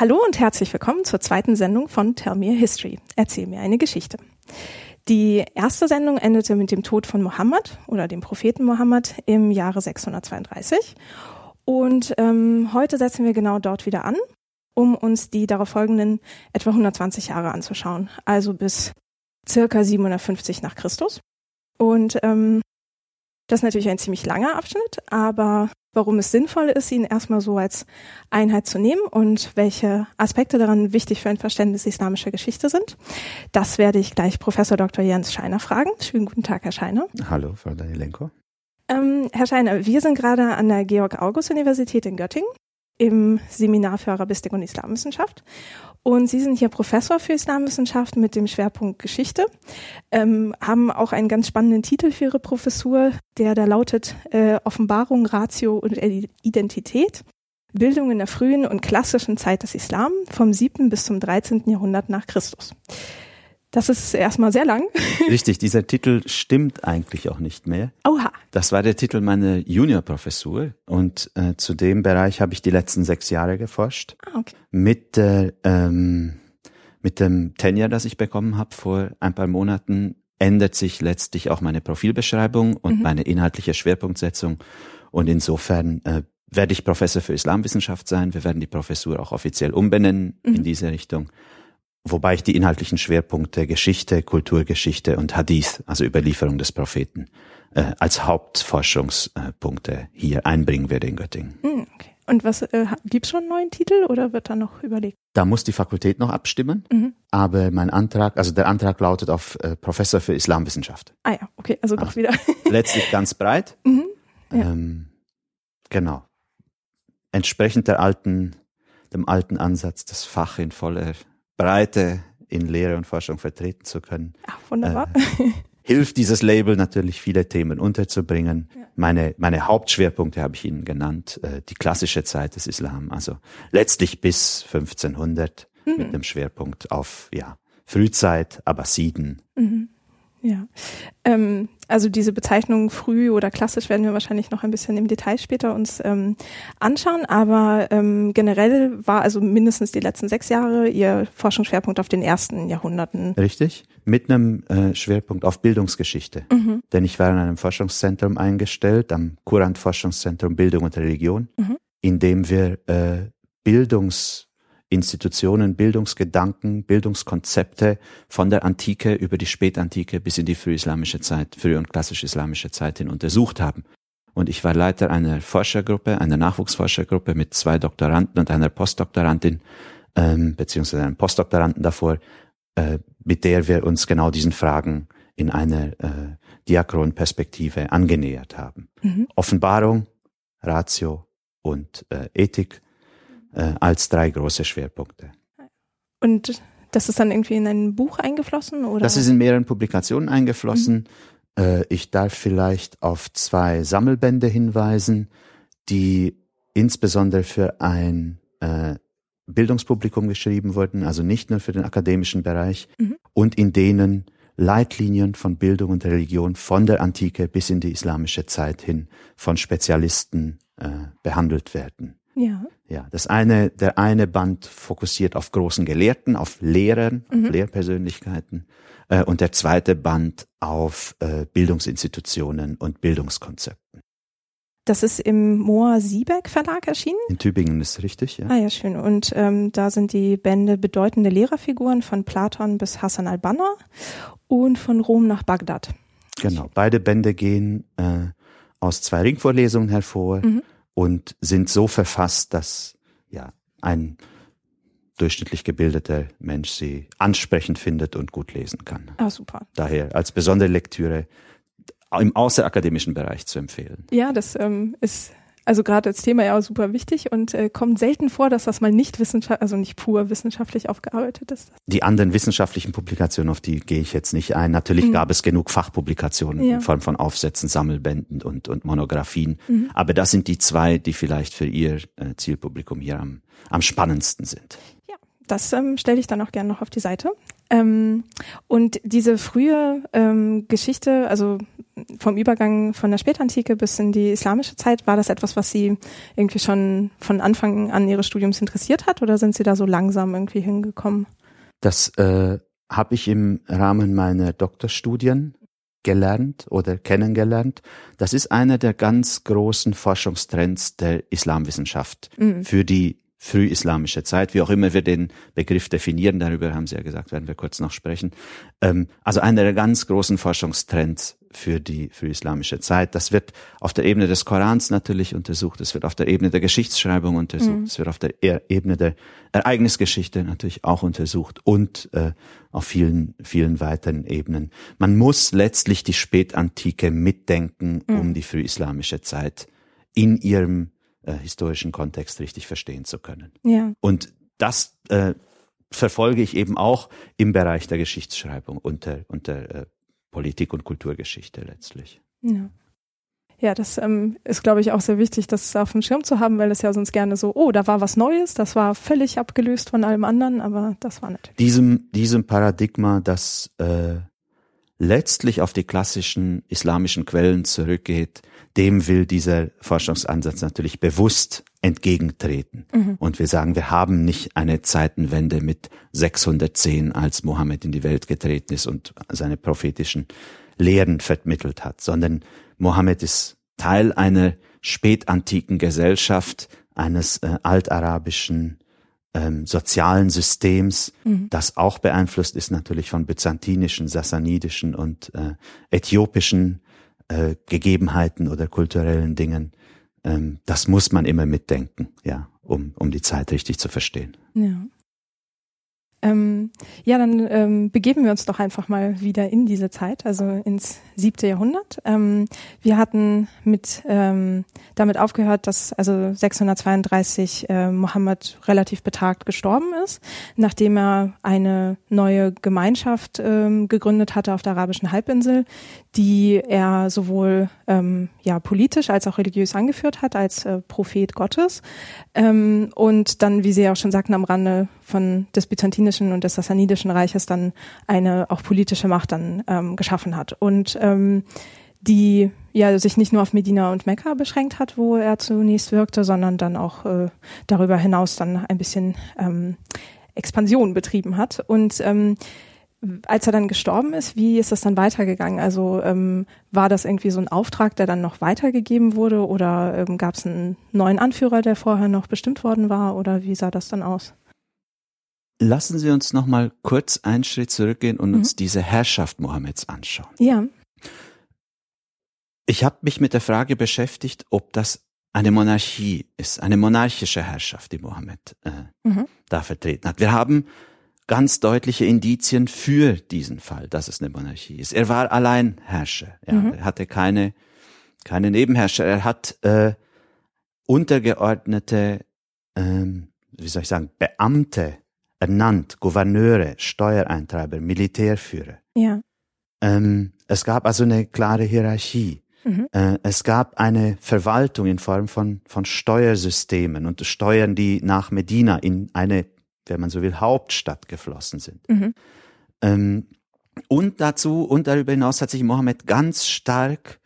Hallo und herzlich willkommen zur zweiten Sendung von Tell Me a History. Erzähl mir eine Geschichte. Die erste Sendung endete mit dem Tod von Mohammed oder dem Propheten Mohammed im Jahre 632. Und ähm, heute setzen wir genau dort wieder an, um uns die darauf folgenden etwa 120 Jahre anzuschauen. Also bis circa 750 nach Christus. Und ähm, das ist natürlich ein ziemlich langer Abschnitt, aber warum es sinnvoll ist, ihn erstmal so als Einheit zu nehmen und welche Aspekte daran wichtig für ein Verständnis islamischer Geschichte sind, das werde ich gleich Professor Dr. Jens Scheiner fragen. Schönen guten Tag, Herr Scheiner. Hallo, Frau Danielenko. Ähm, Herr Scheiner, wir sind gerade an der Georg-August-Universität in Göttingen im Seminar für Arabistik und Islamwissenschaft. Und Sie sind hier Professor für Islamwissenschaft mit dem Schwerpunkt Geschichte, ähm, haben auch einen ganz spannenden Titel für Ihre Professur, der da lautet äh, Offenbarung, Ratio und Identität. Bildung in der frühen und klassischen Zeit des Islam vom 7. bis zum 13. Jahrhundert nach Christus. Das ist erstmal sehr lang. Richtig, dieser Titel stimmt eigentlich auch nicht mehr. Oha. Das war der Titel meiner Juniorprofessur und äh, zu dem Bereich habe ich die letzten sechs Jahre geforscht. Ah, okay. Mit, äh, ähm, mit dem Tenure, das ich bekommen habe vor ein paar Monaten, ändert sich letztlich auch meine Profilbeschreibung und mhm. meine inhaltliche Schwerpunktsetzung. Und insofern äh, werde ich Professor für Islamwissenschaft sein. Wir werden die Professur auch offiziell umbenennen mhm. in diese Richtung wobei ich die inhaltlichen Schwerpunkte Geschichte, Kulturgeschichte und Hadith, also Überlieferung des Propheten, äh, als Hauptforschungspunkte hier einbringen werde in Göttingen. Hm, okay. Und was äh, gibt schon einen neuen Titel oder wird da noch überlegt? Da muss die Fakultät noch abstimmen, mhm. aber mein Antrag, also der Antrag lautet auf äh, Professor für Islamwissenschaft. Ah ja, okay, also doch also wieder. letztlich ganz breit. Mhm, ja. ähm, genau. Entsprechend der alten, dem alten Ansatz, das Fach in voller Breite in Lehre und Forschung vertreten zu können. Ach, wunderbar. Äh, hilft dieses Label natürlich viele Themen unterzubringen. Ja. Meine, meine Hauptschwerpunkte habe ich Ihnen genannt. Äh, die klassische Zeit des Islam, also letztlich bis 1500 mhm. mit einem Schwerpunkt auf ja, Frühzeit, Abbasiden. Mhm. Ja, ähm, also diese Bezeichnung früh oder klassisch werden wir wahrscheinlich noch ein bisschen im Detail später uns ähm, anschauen, aber ähm, generell war also mindestens die letzten sechs Jahre Ihr Forschungsschwerpunkt auf den ersten Jahrhunderten. Richtig, mit einem äh, Schwerpunkt auf Bildungsgeschichte, mhm. denn ich war in einem Forschungszentrum eingestellt, am Kurant Forschungszentrum Bildung und Religion, mhm. in dem wir äh, Bildungs Institutionen, Bildungsgedanken, Bildungskonzepte von der Antike über die Spätantike bis in die frühislamische Zeit, frühe und klassische islamische Zeit hin untersucht haben. Und ich war Leiter einer Forschergruppe, einer Nachwuchsforschergruppe mit zwei Doktoranden und einer Postdoktorandin, ähm, beziehungsweise einem Postdoktoranden davor, äh, mit der wir uns genau diesen Fragen in einer äh, Diachronperspektive angenähert haben. Mhm. Offenbarung, Ratio und äh, Ethik äh, als drei große Schwerpunkte. Und das ist dann irgendwie in ein Buch eingeflossen? Oder? Das ist in mehreren Publikationen eingeflossen. Mhm. Äh, ich darf vielleicht auf zwei Sammelbände hinweisen, die insbesondere für ein äh, Bildungspublikum geschrieben wurden, also nicht nur für den akademischen Bereich, mhm. und in denen Leitlinien von Bildung und Religion von der Antike bis in die islamische Zeit hin von Spezialisten äh, behandelt werden. Ja. Ja, das eine, der eine Band fokussiert auf großen Gelehrten, auf Lehrern, mhm. auf Lehrpersönlichkeiten, äh, und der zweite Band auf äh, Bildungsinstitutionen und Bildungskonzepten. Das ist im Moa Siebeck Verlag erschienen? In Tübingen ist richtig, ja. Ah ja, schön. Und ähm, da sind die Bände bedeutende Lehrerfiguren von Platon bis Hassan al-Banna und von Rom nach Bagdad. Genau, beide Bände gehen äh, aus zwei Ringvorlesungen hervor. Mhm und sind so verfasst, dass ja ein durchschnittlich gebildeter Mensch sie ansprechend findet und gut lesen kann. Ah, super. Daher als besondere Lektüre im außerakademischen Bereich zu empfehlen. Ja, das ähm, ist also gerade als Thema ja auch super wichtig und äh, kommt selten vor, dass das mal nicht wissenschaftlich, also nicht pur wissenschaftlich aufgearbeitet ist. Die anderen wissenschaftlichen Publikationen, auf die gehe ich jetzt nicht ein. Natürlich mhm. gab es genug Fachpublikationen ja. in Form von Aufsätzen, Sammelbänden und, und Monographien. Mhm. Aber das sind die zwei, die vielleicht für Ihr äh, Zielpublikum hier am, am spannendsten sind. Ja, das ähm, stelle ich dann auch gerne noch auf die Seite. Ähm, und diese frühe ähm, Geschichte, also vom Übergang von der Spätantike bis in die islamische Zeit, war das etwas, was Sie irgendwie schon von Anfang an Ihres Studiums interessiert hat oder sind Sie da so langsam irgendwie hingekommen? Das äh, habe ich im Rahmen meiner Doktorstudien gelernt oder kennengelernt. Das ist einer der ganz großen Forschungstrends der Islamwissenschaft mhm. für die frühislamische Zeit, wie auch immer wir den Begriff definieren, darüber haben Sie ja gesagt, werden wir kurz noch sprechen. Ähm, also einer der ganz großen Forschungstrends für die frühislamische Zeit. Das wird auf der Ebene des Korans natürlich untersucht, es wird auf der Ebene der Geschichtsschreibung untersucht, mhm. es wird auf der e Ebene der Ereignisgeschichte natürlich auch untersucht und äh, auf vielen, vielen weiteren Ebenen. Man muss letztlich die Spätantike mitdenken, mhm. um die frühislamische Zeit in ihrem äh, historischen Kontext richtig verstehen zu können. Ja. Und das äh, verfolge ich eben auch im Bereich der Geschichtsschreibung und der äh, Politik- und Kulturgeschichte letztlich. Ja. Ja, das ähm, ist, glaube ich, auch sehr wichtig, das auf dem Schirm zu haben, weil es ja sonst gerne so, oh, da war was Neues, das war völlig abgelöst von allem anderen, aber das war natürlich. Diesem, diesem Paradigma, das äh, letztlich auf die klassischen islamischen Quellen zurückgeht, dem will dieser Forschungsansatz natürlich bewusst entgegentreten. Mhm. Und wir sagen, wir haben nicht eine Zeitenwende mit 610, als Mohammed in die Welt getreten ist und seine prophetischen Lehren vermittelt hat, sondern Mohammed ist Teil einer spätantiken Gesellschaft, eines äh, altarabischen ähm, sozialen Systems, mhm. das auch beeinflusst ist natürlich von byzantinischen, sassanidischen und äh, äthiopischen äh, Gegebenheiten oder kulturellen Dingen. Ähm, das muss man immer mitdenken, ja, um, um die Zeit richtig zu verstehen. Ja. Ähm, ja, dann ähm, begeben wir uns doch einfach mal wieder in diese Zeit, also ins siebte Jahrhundert. Ähm, wir hatten mit ähm, damit aufgehört, dass also 632 äh, Mohammed relativ betagt gestorben ist, nachdem er eine neue Gemeinschaft ähm, gegründet hatte auf der arabischen Halbinsel, die er sowohl ähm, ja politisch als auch religiös angeführt hat als äh, Prophet Gottes und dann, wie Sie ja auch schon sagten, am Rande von des byzantinischen und des sassanidischen Reiches dann eine auch politische Macht dann ähm, geschaffen hat und ähm, die ja sich nicht nur auf Medina und Mekka beschränkt hat, wo er zunächst wirkte, sondern dann auch äh, darüber hinaus dann ein bisschen ähm, Expansion betrieben hat und ähm, als er dann gestorben ist, wie ist das dann weitergegangen? Also ähm, war das irgendwie so ein Auftrag, der dann noch weitergegeben wurde oder ähm, gab es einen neuen Anführer, der vorher noch bestimmt worden war oder wie sah das dann aus? Lassen Sie uns noch mal kurz einen Schritt zurückgehen und mhm. uns diese Herrschaft Mohammeds anschauen. Ja. Ich habe mich mit der Frage beschäftigt, ob das eine Monarchie ist, eine monarchische Herrschaft, die Mohammed äh, mhm. da vertreten hat. Wir haben ganz deutliche Indizien für diesen Fall, dass es eine Monarchie ist. Er war Alleinherrscher. Ja, mhm. Er hatte keine, keine Nebenherrscher. Er hat äh, untergeordnete, ähm, wie soll ich sagen, Beamte ernannt, Gouverneure, Steuereintreiber, Militärführer. Ja. Ähm, es gab also eine klare Hierarchie. Mhm. Äh, es gab eine Verwaltung in Form von, von Steuersystemen und Steuern, die nach Medina in eine wenn man so will, Hauptstadt geflossen sind. Mhm. Ähm, und dazu und darüber hinaus hat sich Mohammed ganz stark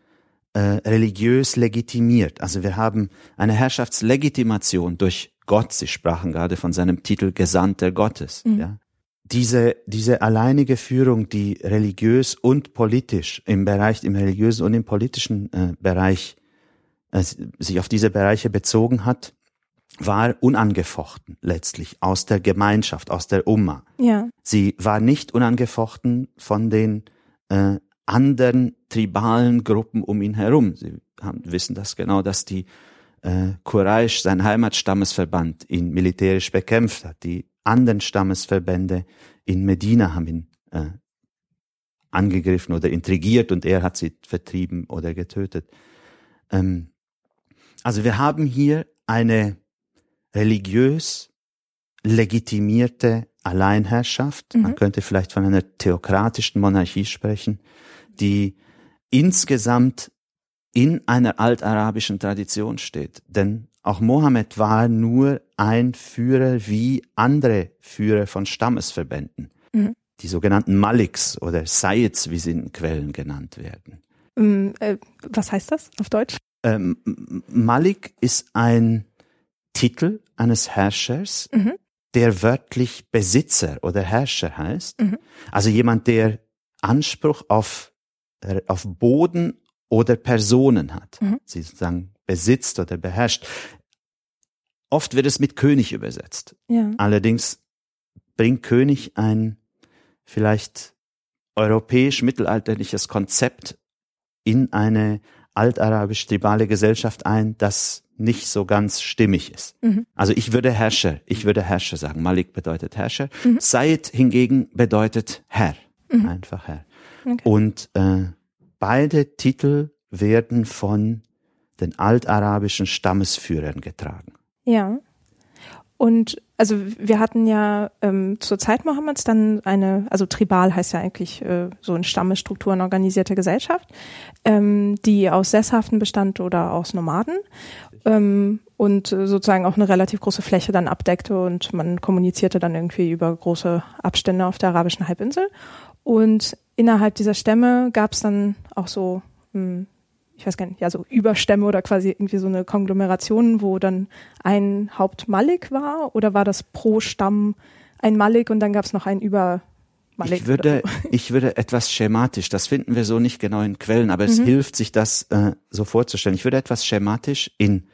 äh, religiös legitimiert. Also wir haben eine Herrschaftslegitimation durch Gott. Sie sprachen gerade von seinem Titel Gesandter Gottes. Mhm. Ja. Diese, diese alleinige Führung, die religiös und politisch im Bereich, im religiösen und im politischen äh, Bereich äh, sich auf diese Bereiche bezogen hat, war unangefochten letztlich aus der Gemeinschaft, aus der Umma. Ja. Sie war nicht unangefochten von den äh, anderen tribalen Gruppen um ihn herum. Sie haben, wissen das genau, dass die äh, Quraysh, sein Heimatstammesverband, ihn militärisch bekämpft hat. Die anderen Stammesverbände in Medina haben ihn äh, angegriffen oder intrigiert und er hat sie vertrieben oder getötet. Ähm, also wir haben hier eine religiös legitimierte Alleinherrschaft. Mhm. Man könnte vielleicht von einer theokratischen Monarchie sprechen, die insgesamt in einer altarabischen Tradition steht. Denn auch Mohammed war nur ein Führer wie andere Führer von Stammesverbänden. Mhm. Die sogenannten Maliks oder Sayyids, wie sie in Quellen genannt werden. Ähm, äh, was heißt das auf Deutsch? Ähm, Malik ist ein Titel eines Herrschers, mhm. der wörtlich Besitzer oder Herrscher heißt. Mhm. Also jemand, der Anspruch auf, äh, auf Boden oder Personen hat. Mhm. Sie sozusagen besitzt oder beherrscht. Oft wird es mit König übersetzt. Ja. Allerdings bringt König ein vielleicht europäisch-mittelalterliches Konzept in eine altarabisch-tribale Gesellschaft ein, das nicht so ganz stimmig ist. Mhm. Also ich würde Herrscher, ich würde Herrscher sagen. Malik bedeutet Herrscher. Mhm. Said hingegen bedeutet Herr. Mhm. Einfach Herr. Okay. Und äh, beide Titel werden von den altarabischen Stammesführern getragen. Ja. Und also wir hatten ja ähm, zur Zeit Mohammeds dann eine, also tribal heißt ja eigentlich äh, so in Stammesstrukturen organisierte Gesellschaft, ähm, die aus Sesshaften bestand oder aus Nomaden ähm, und sozusagen auch eine relativ große Fläche dann abdeckte und man kommunizierte dann irgendwie über große Abstände auf der arabischen Halbinsel. Und innerhalb dieser Stämme gab es dann auch so hm, ich weiß gar nicht, ja, so Überstämme oder quasi irgendwie so eine Konglomeration, wo dann ein Hauptmalik war oder war das pro Stamm ein Malik und dann gab es noch einen Über ich würde, so. ich würde etwas schematisch, das finden wir so nicht genau in Quellen, aber es mhm. hilft, sich das äh, so vorzustellen. Ich würde etwas schematisch in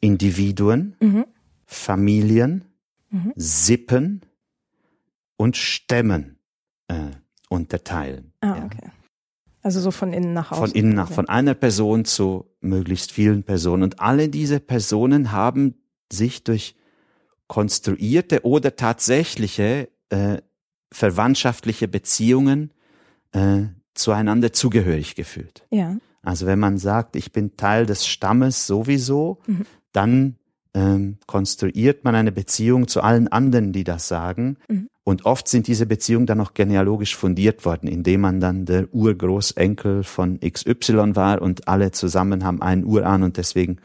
Individuen, mhm. Familien, mhm. Sippen und Stämmen äh, unterteilen. Ah, ja. okay. Also so von innen nach außen. Von innen nach, von einer Person zu möglichst vielen Personen. Und alle diese Personen haben sich durch konstruierte oder tatsächliche äh, verwandtschaftliche Beziehungen äh, zueinander zugehörig gefühlt. Ja. Also wenn man sagt, ich bin Teil des Stammes sowieso, mhm. dann ähm, konstruiert man eine Beziehung zu allen anderen, die das sagen. Mhm. Und oft sind diese Beziehungen dann auch genealogisch fundiert worden, indem man dann der Urgroßenkel von XY war und alle zusammen haben einen Urahn und deswegen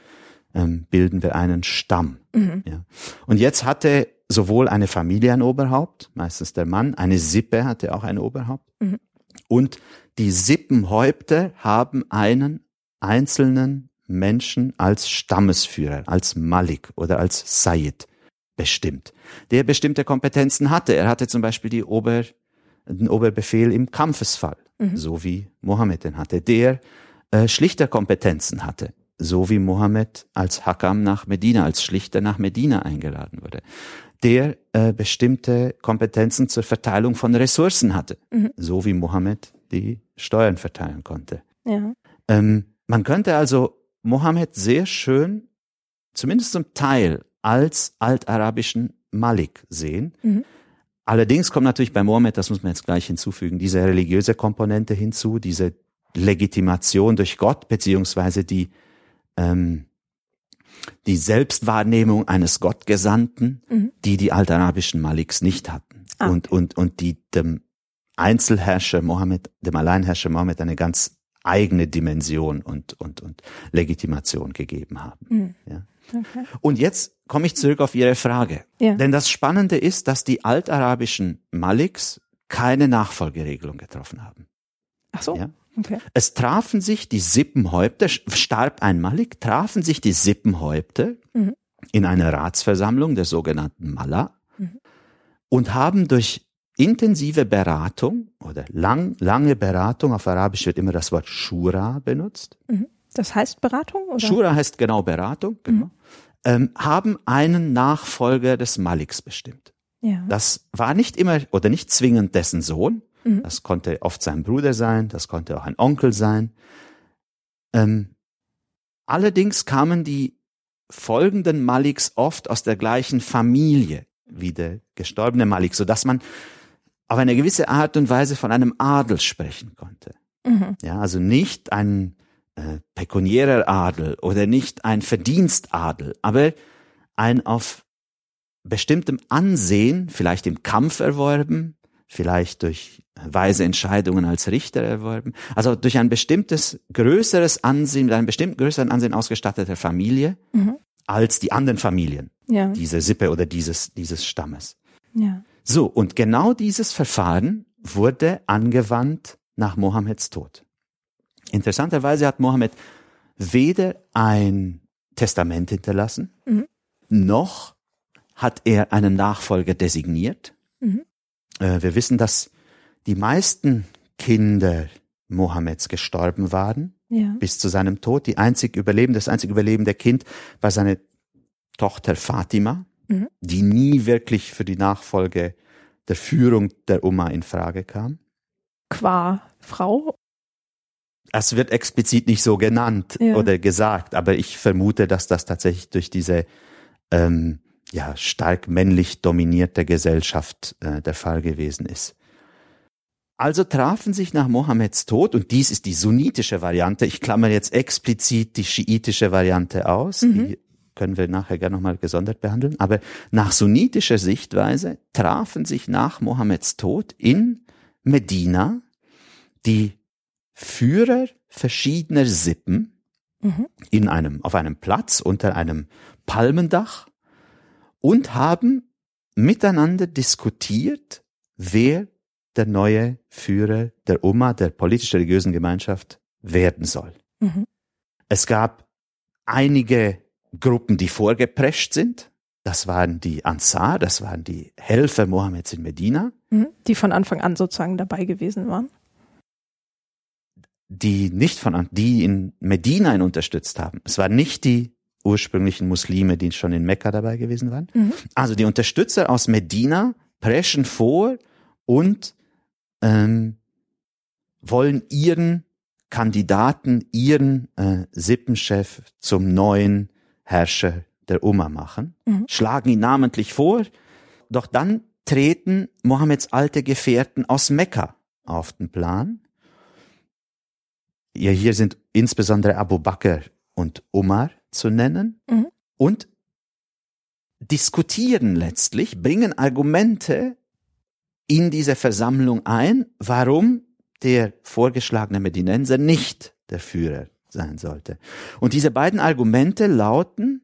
ähm, bilden wir einen Stamm. Mhm. Ja. Und jetzt hatte sowohl eine Familie ein Oberhaupt, meistens der Mann, eine Sippe hatte auch ein Oberhaupt. Mhm. Und die Sippenhäupter haben einen einzelnen Menschen als Stammesführer, als Malik oder als Sayyid bestimmt, der bestimmte Kompetenzen hatte. Er hatte zum Beispiel die Ober, den Oberbefehl im Kampfesfall, mhm. so wie Mohammed den hatte, der äh, Schlichterkompetenzen hatte, so wie Mohammed als Hakam nach Medina, als Schlichter nach Medina eingeladen wurde, der äh, bestimmte Kompetenzen zur Verteilung von Ressourcen hatte, mhm. so wie Mohammed die Steuern verteilen konnte. Ja. Ähm, man könnte also Mohammed sehr schön, zumindest zum Teil, als altarabischen Malik sehen. Mhm. Allerdings kommt natürlich bei Mohammed, das muss man jetzt gleich hinzufügen, diese religiöse Komponente hinzu, diese Legitimation durch Gott, beziehungsweise die, ähm, die Selbstwahrnehmung eines Gottgesandten, mhm. die die altarabischen Maliks nicht hatten. Ah. Und, und, und die dem Einzelherrscher Mohammed, dem Alleinherrscher Mohammed eine ganz eigene Dimension und, und, und Legitimation gegeben haben. Mhm. Ja. Okay. Und jetzt komme ich zurück auf Ihre Frage. Ja. Denn das Spannende ist, dass die altarabischen Maliks keine Nachfolgeregelung getroffen haben. Ach so. Ja? Okay. Es trafen sich die Sippenhäupter, starb ein Malik, trafen sich die Sippenhäupter mhm. in einer Ratsversammlung der sogenannten Malla mhm. und haben durch intensive Beratung oder lang, lange Beratung, auf Arabisch wird immer das Wort Shura benutzt. Mhm. Das heißt Beratung? Oder? Shura heißt genau Beratung, genau. Mhm. Ähm, haben einen Nachfolger des Maliks bestimmt. Ja. Das war nicht immer oder nicht zwingend dessen Sohn. Mhm. Das konnte oft sein Bruder sein, das konnte auch ein Onkel sein. Ähm, allerdings kamen die folgenden Maliks oft aus der gleichen Familie wie der gestorbene Malik, so dass man auf eine gewisse Art und Weise von einem Adel sprechen konnte. Mhm. Ja, also nicht ein äh, pekuniärer Adel oder nicht ein Verdienstadel, aber ein auf bestimmtem Ansehen, vielleicht im Kampf erworben, vielleicht durch weise Entscheidungen als Richter erworben, also durch ein bestimmtes größeres Ansehen, mit einem bestimmten größeren Ansehen ausgestatteter Familie mhm. als die anderen Familien ja. dieser Sippe oder dieses, dieses Stammes. Ja. So, und genau dieses Verfahren wurde angewandt nach Mohammeds Tod. Interessanterweise hat Mohammed weder ein Testament hinterlassen, Mhm. noch hat er einen Nachfolger designiert. Mhm. Äh, wir wissen, dass die meisten Kinder Mohammeds gestorben waren Ja. bis zu seinem Tod. Die einzig überlebende, das einzig überlebende Kind war seine Tochter Fatima, Mhm. die nie wirklich für die Nachfolge der Führung der Umma in Frage kam. Qua Frau. Es wird explizit nicht so genannt Ja. oder gesagt, aber ich vermute, dass das tatsächlich durch diese ähm, ja, stark männlich dominierte Gesellschaft äh, der Fall gewesen ist. Also trafen sich nach Mohammeds Tod, und dies ist die sunnitische Variante, ich klammer jetzt explizit die schiitische Variante aus, Mhm. die können wir nachher gerne nochmal gesondert behandeln, aber nach sunnitischer Sichtweise trafen sich nach Mohammeds Tod in Medina die Führer verschiedener Sippen Mhm. in einem, auf einem Platz unter einem Palmendach und haben miteinander diskutiert, wer der neue Führer der Umma, der politisch-religiösen Gemeinschaft werden soll. Mhm. Es gab einige Gruppen, die vorgeprescht sind. Das waren die Ansar, das waren die Helfer Mohammeds in Medina. Mhm. Die von Anfang an sozusagen dabei gewesen waren. Die nicht von, die in Medina ihn unterstützt haben. Es waren nicht die ursprünglichen Muslime, die schon in Mekka dabei gewesen waren. Mhm. Also die Unterstützer aus Medina preschen vor und ähm, wollen ihren Kandidaten, ihren äh, Sippenchef zum neuen Herrscher der Umma machen, Mhm. schlagen ihn namentlich vor, doch dann treten Mohammeds alte Gefährten aus Mekka auf den Plan. Ja, hier sind insbesondere Abu Bakr und Umar zu nennen Mhm. und diskutieren letztlich, bringen Argumente in diese Versammlung ein, warum der vorgeschlagene Medinenser nicht der Führer sein sollte. Und diese beiden Argumente lauten,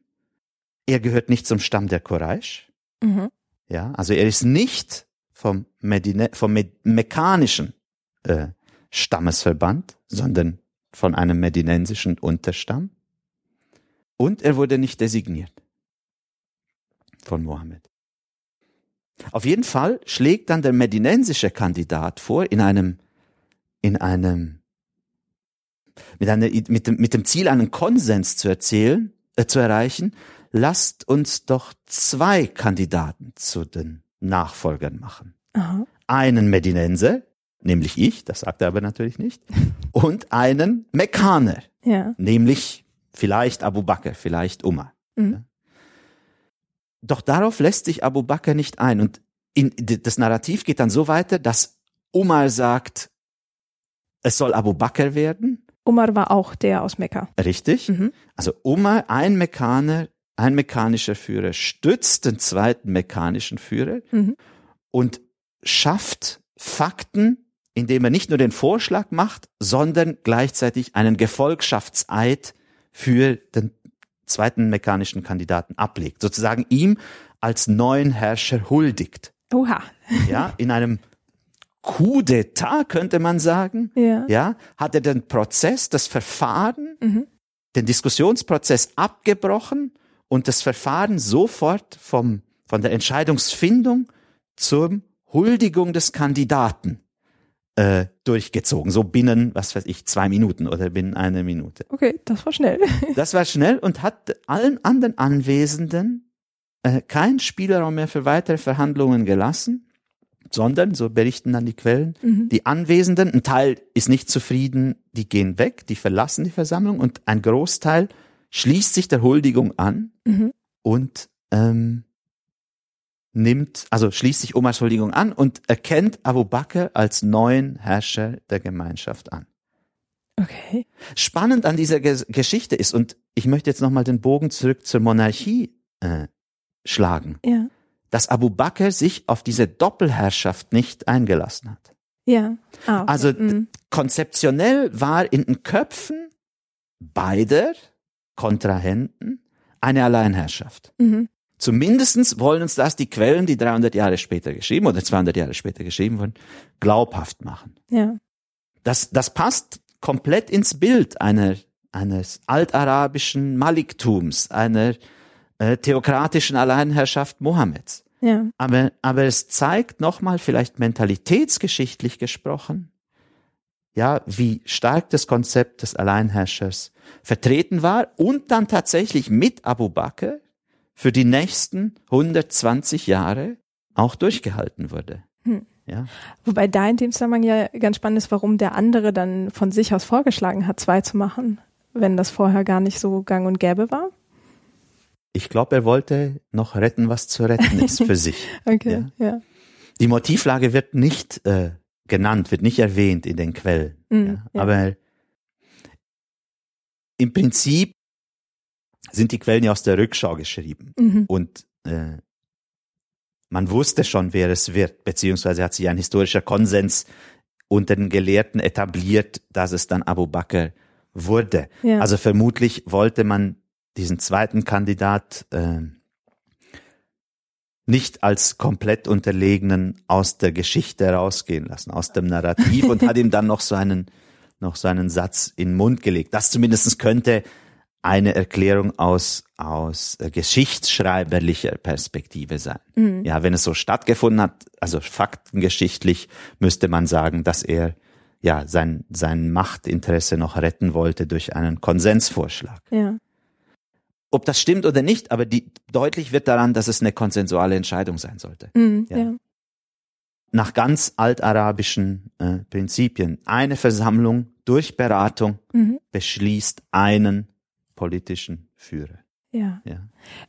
er gehört nicht zum Stamm der Quraysh, Mhm. ja, also er ist nicht vom, Medine, vom Me mekkanischen äh, Stammesverband, sondern von einem medinensischen Unterstamm. Und er wurde nicht designiert von Mohammed. Auf jeden Fall schlägt dann der medinensische Kandidat vor, in einem, in einem, mit, einer, mit, dem, mit dem Ziel, einen Konsens zu erzählen, äh, zu erreichen, lasst uns doch zwei Kandidaten zu den Nachfolgern machen. Aha. Einen Medinenser, nämlich ich, das sagt er aber natürlich nicht, und einen Mekkaner, Ja. nämlich vielleicht Abu Bakr, vielleicht Umar. Mhm. Doch darauf lässt sich Abu Bakr nicht ein. Und in, das Narrativ geht dann so weiter, dass Umar sagt, es soll Abu Bakr werden. Umar war auch der aus Mekka. Richtig. Mhm. Also Umar, ein Mekkaner, ein mekkanischer Führer, stützt den zweiten mekkanischen Führer Mhm. und schafft Fakten, indem er nicht nur den Vorschlag macht, sondern gleichzeitig einen Gefolgschaftseid für den zweiten mekkanischen Kandidaten ablegt. Sozusagen ihm als neuen Herrscher huldigt. Oha. Ja, in einem Coup d'etat könnte man sagen. Ja. Ja, hat er den Prozess, das Verfahren, Mhm. den Diskussionsprozess abgebrochen und das Verfahren sofort vom, von der Entscheidungsfindung zur Huldigung des Kandidaten äh, durchgezogen. So binnen, was weiß ich, zwei Minuten oder binnen einer Minute. Okay, das war schnell. Das war schnell und hat allen anderen Anwesenden äh, keinen Spielraum mehr für weitere Verhandlungen gelassen, sondern, so berichten dann die Quellen, Mhm. die Anwesenden, ein Teil ist nicht zufrieden, die gehen weg, die verlassen die Versammlung und ein Großteil schließt sich der Huldigung an Mhm. und ähm, nimmt, also schließt sich Omars Huldigung an und erkennt Abu Bakr als neuen Herrscher der Gemeinschaft an. Okay. Spannend an dieser Ges Geschichte ist, und ich möchte jetzt nochmal den Bogen zurück zur Monarchie äh, schlagen, Ja. dass Abu Bakr sich auf diese Doppelherrschaft nicht eingelassen hat. Ja. Ah, okay. Also Mhm. konzeptionell war in den Köpfen beider Kontrahenten eine Alleinherrschaft. Mhm. Zumindestens wollen uns das die Quellen, die 300 Jahre später geschrieben oder 200 Jahre später geschrieben wurden, glaubhaft machen. Ja. Das, das passt komplett ins Bild einer, eines altarabischen Maliktums, einer äh, theokratischen Alleinherrschaft Mohammeds. Ja. Aber, aber es zeigt nochmal vielleicht mentalitätsgeschichtlich gesprochen, ja, wie stark das Konzept des Alleinherrschers vertreten war und dann tatsächlich mit Abu Bakr für die nächsten 120 Jahre auch durchgehalten wurde. Hm. Ja. Wobei da in dem Zusammenhang ja ganz spannend ist, warum der andere dann von sich aus vorgeschlagen hat, zwei zu machen, wenn das vorher gar nicht so gang und gäbe war. Ich glaube, er wollte noch retten, was zu retten ist für sich. okay, ja. ja. Die Motivlage wird nicht äh, genannt, wird nicht erwähnt in den Quellen. Ja. ja. Aber im Prinzip sind die Quellen ja aus der Rückschau geschrieben. Mhm. Und äh, man wusste schon, wer es wird, beziehungsweise hat sich ein historischer Konsens unter den Gelehrten etabliert, dass es dann Abu Bakr wurde. Ja. Also vermutlich wollte man diesen zweiten Kandidat äh, nicht als komplett unterlegenen aus der Geschichte rausgehen lassen, aus dem Narrativ und hat ihm dann noch so einen, noch so einen Satz in den Mund gelegt. Das zumindest könnte eine Erklärung aus, aus äh, geschichtsschreiberlicher Perspektive sein. Mhm. Ja, wenn es so stattgefunden hat, also faktengeschichtlich müsste man sagen, dass er ja sein, sein Machtinteresse noch retten wollte durch einen Konsensvorschlag. Ja. Ob das stimmt oder nicht, aber die, deutlich wird daran, dass es eine konsensuale Entscheidung sein sollte. Mhm. Ja. ja. Nach ganz altarabischen äh, Prinzipien. Eine Versammlung durch Beratung Mhm. beschließt einen politischen Führer. Ja. Ja.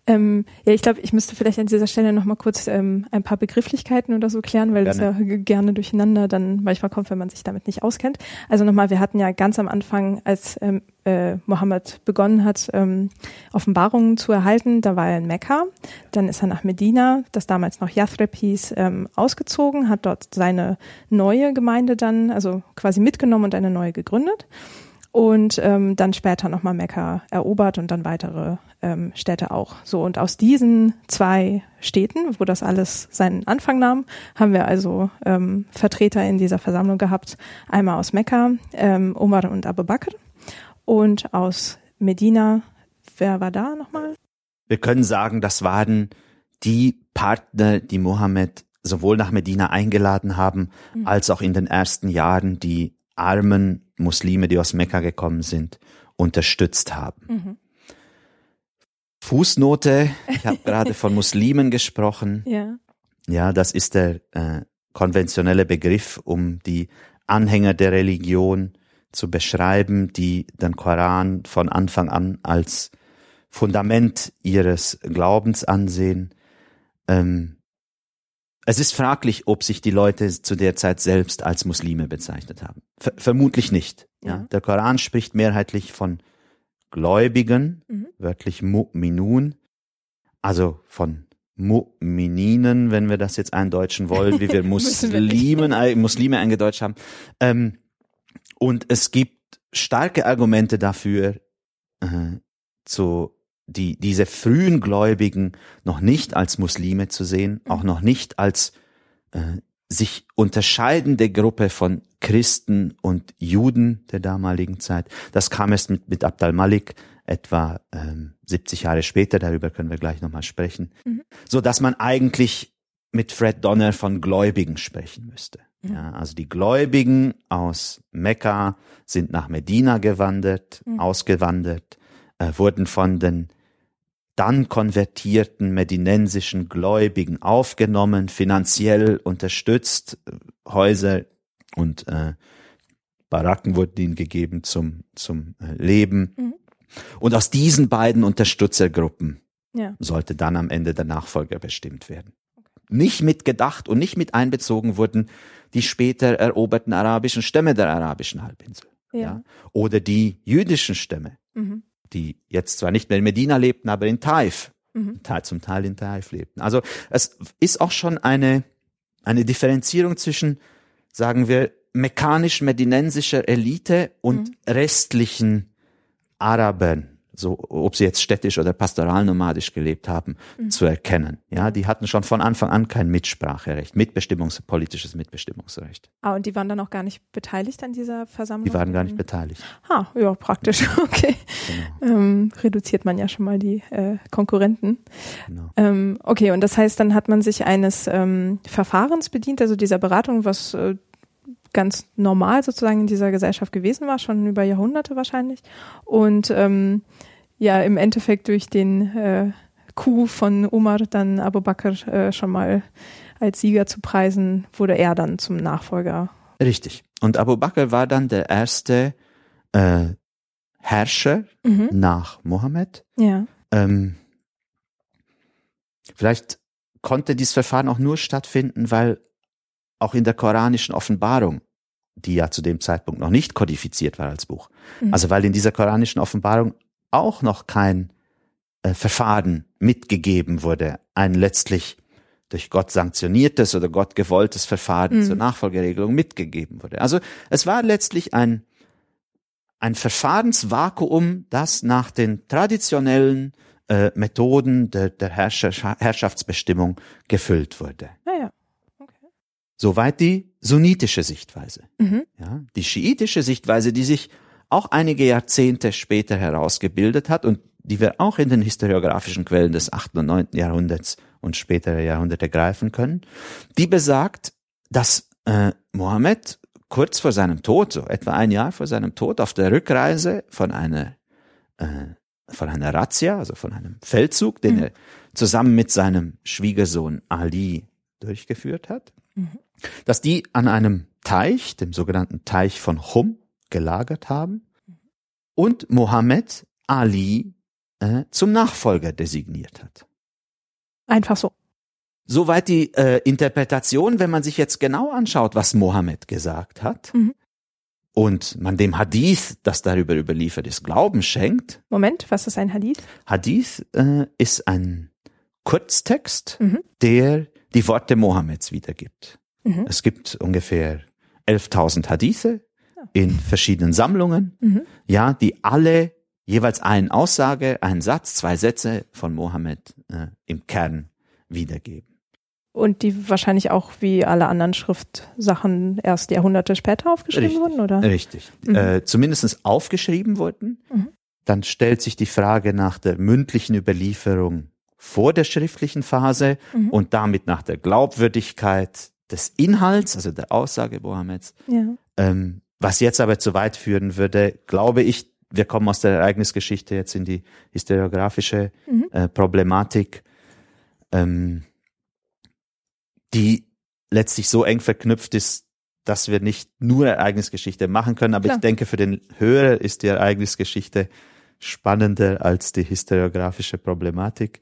Ähm, ja, ich glaube, ich müsste vielleicht an dieser Stelle noch mal kurz ähm, ein paar Begrifflichkeiten oder so klären, weil das ja Gerne. gerne durcheinander dann manchmal kommt, wenn man sich damit nicht auskennt. Also nochmal, wir hatten ja ganz am Anfang, als ähm, äh, Mohammed begonnen hat, ähm, Offenbarungen zu erhalten, da war er in Mekka, dann ist er nach Medina, das damals noch Yathrib hieß, ähm, ausgezogen, hat dort seine neue Gemeinde dann, also quasi mitgenommen und eine neue gegründet und ähm, dann später nochmal Mekka erobert und dann weitere ähm, Städte auch. So und aus diesen zwei Städten, wo das alles seinen Anfang nahm, haben wir also ähm, Vertreter in dieser Versammlung gehabt. Einmal aus Mekka, ähm, Umar und Abu Bakr und aus Medina. Wer war da nochmal? Wir können sagen, das waren die Partner, die Mohammed sowohl nach Medina eingeladen haben, Mhm. als auch in den ersten Jahren die armen Muslime, die aus Mekka gekommen sind, unterstützt haben. Mhm. Fußnote, ich habe gerade von Muslimen gesprochen. Ja. Ja, das ist der äh, konventionelle Begriff, um die Anhänger der Religion zu beschreiben, die den Koran von Anfang an als Fundament ihres Glaubens ansehen. Ähm, es ist fraglich, ob sich die Leute zu der Zeit selbst als Muslime bezeichnet haben. Ver vermutlich nicht. Ja. Ja. Der Koran spricht mehrheitlich von Gläubigen, Mhm. wörtlich Mu'minun, also von Mu'mininen, wenn wir das jetzt eindeutschen wollen, wie wir. Muslimen, Muslime eingedeutscht haben. Ähm, und es gibt starke Argumente dafür, äh, zu, die, diese frühen Gläubigen noch nicht als Muslime zu sehen, auch noch nicht als äh, sich unterscheidende Gruppe von Christen und Juden der damaligen Zeit. Das kam erst mit, mit Abd al-Malik etwa ähm, 70 Jahre später, darüber können wir gleich nochmal sprechen, Mhm. so dass man eigentlich mit Fred Donner von Gläubigen sprechen müsste. Mhm. Ja, also die Gläubigen aus Mekka sind nach Medina gewandert, Mhm. ausgewandert, äh, wurden von den dann konvertierten medinensischen Gläubigen aufgenommen, finanziell unterstützt, äh, Häuser und äh, Baracken wurden ihnen gegeben zum, zum äh, Leben. Mhm. Und aus diesen beiden Unterstützergruppen Ja. sollte dann am Ende der Nachfolger bestimmt werden. Nicht mitgedacht und nicht mit einbezogen wurden die später eroberten arabischen Stämme der arabischen Halbinsel. Ja. Oder die jüdischen Stämme, Mhm. Die jetzt zwar nicht mehr in Medina lebten, aber in Taif, Mhm. Teil- zum Teil in Taif lebten. Also es ist auch schon eine, eine Differenzierung zwischen, sagen wir, mekanisch-medinensischer Elite und Mhm. restlichen Arabern, so ob sie jetzt städtisch oder pastoral-nomadisch gelebt haben, mhm. zu erkennen. Ja, die hatten schon von Anfang an kein Mitspracherecht, Mitbestimmungs politisches Mitbestimmungsrecht. Ah, und die waren dann auch gar nicht beteiligt an dieser Versammlung? Die waren gar nicht beteiligt. Ah, ja, praktisch, okay. Genau. Ähm, reduziert man ja schon mal die äh, Konkurrenten. Genau. Ähm, okay, und das heißt, dann hat man sich eines ähm, Verfahrens bedient, also dieser Beratung, was äh, ganz normal sozusagen in dieser Gesellschaft gewesen war, schon über Jahrhunderte wahrscheinlich. Und ähm, ja, im Endeffekt durch den äh, Coup von Umar dann Abu Bakr äh, schon mal als Sieger zu preisen, wurde er dann zum Nachfolger. Richtig. Und Abu Bakr war dann der erste äh, Herrscher mhm. nach Mohammed. Ja. Ähm, vielleicht konnte dieses Verfahren auch nur stattfinden, weil auch in der koranischen Offenbarung, die ja zu dem Zeitpunkt noch nicht kodifiziert war als Buch, mhm. also weil in dieser koranischen Offenbarung auch noch kein äh, Verfahren mitgegeben wurde, ein letztlich durch Gott sanktioniertes oder Gott gewolltes Verfahren mhm. zur Nachfolgeregelung mitgegeben wurde. Also es war letztlich ein, ein Verfahrensvakuum, das nach den traditionellen äh, Methoden der, der Herrschaftsbestimmung gefüllt wurde. Soweit die sunnitische Sichtweise. Mhm. Ja, die schiitische Sichtweise, die sich auch einige Jahrzehnte später herausgebildet hat und die wir auch in den historiografischen Quellen des 8. und 9. Jahrhunderts und späterer Jahrhunderte greifen können, die besagt, dass äh, Mohammed kurz vor seinem Tod, so etwa ein Jahr vor seinem Tod, auf der Rückreise von einer äh, von einer Razzia, also von einem Feldzug, den mhm. er zusammen mit seinem Schwiegersohn Ali durchgeführt hat, mhm dass die an einem Teich, dem sogenannten Teich von Chum, gelagert haben und Mohammed Ali äh, zum Nachfolger designiert hat. Einfach so. Soweit die äh, Interpretation, wenn man sich jetzt genau anschaut, was Mohammed gesagt hat mhm. und man dem Hadith, das darüber überliefert ist, Glauben schenkt. Moment, was ist ein Hadith? Hadith äh, ist ein Kurztext, mhm. der die Worte Mohammeds wiedergibt. Mhm. Es gibt ungefähr 11.000 Hadithe in verschiedenen Sammlungen, mhm. ja, die alle jeweils eine Aussage, einen Satz, zwei Sätze von Mohammed äh, im Kern wiedergeben. Und die wahrscheinlich auch wie alle anderen Schriftsachen erst Jahrhunderte später aufgeschrieben richtig, wurden, oder? Richtig. Mhm. Äh, zumindest aufgeschrieben wurden. Mhm. Dann stellt sich die Frage nach der mündlichen Überlieferung vor der schriftlichen Phase mhm. und damit nach der Glaubwürdigkeit des Inhalts, also der Aussage Mohammeds. Ja. Ähm, was jetzt aber zu weit führen würde, glaube ich, wir kommen aus der Ereignisgeschichte jetzt in die historiografische mhm. äh, Problematik, ähm, die letztlich so eng verknüpft ist, dass wir nicht nur Ereignisgeschichte machen können. Aber Klar. ich denke, für den Hörer ist die Ereignisgeschichte spannender als die historiografische Problematik?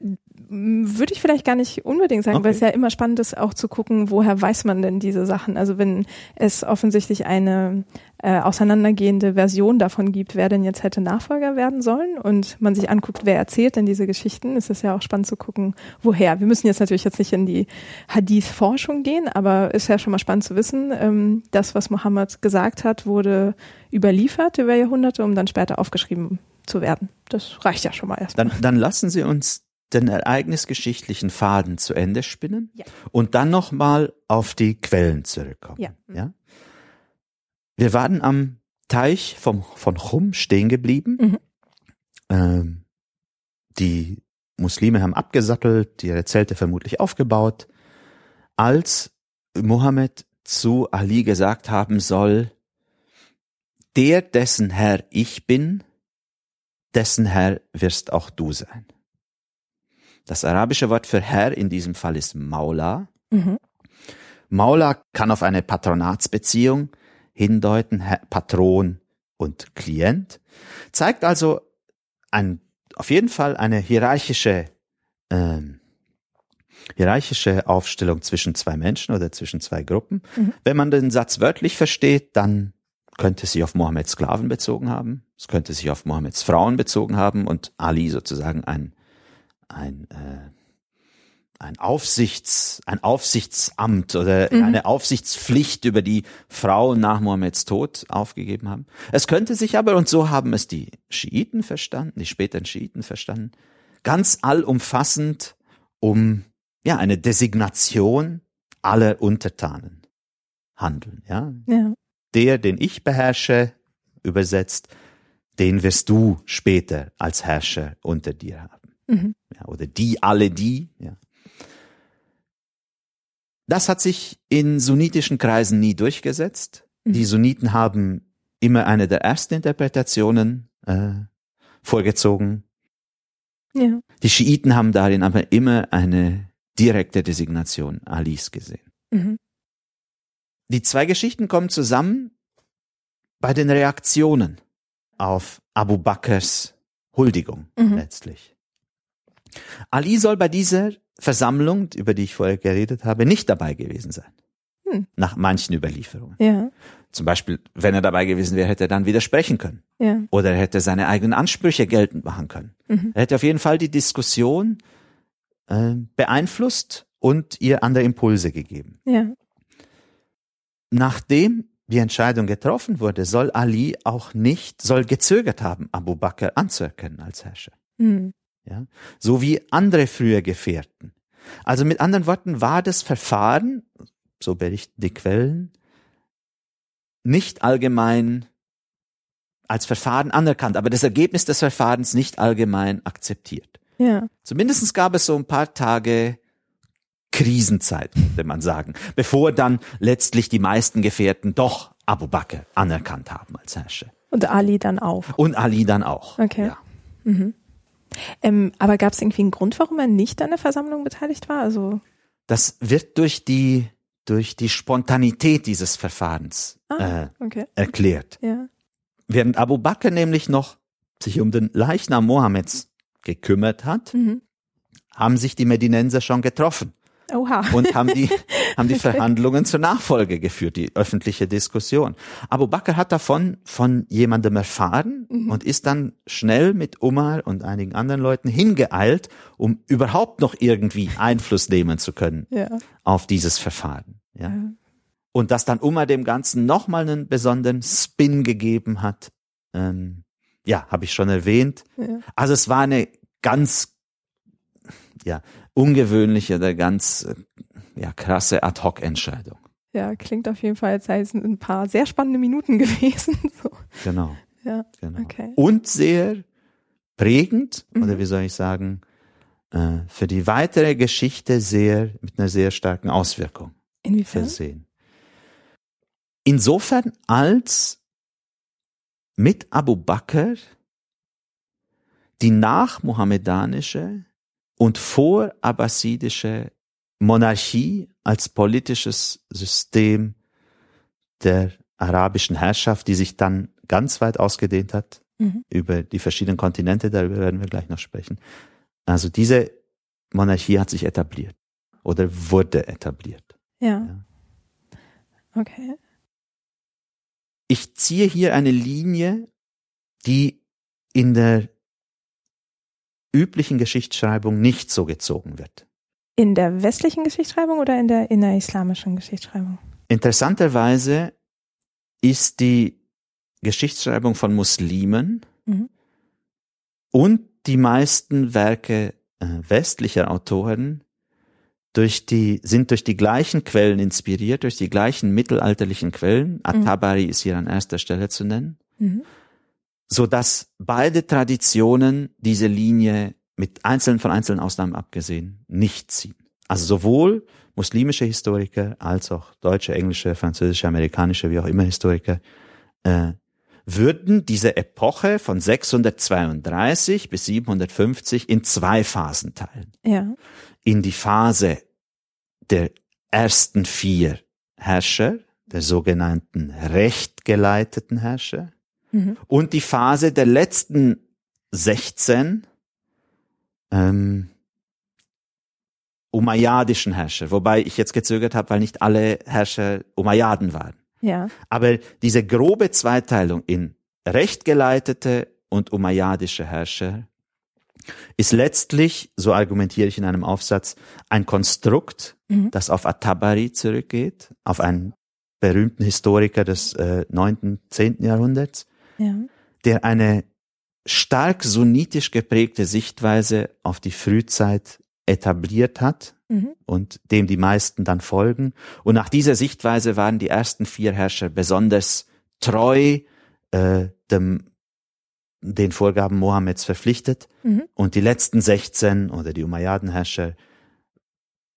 Würde ich vielleicht gar nicht unbedingt sagen, okay. weil es ja immer spannend ist, auch zu gucken, woher weiß man denn diese Sachen? Also wenn es offensichtlich eine äh, auseinandergehende Version davon gibt, wer denn jetzt hätte Nachfolger werden sollen und man sich anguckt, wer erzählt denn diese Geschichten, ist es ja auch spannend zu gucken, woher. Wir müssen jetzt natürlich jetzt nicht in die Hadith-Forschung gehen, aber ist ja schon mal spannend zu wissen, ähm, das, was Mohammed gesagt hat, wurde überliefert über Jahrhunderte, um dann später aufgeschrieben zu werden. Das reicht ja schon mal erstmal. Dann, dann lassen Sie uns den ereignisgeschichtlichen Faden zu Ende spinnen ja. und dann nochmal auf die Quellen zurückkommen. Ja. ja? Wir waren am Teich vom, von Chum stehen geblieben. Mhm. Ähm, die Muslime haben abgesattelt, ihre Zelte vermutlich aufgebaut, als Mohammed zu Ali gesagt haben soll, der, dessen Herr ich bin, dessen Herr wirst auch du sein. Das arabische Wort für Herr in diesem Fall ist Maula. Mhm. Maula kann auf eine Patronatsbeziehung hindeuten, Herr, Patron und Klient, zeigt also ein, auf jeden Fall eine hierarchische, ähm, hierarchische Aufstellung zwischen zwei Menschen oder zwischen zwei Gruppen. Mhm. Wenn man den Satz wörtlich versteht, dann könnte sich auf Mohammeds Sklaven bezogen haben, es könnte sich auf Mohammeds Frauen bezogen haben und Ali sozusagen ein, ein, äh, ein Aufsichts, ein Aufsichtsamt oder mhm. eine Aufsichtspflicht über die Frau nach Mohammeds Tod aufgegeben haben. Es könnte sich aber, und so haben es die Schiiten verstanden, die späteren Schiiten verstanden, ganz allumfassend um, ja, eine Designation aller Untertanen handeln, ja. ja. Der, den ich beherrsche, übersetzt, den wirst du später als Herrscher unter dir haben. Mhm. Ja, oder die, alle die, ja. Das hat sich in sunnitischen Kreisen nie durchgesetzt. Mhm. Die Sunniten haben immer eine der ersten Interpretationen äh, vorgezogen. Ja. Die Schiiten haben darin aber immer eine direkte Designation Alis gesehen. Mhm. Die zwei Geschichten kommen zusammen bei den Reaktionen auf Abu Bakrs Huldigung mhm. letztlich. Ali soll bei dieser Versammlung, über die ich vorher geredet habe, nicht dabei gewesen sein. Hm. Nach manchen Überlieferungen. Ja. Zum Beispiel, wenn er dabei gewesen wäre, hätte er dann widersprechen können. Ja. Oder er hätte seine eigenen Ansprüche geltend machen können. Mhm. Er hätte auf jeden Fall die Diskussion äh, beeinflusst und ihr andere Impulse gegeben. Ja. Nachdem die Entscheidung getroffen wurde, soll Ali auch nicht, soll gezögert haben, Abu Bakr anzuerkennen als Herrscher. Mhm ja, so wie andere früher Gefährten. Also mit anderen Worten war das Verfahren, so berichten die Quellen, nicht allgemein als Verfahren anerkannt, aber das Ergebnis des Verfahrens nicht allgemein akzeptiert. Ja. Zumindest gab es so ein paar Tage Krisenzeit, würde man sagen, bevor dann letztlich die meisten Gefährten doch Abu Bakr anerkannt haben als Herrscher. Und Ali dann auch. Und Ali dann auch. Okay. Ja. Mhm. Ähm, aber gab es irgendwie einen Grund, warum er nicht an der Versammlung beteiligt war? Also das wird durch die durch die Spontanität dieses Verfahrens ah, äh, okay. erklärt. Ja. Während Abu Bakr nämlich noch sich um den Leichnam Mohammeds gekümmert hat, mhm. haben sich die Medinenser schon getroffen Oha. und haben die, haben die. Verhandlungen zur Nachfolge geführt, die öffentliche Diskussion. Abu Bakr hat davon von jemandem erfahren mhm. und ist dann schnell mit Umar und einigen anderen Leuten hingeeilt, um überhaupt noch irgendwie Einfluss nehmen zu können ja. auf dieses Verfahren. Ja. ja. Und dass dann Umar dem Ganzen nochmal einen besonderen Spin gegeben hat, ähm, ja, habe ich schon erwähnt. Ja. Also es war eine ganz, ja, ungewöhnliche oder ganz äh, ja, krasse Ad-Hoc-Entscheidung. Ja, klingt auf jeden Fall, als sei es ein paar sehr spannende Minuten gewesen. So. Genau. Ja, genau. Okay. Und sehr prägend, mhm. oder wie soll ich sagen, äh, für die weitere Geschichte sehr, mit einer sehr starken Auswirkung Inwiefern? versehen. Insofern, als mit Abu Bakr die nachmohammedanische und vor abbasidische Monarchie als politisches System der arabischen Herrschaft, die sich dann ganz weit ausgedehnt hat mhm. über die verschiedenen Kontinente, darüber werden wir gleich noch sprechen. Also diese Monarchie hat sich etabliert oder wurde etabliert. Ja. ja. Okay. Ich ziehe hier eine Linie, die in der üblichen Geschichtsschreibung nicht so gezogen wird. In der westlichen Geschichtsschreibung oder in der innerislamischen Geschichtsschreibung? Interessanterweise ist die Geschichtsschreibung von Muslimen mhm. und die meisten Werke äh, westlicher Autoren durch die, sind durch die gleichen Quellen inspiriert, durch die gleichen mittelalterlichen Quellen. Mhm. At-Tabari ist hier an erster Stelle zu nennen. Mhm so dass beide Traditionen diese Linie mit einzelnen von einzelnen Ausnahmen abgesehen nicht ziehen. Also sowohl muslimische Historiker als auch deutsche, englische, französische, amerikanische, wie auch immer Historiker äh, würden diese Epoche von 632 bis 750 in zwei Phasen teilen. Ja. In die Phase der ersten vier Herrscher, der sogenannten rechtgeleiteten Herrscher, Mhm. Und die Phase der letzten 16 ähm, umayyadischen Herrscher, wobei ich jetzt gezögert habe, weil nicht alle Herrscher Umayyaden waren. Ja. Aber diese grobe Zweiteilung in rechtgeleitete und umayyadische Herrscher ist letztlich, so argumentiere ich in einem Aufsatz, ein Konstrukt, mhm. das auf At-Tabari zurückgeht, auf einen berühmten Historiker des äh, 9., 10. Jahrhunderts, ja. der eine stark sunnitisch geprägte Sichtweise auf die Frühzeit etabliert hat mhm. und dem die meisten dann folgen. Und nach dieser Sichtweise waren die ersten vier Herrscher besonders treu äh, dem den Vorgaben Mohammeds verpflichtet mhm. und die letzten 16 oder die Umayyaden-Herrscher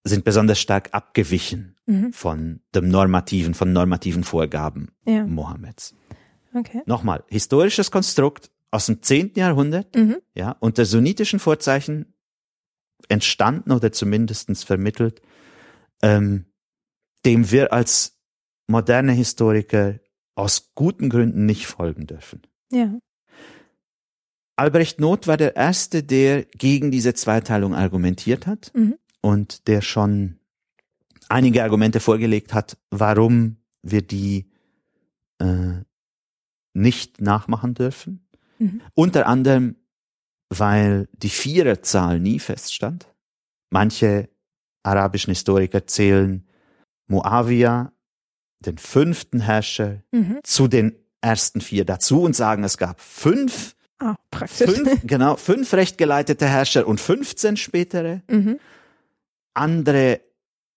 sind besonders stark abgewichen mhm. von dem normativen, von normativen Vorgaben ja. Mohammeds. Okay. Nochmal, historisches Konstrukt aus dem 10. Jahrhundert, mhm. ja, unter sunnitischen Vorzeichen entstanden oder zumindestens vermittelt, ähm, dem wir als moderne Historiker aus guten Gründen nicht folgen dürfen. Ja. Albrecht Noth war der Erste, der gegen diese Zweiteilung argumentiert hat mhm. und der schon einige Argumente vorgelegt hat, warum wir die äh, nicht nachmachen dürfen. Mhm. Unter anderem, weil die Viererzahl nie feststand. Manche arabischen Historiker zählen Muawiyah, den fünften Herrscher, mhm. zu den ersten vier dazu und sagen, es gab fünf Ah. Fünf, genau, fünf rechtgeleitete Herrscher und 15 spätere. Mhm. Andere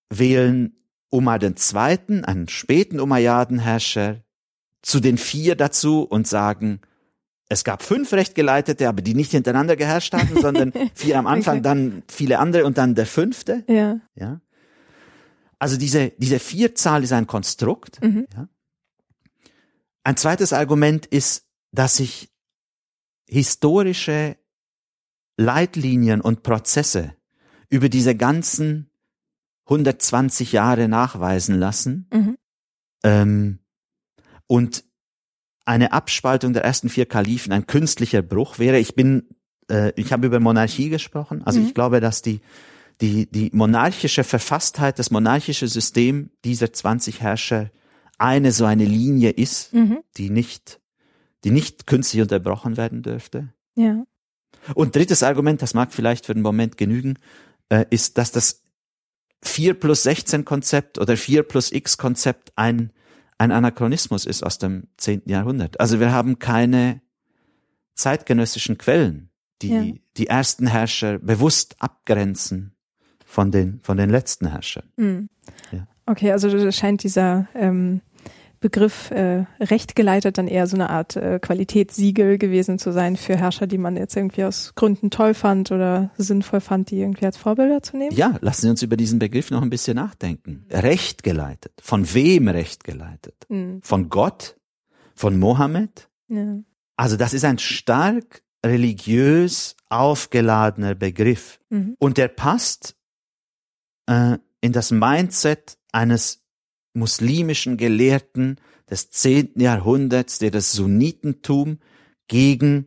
wählen Umar den Zweiten, einen späten Umayyaden-Herrscher, zu den vier dazu und sagen, es gab fünf rechtgeleitete, aber die nicht hintereinander geherrscht haben, sondern vier am Anfang, okay. dann viele andere und dann der fünfte. Ja. ja. Also diese, diese Vierzahl ist ein Konstrukt. Mhm. Ja. Ein zweites Argument ist, dass sich historische Leitlinien und Prozesse über diese ganzen 120 Jahre nachweisen lassen mhm. ähm, und eine Abspaltung der ersten vier Kalifen ein künstlicher Bruch wäre. Ich bin, äh, ich habe über Monarchie gesprochen. Also mhm. ich glaube, dass die die die monarchische Verfasstheit, das monarchische System dieser 20 Herrscher eine so eine Linie ist, mhm. die nicht die nicht künstlich unterbrochen werden dürfte. Ja. Und drittes Argument, das mag vielleicht für den Moment genügen, äh, ist, dass das 4 plus 16 Konzept oder 4 plus X Konzept ein, ein Anachronismus ist aus dem 10. Jahrhundert. Also wir haben keine zeitgenössischen Quellen, die ja. die ersten Herrscher bewusst abgrenzen von den, von den letzten Herrschern. Mhm. Ja. Okay, also scheint dieser ähm, Begriff äh, recht geleitet dann eher so eine Art äh, Qualitätssiegel gewesen zu sein für Herrscher, die man jetzt irgendwie aus Gründen toll fand oder sinnvoll fand, die irgendwie als Vorbilder zu nehmen? Ja, lassen Sie uns über diesen Begriff noch ein bisschen nachdenken. Recht geleitet. Von wem recht geleitet? Mhm. Von Gott? Von Mohammed? Ja. Also das ist ein stark religiös aufgeladener Begriff. Mhm. Und der passt äh, in das Mindset eines muslimischen Gelehrten des zehnten Jahrhunderts, der das Sunnitentum gegen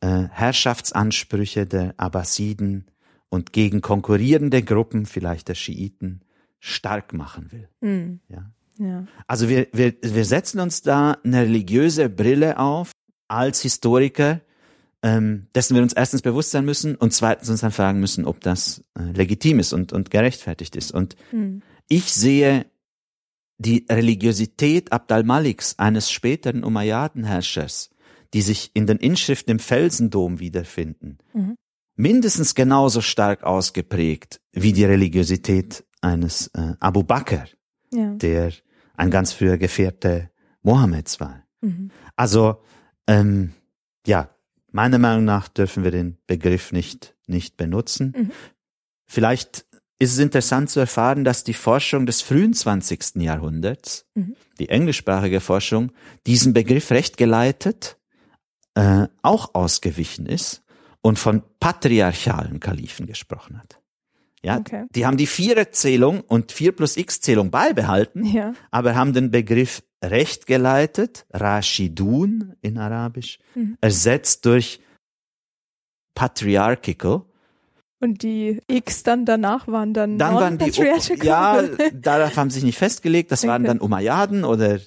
äh, Herrschaftsansprüche der Abbasiden und gegen konkurrierende Gruppen, vielleicht der Schiiten, stark machen will. Mhm. Ja. ja. Also wir, wir, wir setzen uns da eine religiöse Brille auf als Historiker, ähm, dessen wir uns erstens bewusst sein müssen und zweitens uns dann fragen müssen, ob das äh, legitim ist und, und gerechtfertigt ist. Und mhm. ich sehe die Religiosität Abd al-Maliks, eines späteren Umayyaden-Herrschers, die sich in den Inschriften im Felsendom wiederfinden, mhm. mindestens genauso stark ausgeprägt wie die Religiosität eines äh, Abu Bakr, ja. der ein ganz früher Gefährte Mohammeds war. Mhm. Also, ähm, ja, meiner Meinung nach dürfen wir den Begriff nicht, nicht benutzen. Mhm. Vielleicht ist es interessant zu erfahren, dass die Forschung des frühen 20. Jahrhunderts, mhm. die englischsprachige Forschung, diesen Begriff recht geleitet äh, auch ausgewichen ist und von patriarchalen Kalifen gesprochen hat. Ja, okay. die haben die Viererzählung und Vier plus X-Zählung beibehalten, ja. aber haben den Begriff recht geleitet, Rashidun in Arabisch, mhm. ersetzt durch patriarchal, und die X dann danach waren dann, dann waren die Ja, darauf haben sie sich nicht festgelegt. Das okay. waren dann Umayyaden oder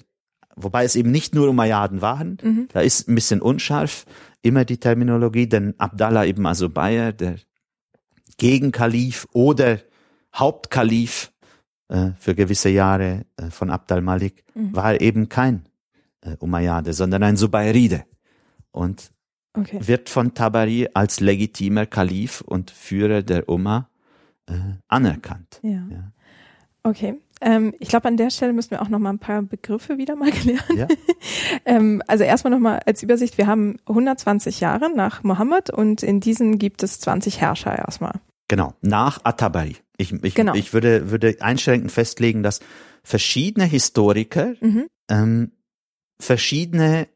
wobei es eben nicht nur Umayyaden waren. Mhm. Da ist ein bisschen unscharf. immer die Terminologie, denn Abdallah ibn Azubayr, der Gegenkalif oder Hauptkalif äh, für gewisse Jahre äh, von Abd al-Malik, mhm. war eben kein äh, Umayyade, sondern ein Subayride. Und okay. wird von Tabari als legitimer Kalif und Führer der Umma äh, anerkannt. Ja. ja. Okay. Ähm, ich glaube, an der Stelle müssen wir auch noch mal ein paar Begriffe wieder mal klären. Ja. ähm, also erstmal noch mal als Übersicht. Wir haben 120 Jahre nach Mohammed und in diesen gibt es 20 Herrscher erstmal. Genau, nach Atabari. Ich, ich, genau. ich würde, würde einschränkend festlegen, dass verschiedene Historiker mhm. ähm, verschiedene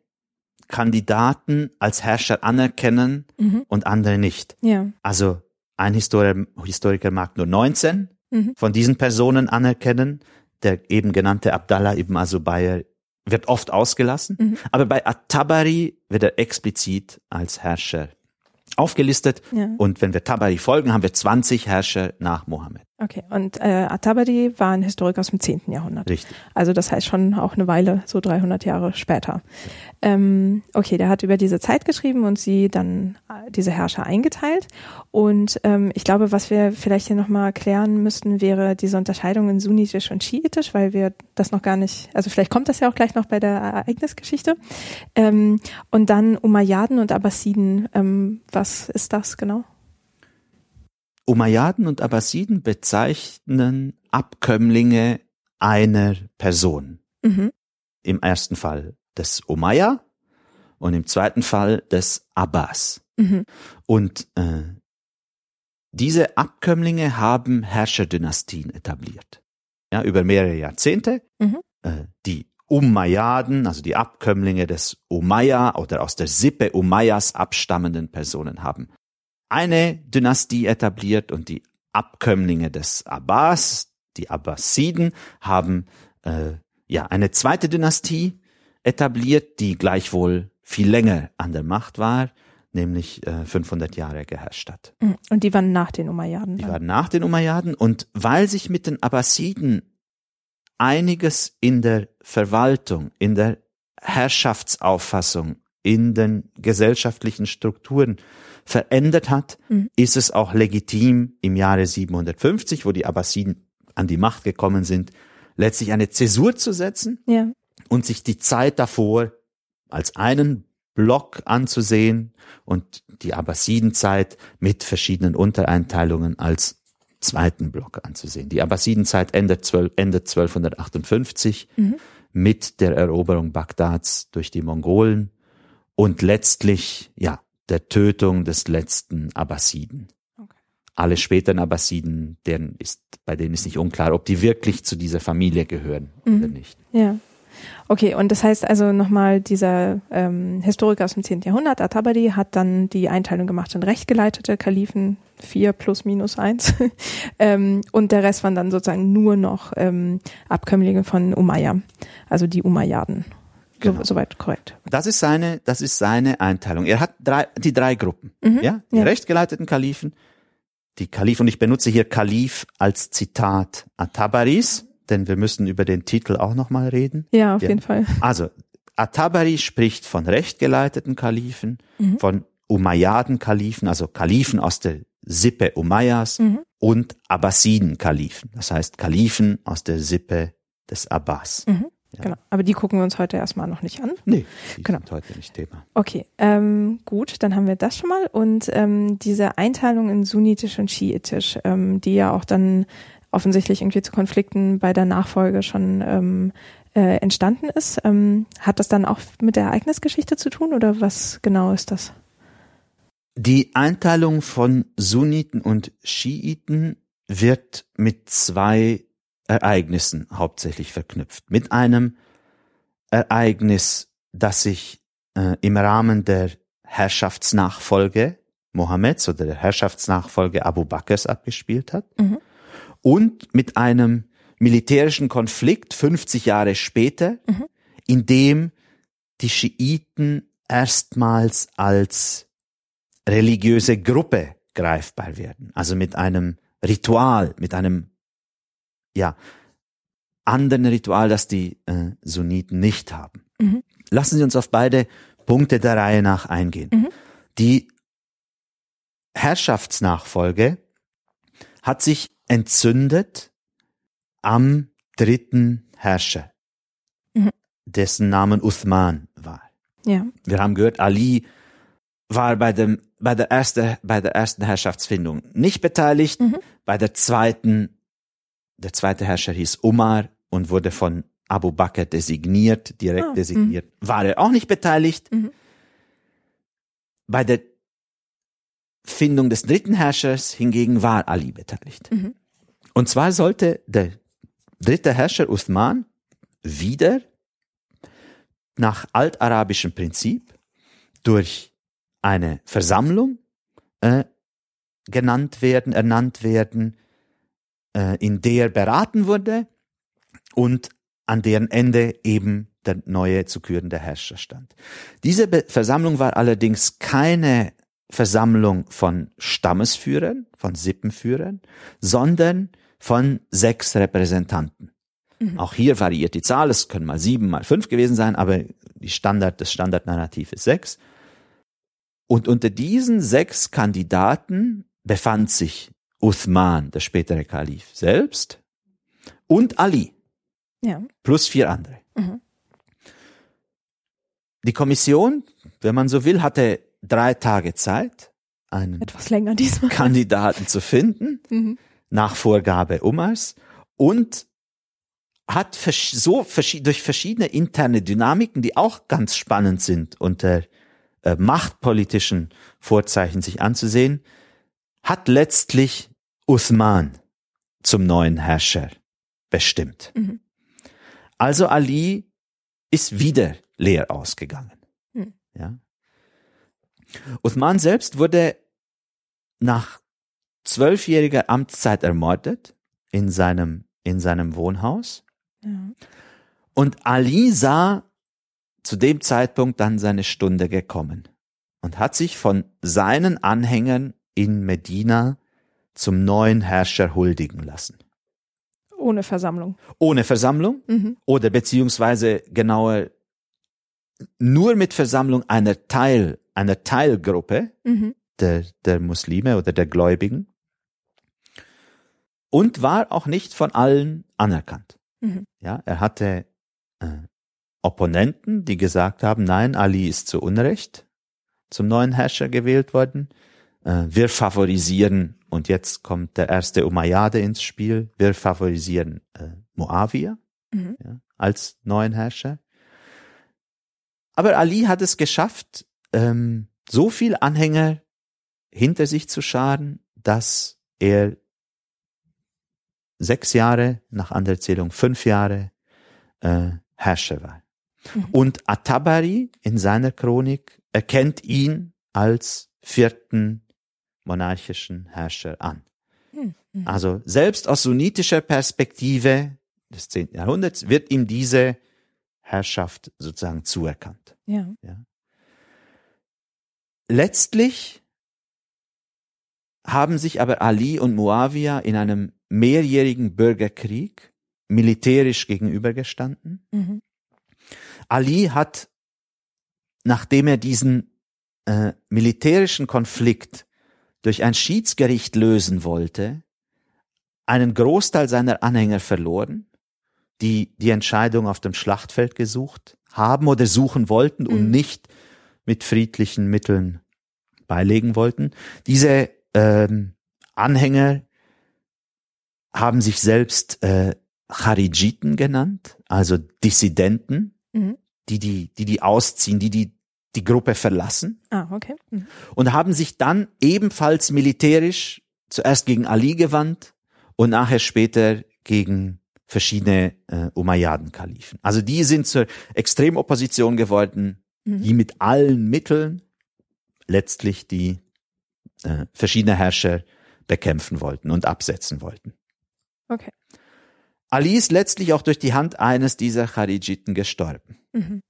Kandidaten als Herrscher anerkennen mhm. und andere nicht. Ja. Also ein Historiker, Historiker mag nur 19 mhm. von diesen Personen anerkennen. Der eben genannte Abdallah ibn Azubayr wird oft ausgelassen, mhm. aber bei At-Tabari wird er explizit als Herrscher aufgelistet. Ja. Und wenn wir Tabari folgen, haben wir 20 Herrscher nach Mohammed. Okay, und äh, At-Tabari war ein Historiker aus dem 10. Jahrhundert. Richtig. Also das heißt schon auch eine Weile, so 300 Jahre später. Ja. Ähm, okay, der hat über diese Zeit geschrieben und sie dann äh, diese Herrscher eingeteilt. Und ähm, ich glaube, was wir vielleicht hier nochmal klären müssten, wäre diese Unterscheidung in sunnitisch und schiitisch, weil wir das noch gar nicht, also vielleicht kommt das ja auch gleich noch bei der Ereignisgeschichte. Ähm, und dann Umayyaden und Abbasiden, ähm, was ist das genau? Umayyaden und Abbasiden bezeichnen Abkömmlinge einer Person. Mhm. Im ersten Fall des Umayya und im zweiten Fall des Abbas. Mhm. Und äh, diese Abkömmlinge haben Herrscherdynastien etabliert. Ja, über mehrere Jahrzehnte. Mhm. Äh, die Umayyaden, also die Abkömmlinge des Umayya oder aus der Sippe Umayyas abstammenden Personen haben eine Dynastie etabliert und die Abkömmlinge des Abbas, die Abbasiden, haben äh, ja eine zweite Dynastie etabliert, die gleichwohl viel länger an der Macht war, nämlich äh, 500 Jahre geherrscht hat. Mhm. Und die waren nach den Umayyaden. Die waren nach den Umayyaden und weil sich mit den Abbasiden einiges in der Verwaltung, in der Herrschaftsauffassung, in den gesellschaftlichen Strukturen verändert hat, mhm. ist es auch legitim im Jahre 750, wo die Abbasiden an die Macht gekommen sind, letztlich eine Zäsur zu setzen ja. und sich die Zeit davor als einen Block anzusehen und die Abbasidenzeit mit verschiedenen Untereinteilungen als zweiten Block anzusehen. Die Abbasidenzeit endet, 12, endet 1258 mhm. mit der Eroberung Bagdads durch die Mongolen und letztlich, ja, der Tötung des letzten Abbasiden. Okay. Alle späteren Abbasiden, deren ist, bei denen ist nicht unklar, ob die wirklich zu dieser Familie gehören mhm. oder nicht. Ja. Okay, und das heißt also nochmal, dieser ähm, Historiker aus dem 10. Jahrhundert, Atabadi, hat dann die Einteilung gemacht in rechtgeleitete Kalifen, vier plus minus eins. ähm, und der Rest waren dann sozusagen nur noch ähm, Abkömmlinge von Umayya, also die Umayyaden. Genau. Soweit korrekt. Das ist seine, das ist seine Einteilung. Er hat drei, die drei Gruppen, mhm. ja, die ja. rechtgeleiteten Kalifen, die Kalif, und ich benutze hier Kalif als Zitat Atabaris, denn wir müssen über den Titel auch nochmal reden. Ja, auf ja. jeden Fall. Also, Atabari spricht von rechtgeleiteten Kalifen, mhm. von Umayyaden-Kalifen, also Kalifen aus der Sippe Umayyas mhm. und Abbasiden-Kalifen, das heißt Kalifen aus der Sippe des Abbas. Mhm. Ja. Genau. Aber die gucken wir uns heute erstmal noch nicht an. Nee, die genau. sind heute nicht Thema. Okay, ähm, gut, dann haben wir das schon mal. Und ähm, diese Einteilung in sunnitisch und schiitisch, ähm, die ja auch dann offensichtlich irgendwie zu Konflikten bei der Nachfolge schon ähm, äh, entstanden ist, ähm, hat das dann auch mit der Ereignisgeschichte zu tun oder was genau ist das? Die Einteilung von Sunniten und Schiiten wird mit zwei Ereignissen hauptsächlich verknüpft. Mit einem Ereignis, das sich äh, im Rahmen der Herrschaftsnachfolge Mohammeds oder der Herrschaftsnachfolge Abu Bakrs abgespielt hat. Mhm. Und mit einem militärischen Konflikt 50 Jahre später, mhm. in dem die Schiiten erstmals als religiöse Gruppe greifbar werden. Also mit einem Ritual, mit einem ja, anderen Ritual, das die äh, Sunniten nicht haben. Mhm. Lassen Sie uns auf beide Punkte der Reihe nach eingehen. Mhm. Die Herrschaftsnachfolge hat sich entzündet am dritten Herrscher, Mhm. dessen Namen Uthman war. Ja. Wir haben gehört, Ali war bei dem bei der erste bei der ersten Herrschaftsfindung nicht beteiligt, Mhm. bei der zweiten der zweite Herrscher hieß Umar und wurde von Abu Bakr designiert, direkt Ah, designiert. War er auch nicht beteiligt. Mhm. Bei der Findung des dritten Herrschers hingegen war Ali beteiligt. Mhm. Und zwar sollte der dritte Herrscher Uthman wieder nach altarabischem Prinzip durch eine Versammlung äh, genannt werden, ernannt werden, äh, in der beraten wurde und an deren Ende eben der neue zu kürende Herrscher stand. Diese Be Versammlung war allerdings keine Versammlung von Stammesführern, von Sippenführern, sondern von sechs Repräsentanten. Mhm. Auch hier variiert die Zahl, es können mal sieben, mal fünf gewesen sein, aber die Standard, das Standardnarrativ ist sechs. Und unter diesen sechs Kandidaten befand sich Uthman, der spätere Kalif selbst, und Ali, Ja. plus vier andere. Mhm. Die Kommission, wenn man so will, hatte drei Tage Zeit, einen Etwas länger diesmal. Kandidaten zu finden, Mhm. nach Vorgabe Umars, und hat so durch verschiedene interne Dynamiken, die auch ganz spannend sind, unter äh, machtpolitischen Vorzeichen sich anzusehen, hat letztlich Uthman zum neuen Herrscher bestimmt. Mhm. Also Ali ist wieder leer ausgegangen. Hm. Ja. Uthman selbst wurde nach zwölfjähriger Amtszeit ermordet in seinem, in seinem Wohnhaus. Ja. Und Ali sah zu dem Zeitpunkt dann seine Stunde gekommen und hat sich von seinen Anhängern in Medina zum neuen Herrscher huldigen lassen. Ohne Versammlung. Ohne Versammlung Mhm. oder beziehungsweise genauer nur mit Versammlung einer Teil, einer Teilgruppe Mhm. der, der Muslime oder der Gläubigen und war auch nicht von allen anerkannt. Mhm. Ja, er hatte äh, Opponenten, die gesagt haben, nein, Ali ist zu Unrecht zum neuen Herrscher gewählt worden. Äh, wir favorisieren, und jetzt kommt der erste Umayyade ins Spiel, wir favorisieren äh, Muawiyah Mhm. ja, als neuen Herrscher. Aber Ali hat es geschafft, ähm, so viel Anhänger hinter sich zu scharen, dass er sechs Jahre, nach anderer Zählung fünf Jahre äh, Herrscher war. Mhm. Und Atabari in seiner Chronik erkennt ihn als vierten monarchischen Herrscher an. Mhm. Mhm. Also selbst aus sunnitischer Perspektive des 10. Jahrhunderts wird ihm diese Herrschaft sozusagen zuerkannt. Ja. Letztlich haben sich aber Ali und Muawiyah in einem mehrjährigen Bürgerkrieg militärisch gegenübergestanden. Mhm. Ali hat, nachdem er diesen äh, militärischen Konflikt durch ein Schiedsgericht lösen wollte, einen Großteil seiner Anhänger verloren, die die Entscheidung auf dem Schlachtfeld gesucht haben oder suchen wollten und Mhm. nicht mit friedlichen Mitteln beilegen wollten. Diese ähm, Anhänger haben sich selbst äh, Charijiten genannt, also Dissidenten, Mhm. die die, die die ausziehen, die die die Gruppe verlassen Ah, okay. Mhm. und haben sich dann ebenfalls militärisch zuerst gegen Ali gewandt und nachher später gegen verschiedene äh, Umayyaden-Kalifen. Also die sind zur Extremopposition geworden, Mhm. die mit allen Mitteln letztlich die äh, verschiedene Herrscher bekämpfen wollten und absetzen wollten. Okay. Ali ist letztlich auch durch die Hand eines dieser Charijiten gestorben, Mhm.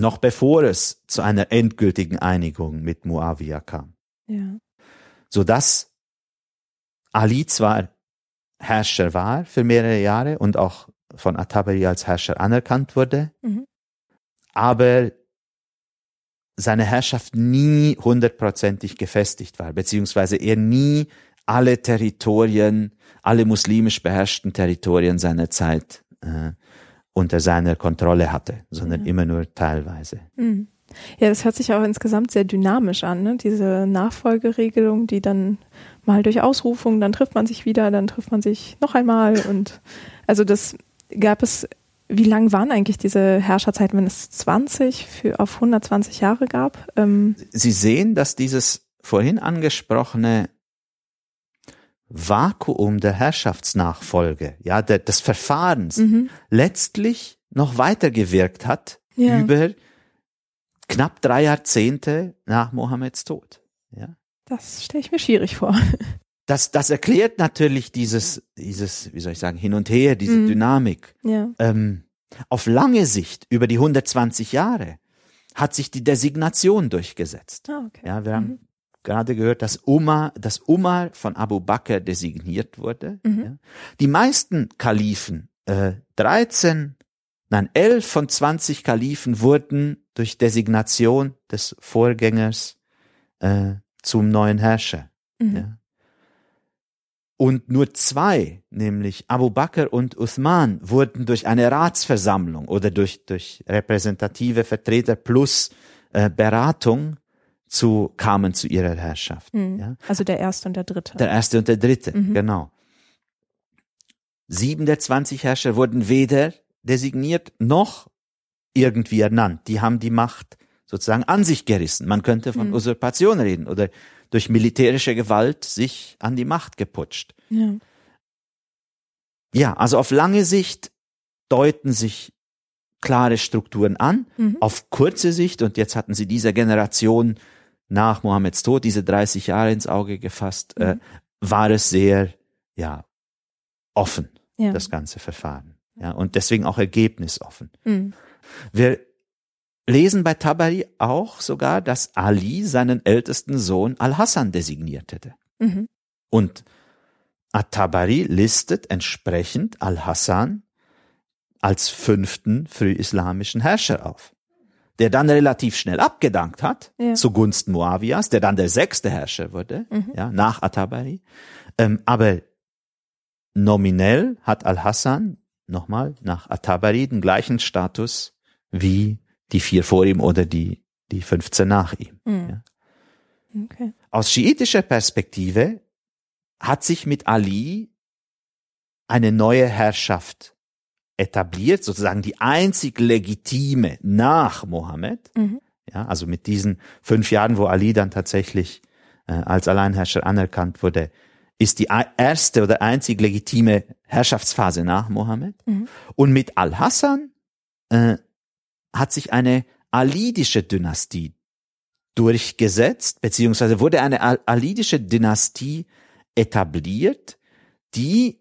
Noch bevor es zu einer endgültigen Einigung mit Muawiyah kam, Ja. sodass Ali zwar Herrscher war für mehrere Jahre und auch von Atabari als Herrscher anerkannt wurde, Mhm. aber seine Herrschaft nie hundertprozentig gefestigt war, beziehungsweise er nie alle Territorien, alle muslimisch beherrschten Territorien seiner Zeit äh, unter seiner Kontrolle hatte, sondern ja. immer nur teilweise. Mhm. Ja, das hört sich auch insgesamt sehr dynamisch an, ne? diese Nachfolgeregelung, die dann mal durch Ausrufung, dann trifft man sich wieder, dann trifft man sich noch einmal und also das gab es, wie lang waren eigentlich diese Herrscherzeiten, wenn es 20 für, auf 120 Jahre gab? Ähm Sie sehen, dass dieses vorhin angesprochene Vakuum der Herrschaftsnachfolge, ja, der, des Verfahrens, mhm. letztlich noch weitergewirkt hat ja. über knapp drei Jahrzehnte nach Mohammeds Tod. Ja. Das stelle ich mir schwierig vor. Das, das erklärt natürlich dieses, dieses, wie soll ich sagen, hin und her, diese mhm. Dynamik. Ja. Ähm, auf lange Sicht, über die 120 Jahre, hat sich die Designation durchgesetzt. Ah, okay. Ja, wir mhm. haben gerade gehört, dass Umar, dass Umar von Abu Bakr designiert wurde. Mhm. Ja. Die meisten Kalifen, äh, 13, nein, 11 von 20 Kalifen wurden durch Designation des Vorgängers äh, zum neuen Herrscher. Mhm. Ja. Und nur zwei, nämlich Abu Bakr und Uthman, wurden durch eine Ratsversammlung oder durch, durch repräsentative Vertreter plus äh, Beratung zu, kamen zu ihrer Herrschaft. Mhm. Ja? Also der erste und der dritte. Der erste und der dritte, mhm. genau. Sieben der zwanzig Herrscher wurden weder designiert noch irgendwie ernannt. Die haben die Macht sozusagen an sich gerissen. Man könnte von mhm. Usurpation reden oder durch militärische Gewalt sich an die Macht geputscht. Ja. ja, also auf lange Sicht deuten sich klare Strukturen an. Mhm. Auf kurze Sicht, und jetzt hatten sie dieser Generation nach Mohammeds Tod diese 30 Jahre ins Auge gefasst, äh, mhm. äh, war es sehr, ja, offen, ja. das ganze Verfahren. Ja, und deswegen auch ergebnisoffen. Mhm. Wir lesen bei Tabari auch sogar, dass Ali seinen ältesten Sohn Al-Hassan designiert hätte. Mhm. Und At-Tabari listet entsprechend Al-Hassan als fünften frühislamischen Herrscher auf der dann relativ schnell abgedankt hat ja. zugunsten Muawias, der dann der sechste Herrscher wurde, mhm. ja, nach Atabari. Ähm, aber nominell hat Al-Hassan nochmal nach Atabari den gleichen Status wie die vier vor ihm oder die, die 15 nach ihm. Mhm. Ja. Okay. Aus schiitischer Perspektive hat sich mit Ali eine neue Herrschaft etabliert, sozusagen die einzig legitime nach Mohammed. Mhm. Ja, also mit diesen fünf Jahren, wo Ali dann tatsächlich äh, als Alleinherrscher anerkannt wurde, ist die erste oder einzig legitime Herrschaftsphase nach Mohammed. Mhm. Und mit Al-Hassan äh, hat sich eine alidische Dynastie durchgesetzt, beziehungsweise wurde eine alidische Dynastie etabliert, die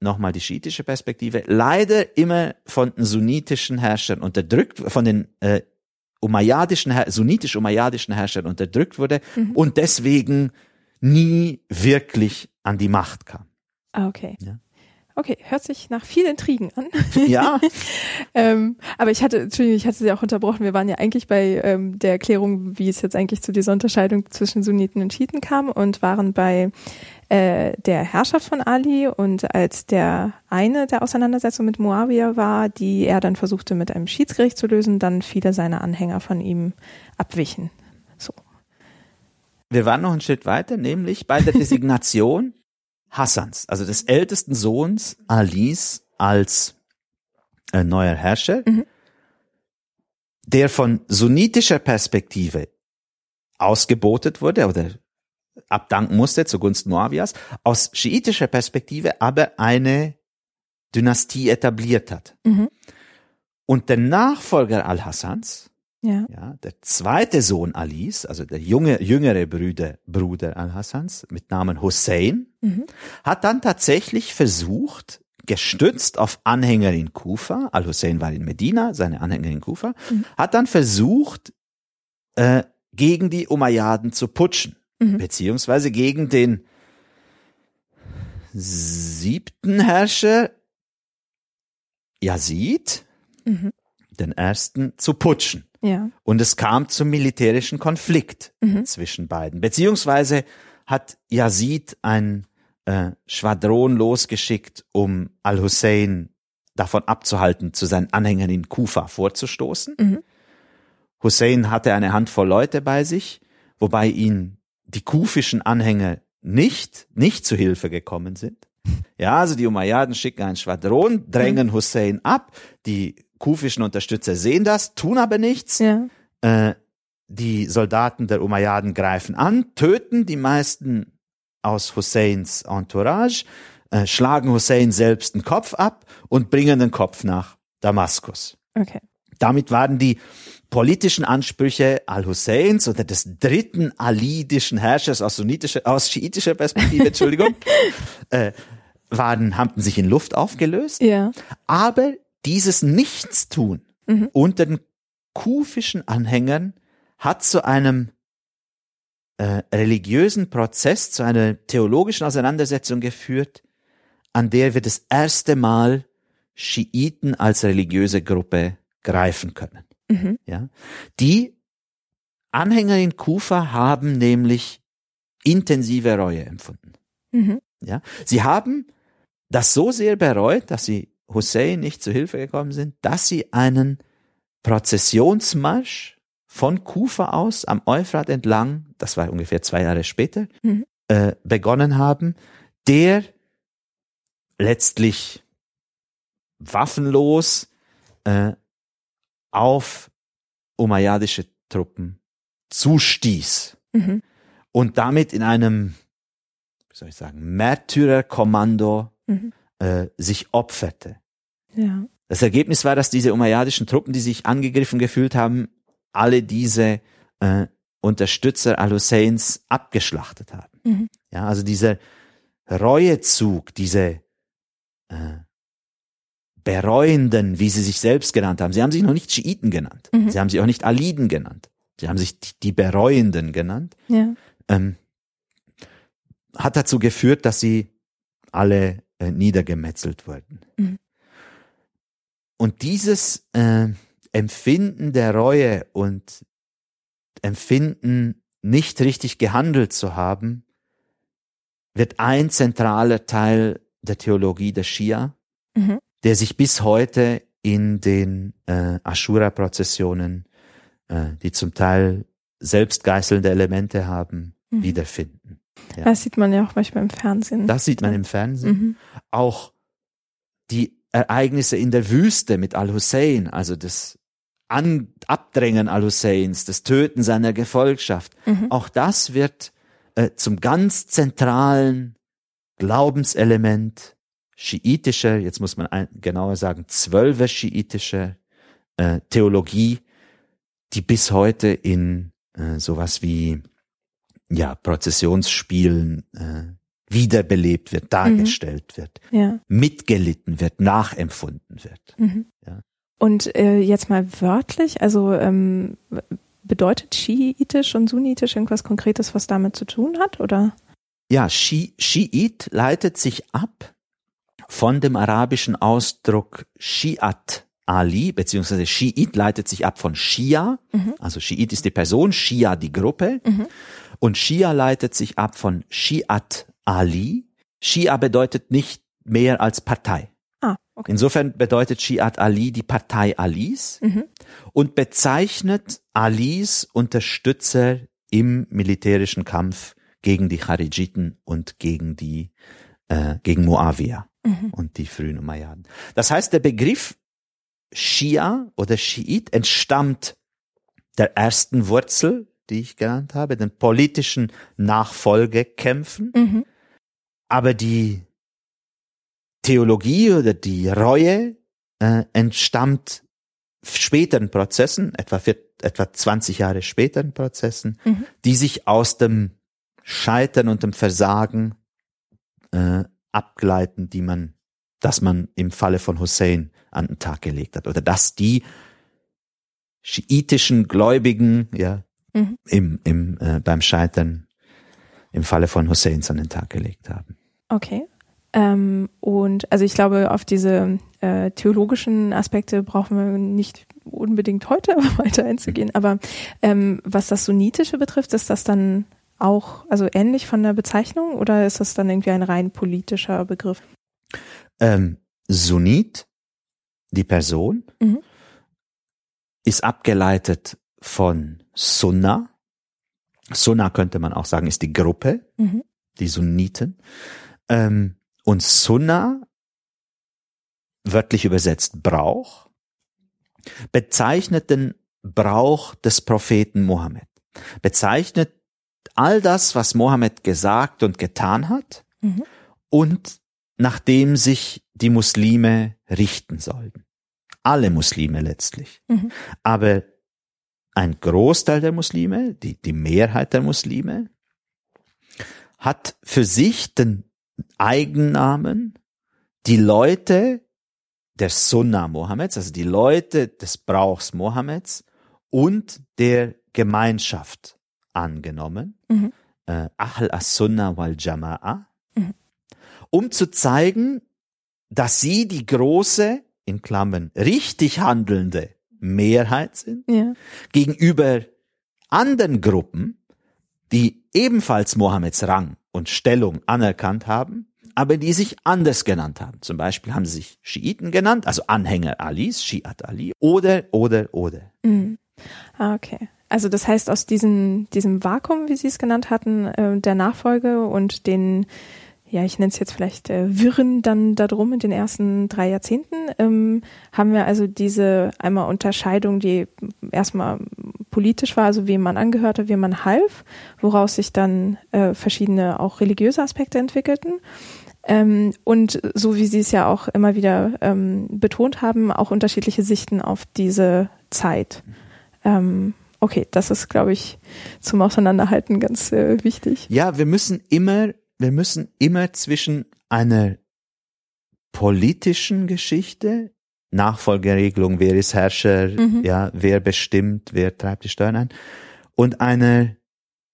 nochmal die schiitische Perspektive, leider immer von den sunnitischen Herrschern unterdrückt, von den äh, umayyadischen, sunnitisch-umayyadischen Herrschern unterdrückt wurde mhm. und deswegen nie wirklich an die Macht kam. Ah, okay. Ja. Okay, hört sich nach vielen Intrigen an. Ja. ähm, aber ich hatte, Entschuldigung, ich hatte Sie auch unterbrochen. Wir waren ja eigentlich bei ähm, der Erklärung, wie es jetzt eigentlich zu dieser Unterscheidung zwischen Sunniten und Schiiten kam und waren bei äh, der Herrschaft von Ali und als der eine der Auseinandersetzung mit Muawiyah war, die er dann versuchte mit einem Schiedsgericht zu lösen, dann viele seiner Anhänger von ihm abwichen. So. Wir waren noch einen Schritt weiter, nämlich bei der Designation Hassans, also des ältesten Sohns Alis als äh, neuer Herrscher, mhm. der von sunnitischer Perspektive ausgebotet wurde oder abdanken musste zugunsten Moawias, aus schiitischer Perspektive aber eine Dynastie etabliert hat. Mhm. Und der Nachfolger Al-Hassans, ja. ja. der zweite Sohn Alis, also der junge, jüngere Bruder, Bruder Al-Hassans mit Namen Hussein, mhm. hat dann tatsächlich versucht, gestützt auf Anhänger in Kufa, Al-Hussein war in Medina, seine Anhänger in Kufa, mhm. hat dann versucht, äh, gegen die Umayyaden zu putschen mhm. beziehungsweise gegen den siebten Herrscher Yazid, mhm. den Ersten zu putschen. Ja. Und es kam zum militärischen Konflikt Mhm. zwischen beiden. Beziehungsweise hat Yazid ein äh, Schwadron losgeschickt, um Al-Hussein davon abzuhalten, zu seinen Anhängern in Kufa vorzustoßen. Mhm. Hussein hatte eine Handvoll Leute bei sich, wobei ihn die kufischen Anhänger nicht, nicht zu Hilfe gekommen sind. Ja, also die Umayyaden schicken ein Schwadron, drängen Hussein ab. Die kufischen Unterstützer sehen das, tun aber nichts. Ja. Äh, die Soldaten der Umayyaden greifen an, töten die meisten aus Husseins Entourage, äh, schlagen Hussein selbst den Kopf ab und bringen den Kopf nach Damaskus. Okay. Damit waren die politischen Ansprüche Al-Husseins oder des dritten alidischen Herrschers aus, sunnitischer, aus schiitischer Perspektive, Entschuldigung, äh, waren, haben sich in Luft aufgelöst. Ja. Aber dieses Nichtstun Mhm. unter den kufischen Anhängern hat zu einem äh, religiösen Prozess, zu einer theologischen Auseinandersetzung geführt, an der wir das erste Mal Schiiten als religiöse Gruppe greifen können. Mhm. Ja? Die Anhänger in Kufa haben nämlich intensive Reue empfunden. Mhm. Ja? Sie haben das so sehr bereut, dass sie Hussein nicht zu Hilfe gekommen sind, dass sie einen Prozessionsmarsch von Kufa aus am Euphrat entlang, das war ungefähr zwei Jahre später, Mhm. äh, begonnen haben, der letztlich waffenlos äh, auf umayyadische Truppen zustieß Mhm. und damit in einem, wie soll ich sagen, Märtyrerkommando Mhm. äh, sich opferte. Ja. Das Ergebnis war, dass diese umayyadischen Truppen, die sich angegriffen gefühlt haben, alle diese äh, Unterstützer al-Husseins abgeschlachtet haben. Mhm. Ja, also dieser Reuezug, diese äh, Bereuenden, wie sie sich selbst genannt haben. Sie haben sich noch nicht Schiiten genannt. Mhm. Sie haben sich auch nicht Aliden genannt. Sie haben sich die- die Bereuenden genannt. Ja. Ähm, hat dazu geführt, dass sie alle äh, niedergemetzelt wurden. Mhm. Und dieses äh, Empfinden der Reue und Empfinden, nicht richtig gehandelt zu haben, wird ein zentraler Teil der Theologie der Schia, Mhm. Der sich bis heute in den äh, Ashura-Prozessionen, äh, die zum Teil selbstgeißelnde Elemente haben, Mhm. wiederfinden. Ja. Das sieht man ja auch manchmal im Fernsehen. Das sieht man im Fernsehen. Mhm. Auch die Ereignisse in der Wüste mit Al-Hussein, also das An Abdrängen Al-Husseins, das Töten seiner Gefolgschaft, Mhm. auch das wird äh, zum ganz zentralen Glaubenselement schiitischer, jetzt muss man ein, genauer sagen, zwölfer schiitischer äh, Theologie, die bis heute in äh, sowas wie ja, Prozessionsspielen äh, wiederbelebt wird, dargestellt wird, Ja. mitgelitten wird, nachempfunden wird. Mhm. Ja. Und äh, jetzt mal wörtlich, also ähm, bedeutet Schiitisch und Sunnitisch irgendwas Konkretes, was damit zu tun hat, oder? Ja, Shi, Schiit leitet sich ab von dem arabischen Ausdruck Shiat Ali, beziehungsweise Schiit leitet sich ab von Shia, Mhm. also Schiit ist die Person, Shia die Gruppe, Mhm. und Shia leitet sich ab von Shiat Ali. Shia bedeutet nicht mehr als Partei. Ah, okay. Insofern bedeutet Shiat Ali die Partei Alis Mhm. und bezeichnet Alis Unterstützer im militärischen Kampf gegen die Charijiten und gegen die äh, gegen Muawiyah Mhm. und die frühen Umayyaden. Das heißt, der Begriff Schia oder Schiit entstammt der ersten Wurzel, die ich genannt habe, den politischen Nachfolgekämpfen, Mhm. aber die Theologie oder die Reue äh, entstammt späteren Prozessen, etwa, vier, etwa 20 Jahre späteren Prozessen, Mhm. die sich aus dem Scheitern und dem Versagen äh, abgleiten, die man, dass man im Falle von Hussein an den Tag gelegt hat oder dass die schiitischen Gläubigen ja Mhm. im, im äh, beim Scheitern im Falle von Husseins an den Tag gelegt haben. Okay. Ähm, und also ich glaube, auf diese äh, theologischen Aspekte brauchen wir nicht unbedingt heute weiter einzugehen. Aber ähm, was das Sunnitische betrifft, ist das dann auch also ähnlich von der Bezeichnung oder ist das dann irgendwie ein rein politischer Begriff? Ähm, Sunnit, die Person, mhm. ist abgeleitet von Sunna. Sunna könnte man auch sagen, ist die Gruppe, mhm. die Sunniten. Ähm, und Sunna, wörtlich übersetzt Brauch, bezeichnet den Brauch des Propheten Mohammed. Bezeichnet all das, was Mohammed gesagt und getan hat mhm. und nachdem sich die Muslime richten sollten. Alle Muslime letztlich. Mhm. Aber ein Großteil der Muslime, die, die Mehrheit der Muslime, hat für sich den Eigennamen, die Leute der Sunna Mohammeds, also die Leute des Brauchs Mohammeds und der Gemeinschaft angenommen, mhm. äh, Ahl as-Sunna wal Jama'a, mhm. um zu zeigen, dass sie die große, in Klammern, richtig handelnde Mehrheit sind, ja. gegenüber anderen Gruppen, die ebenfalls Mohammeds Rang und Stellung anerkannt haben, aber die sich anders genannt haben. Zum Beispiel haben sie sich Schiiten genannt, also Anhänger Alis, Shiat Ali, oder, oder, oder. Mhm. Ah, okay. Also das heißt, aus diesem, diesem Vakuum, wie Sie es genannt hatten, äh, der Nachfolge und den ja, ich nenne es jetzt vielleicht äh, Wirren dann darum in den ersten drei Jahrzehnten, ähm, haben wir also diese einmal Unterscheidung, die erstmal politisch war, also wem man angehörte, wem man half, woraus sich dann äh, verschiedene auch religiöse Aspekte entwickelten. Ähm, und so wie Sie es ja auch immer wieder ähm, betont haben, auch unterschiedliche Sichten auf diese Zeit. Ähm, okay, das ist, glaube ich, zum Auseinanderhalten ganz äh, wichtig. Ja, wir müssen immer wir müssen immer zwischen einer politischen Geschichte, Nachfolgeregelung, wer ist Herrscher, mhm. ja, wer bestimmt, wer treibt die Steuern ein, und einer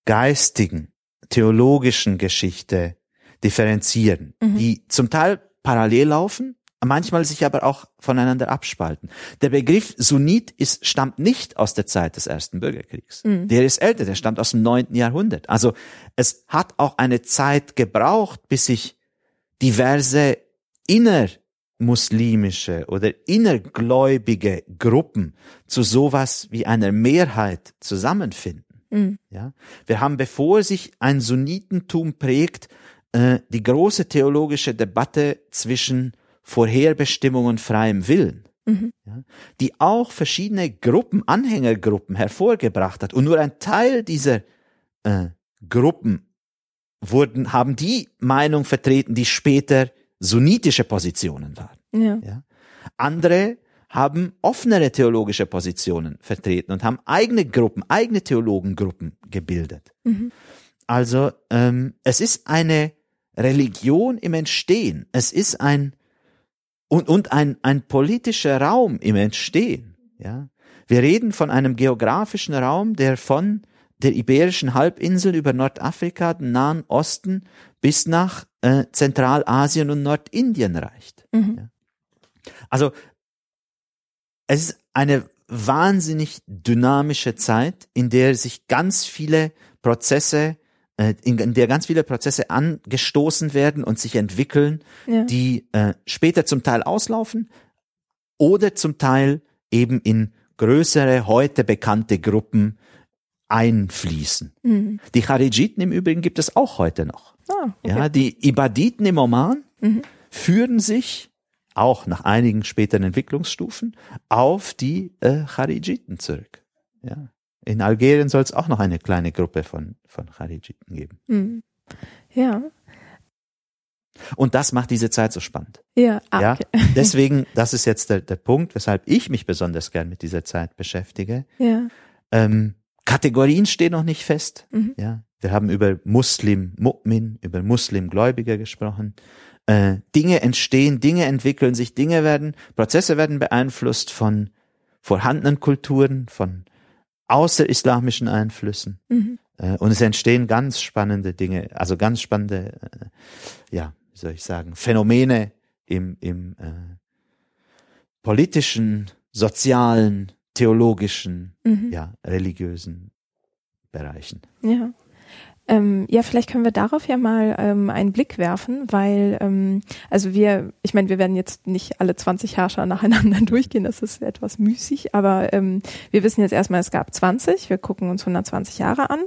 geistigen, theologischen Geschichte differenzieren, mhm. die zum Teil parallel laufen, manchmal sich aber auch voneinander abspalten. Der Begriff Sunnit ist, stammt nicht aus der Zeit des Ersten Bürgerkriegs. Mhm. Der ist älter, der stammt aus dem neunten Jahrhundert. Also es hat auch eine Zeit gebraucht, bis sich diverse innermuslimische oder innergläubige Gruppen zu sowas wie einer Mehrheit zusammenfinden. Mhm. Ja, wir haben, bevor sich ein Sunnitentum prägt, äh, die große theologische Debatte zwischen Vorherbestimmung und freiem Willen, mhm. ja, die auch verschiedene Gruppen, Anhängergruppen hervorgebracht hat. Und nur ein Teil dieser äh, Gruppen wurden, haben die Meinung vertreten, die später sunnitische Positionen waren. Ja. ja. Andere haben offenere theologische Positionen vertreten und haben eigene Gruppen, eigene Theologengruppen gebildet. Mhm. Also ähm, es ist eine Religion im Entstehen. Es ist ein und, und ein, ein politischer Raum im Entstehen. Ja? Wir reden von einem geografischen Raum, der von der Iberischen Halbinsel über Nordafrika, den Nahen Osten bis nach äh, Zentralasien und Nordindien reicht. Mhm. Ja? Also es ist eine wahnsinnig dynamische Zeit, in der sich ganz viele Prozesse in, in der ganz viele Prozesse angestoßen werden und sich entwickeln, ja. die äh, später zum Teil auslaufen oder zum Teil eben in größere, heute bekannte Gruppen einfließen. Mhm. Die Charijiten im Übrigen gibt es auch heute noch. Ah, okay. Ja, die Ibaditen im Oman mhm. führen sich auch nach einigen späteren Entwicklungsstufen auf die äh, Charijiten zurück. Ja. In Algerien soll es auch noch eine kleine Gruppe von, von Charijiten geben. Mhm. Ja. Und das macht diese Zeit so spannend. Ja, ah, ja? Okay. deswegen, das ist jetzt der, der Punkt, weshalb ich mich besonders gern mit dieser Zeit beschäftige. Ja. Ähm, Kategorien stehen noch nicht fest. Mhm. Ja, wir haben über Muslim, Mu'min, über Muslim-Gläubiger gesprochen. Äh, Dinge entstehen, Dinge entwickeln sich, Dinge werden, Prozesse werden beeinflusst von vorhandenen Kulturen, von außerislamischen Einflüssen. Mhm. Äh, und es entstehen ganz spannende Dinge, also ganz spannende, äh, ja, wie soll ich sagen, Phänomene im, im äh, politischen, sozialen, theologischen, mhm. ja, religiösen Bereichen. Ja. Ähm, ja, vielleicht können wir darauf ja mal ähm, einen Blick werfen, weil ähm, also wir, ich meine, wir werden jetzt nicht alle 20 Herrscher nacheinander durchgehen, das ist etwas müßig, aber ähm, wir wissen jetzt erstmal, es gab 20, wir gucken uns 120 Jahre an.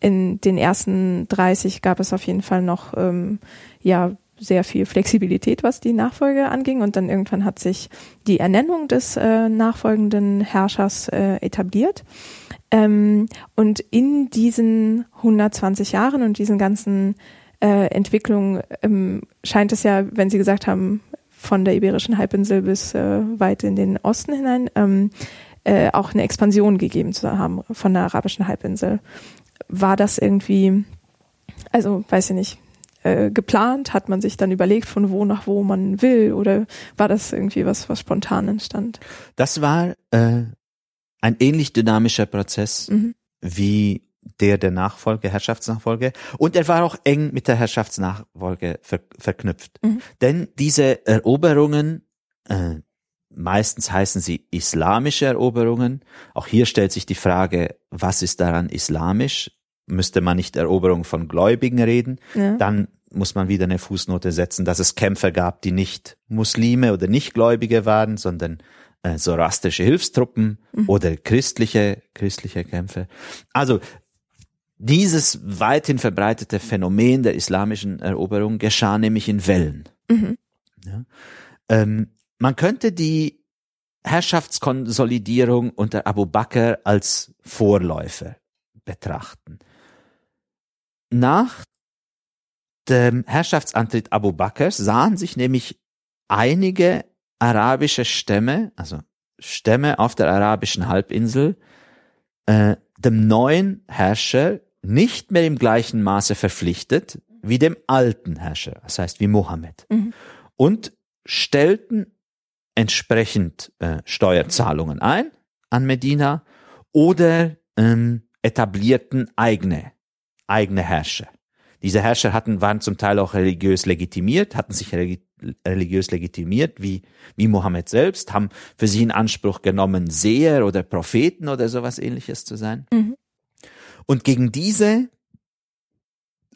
In den ersten 30 gab es auf jeden Fall noch ähm, ja sehr viel Flexibilität, was die Nachfolge anging. Und dann irgendwann hat sich die Ernennung des äh, nachfolgenden Herrschers äh, etabliert. Ähm, und in diesen 120 Jahren und diesen ganzen äh, Entwicklungen ähm, scheint es ja, wenn Sie gesagt haben, von der Iberischen Halbinsel bis äh, weit in den Osten hinein, ähm, äh, auch eine Expansion gegeben zu haben von der arabischen Halbinsel. War das irgendwie, also weiß ich nicht, äh, geplant? Hat man sich dann überlegt, von wo nach wo man will? Oder war das irgendwie was, was spontan entstand? Das war äh, ein ähnlich dynamischer Prozess mhm. wie der der Nachfolge, Herrschaftsnachfolge. Und er war auch eng mit der Herrschaftsnachfolge ver verknüpft. Mhm. Denn diese Eroberungen, äh, meistens heißen sie islamische Eroberungen. Auch hier stellt sich die Frage, was ist daran islamisch? müsste man nicht Eroberung von Gläubigen reden. Ja. Dann muss man wieder eine Fußnote setzen, dass es Kämpfer gab, die nicht Muslime oder Nichtgläubige waren, sondern äh, sorastische Hilfstruppen mhm. oder christliche, christliche Kämpfe. Also dieses weithin verbreitete Phänomen der islamischen Eroberung geschah nämlich in Wellen. Mhm. Ja. Ähm, man könnte die Herrschaftskonsolidierung unter Abu Bakr als Vorläufer betrachten. Nach dem Herrschaftsantritt Abu Bakrs sahen sich nämlich einige arabische Stämme, also Stämme auf der arabischen Halbinsel, äh, dem neuen Herrscher nicht mehr im gleichen Maße verpflichtet wie dem alten Herrscher, das heißt wie Mohammed, mhm. und stellten entsprechend äh, Steuerzahlungen ein an Medina oder ähm, etablierten eigene eigene Herrscher. Diese Herrscher hatten, waren zum Teil auch religiös legitimiert, hatten sich religiös legitimiert, wie, wie Mohammed selbst, haben für sich in Anspruch genommen, Seher oder Propheten oder sowas ähnliches zu sein. Mhm. Und gegen diese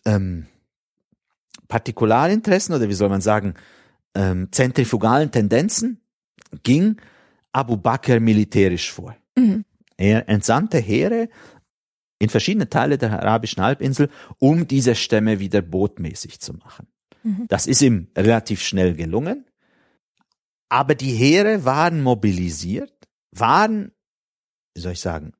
ähm, Partikularinteressen oder wie soll man sagen, ähm, zentrifugalen Tendenzen ging Abu Bakr militärisch vor. Mhm. Er entsandte Heere in verschiedene Teile der arabischen Halbinsel, um diese Stämme wieder botmäßig zu machen. Mhm. Das ist ihm relativ schnell gelungen. Aber die Heere waren mobilisiert, waren, wie soll ich sagen,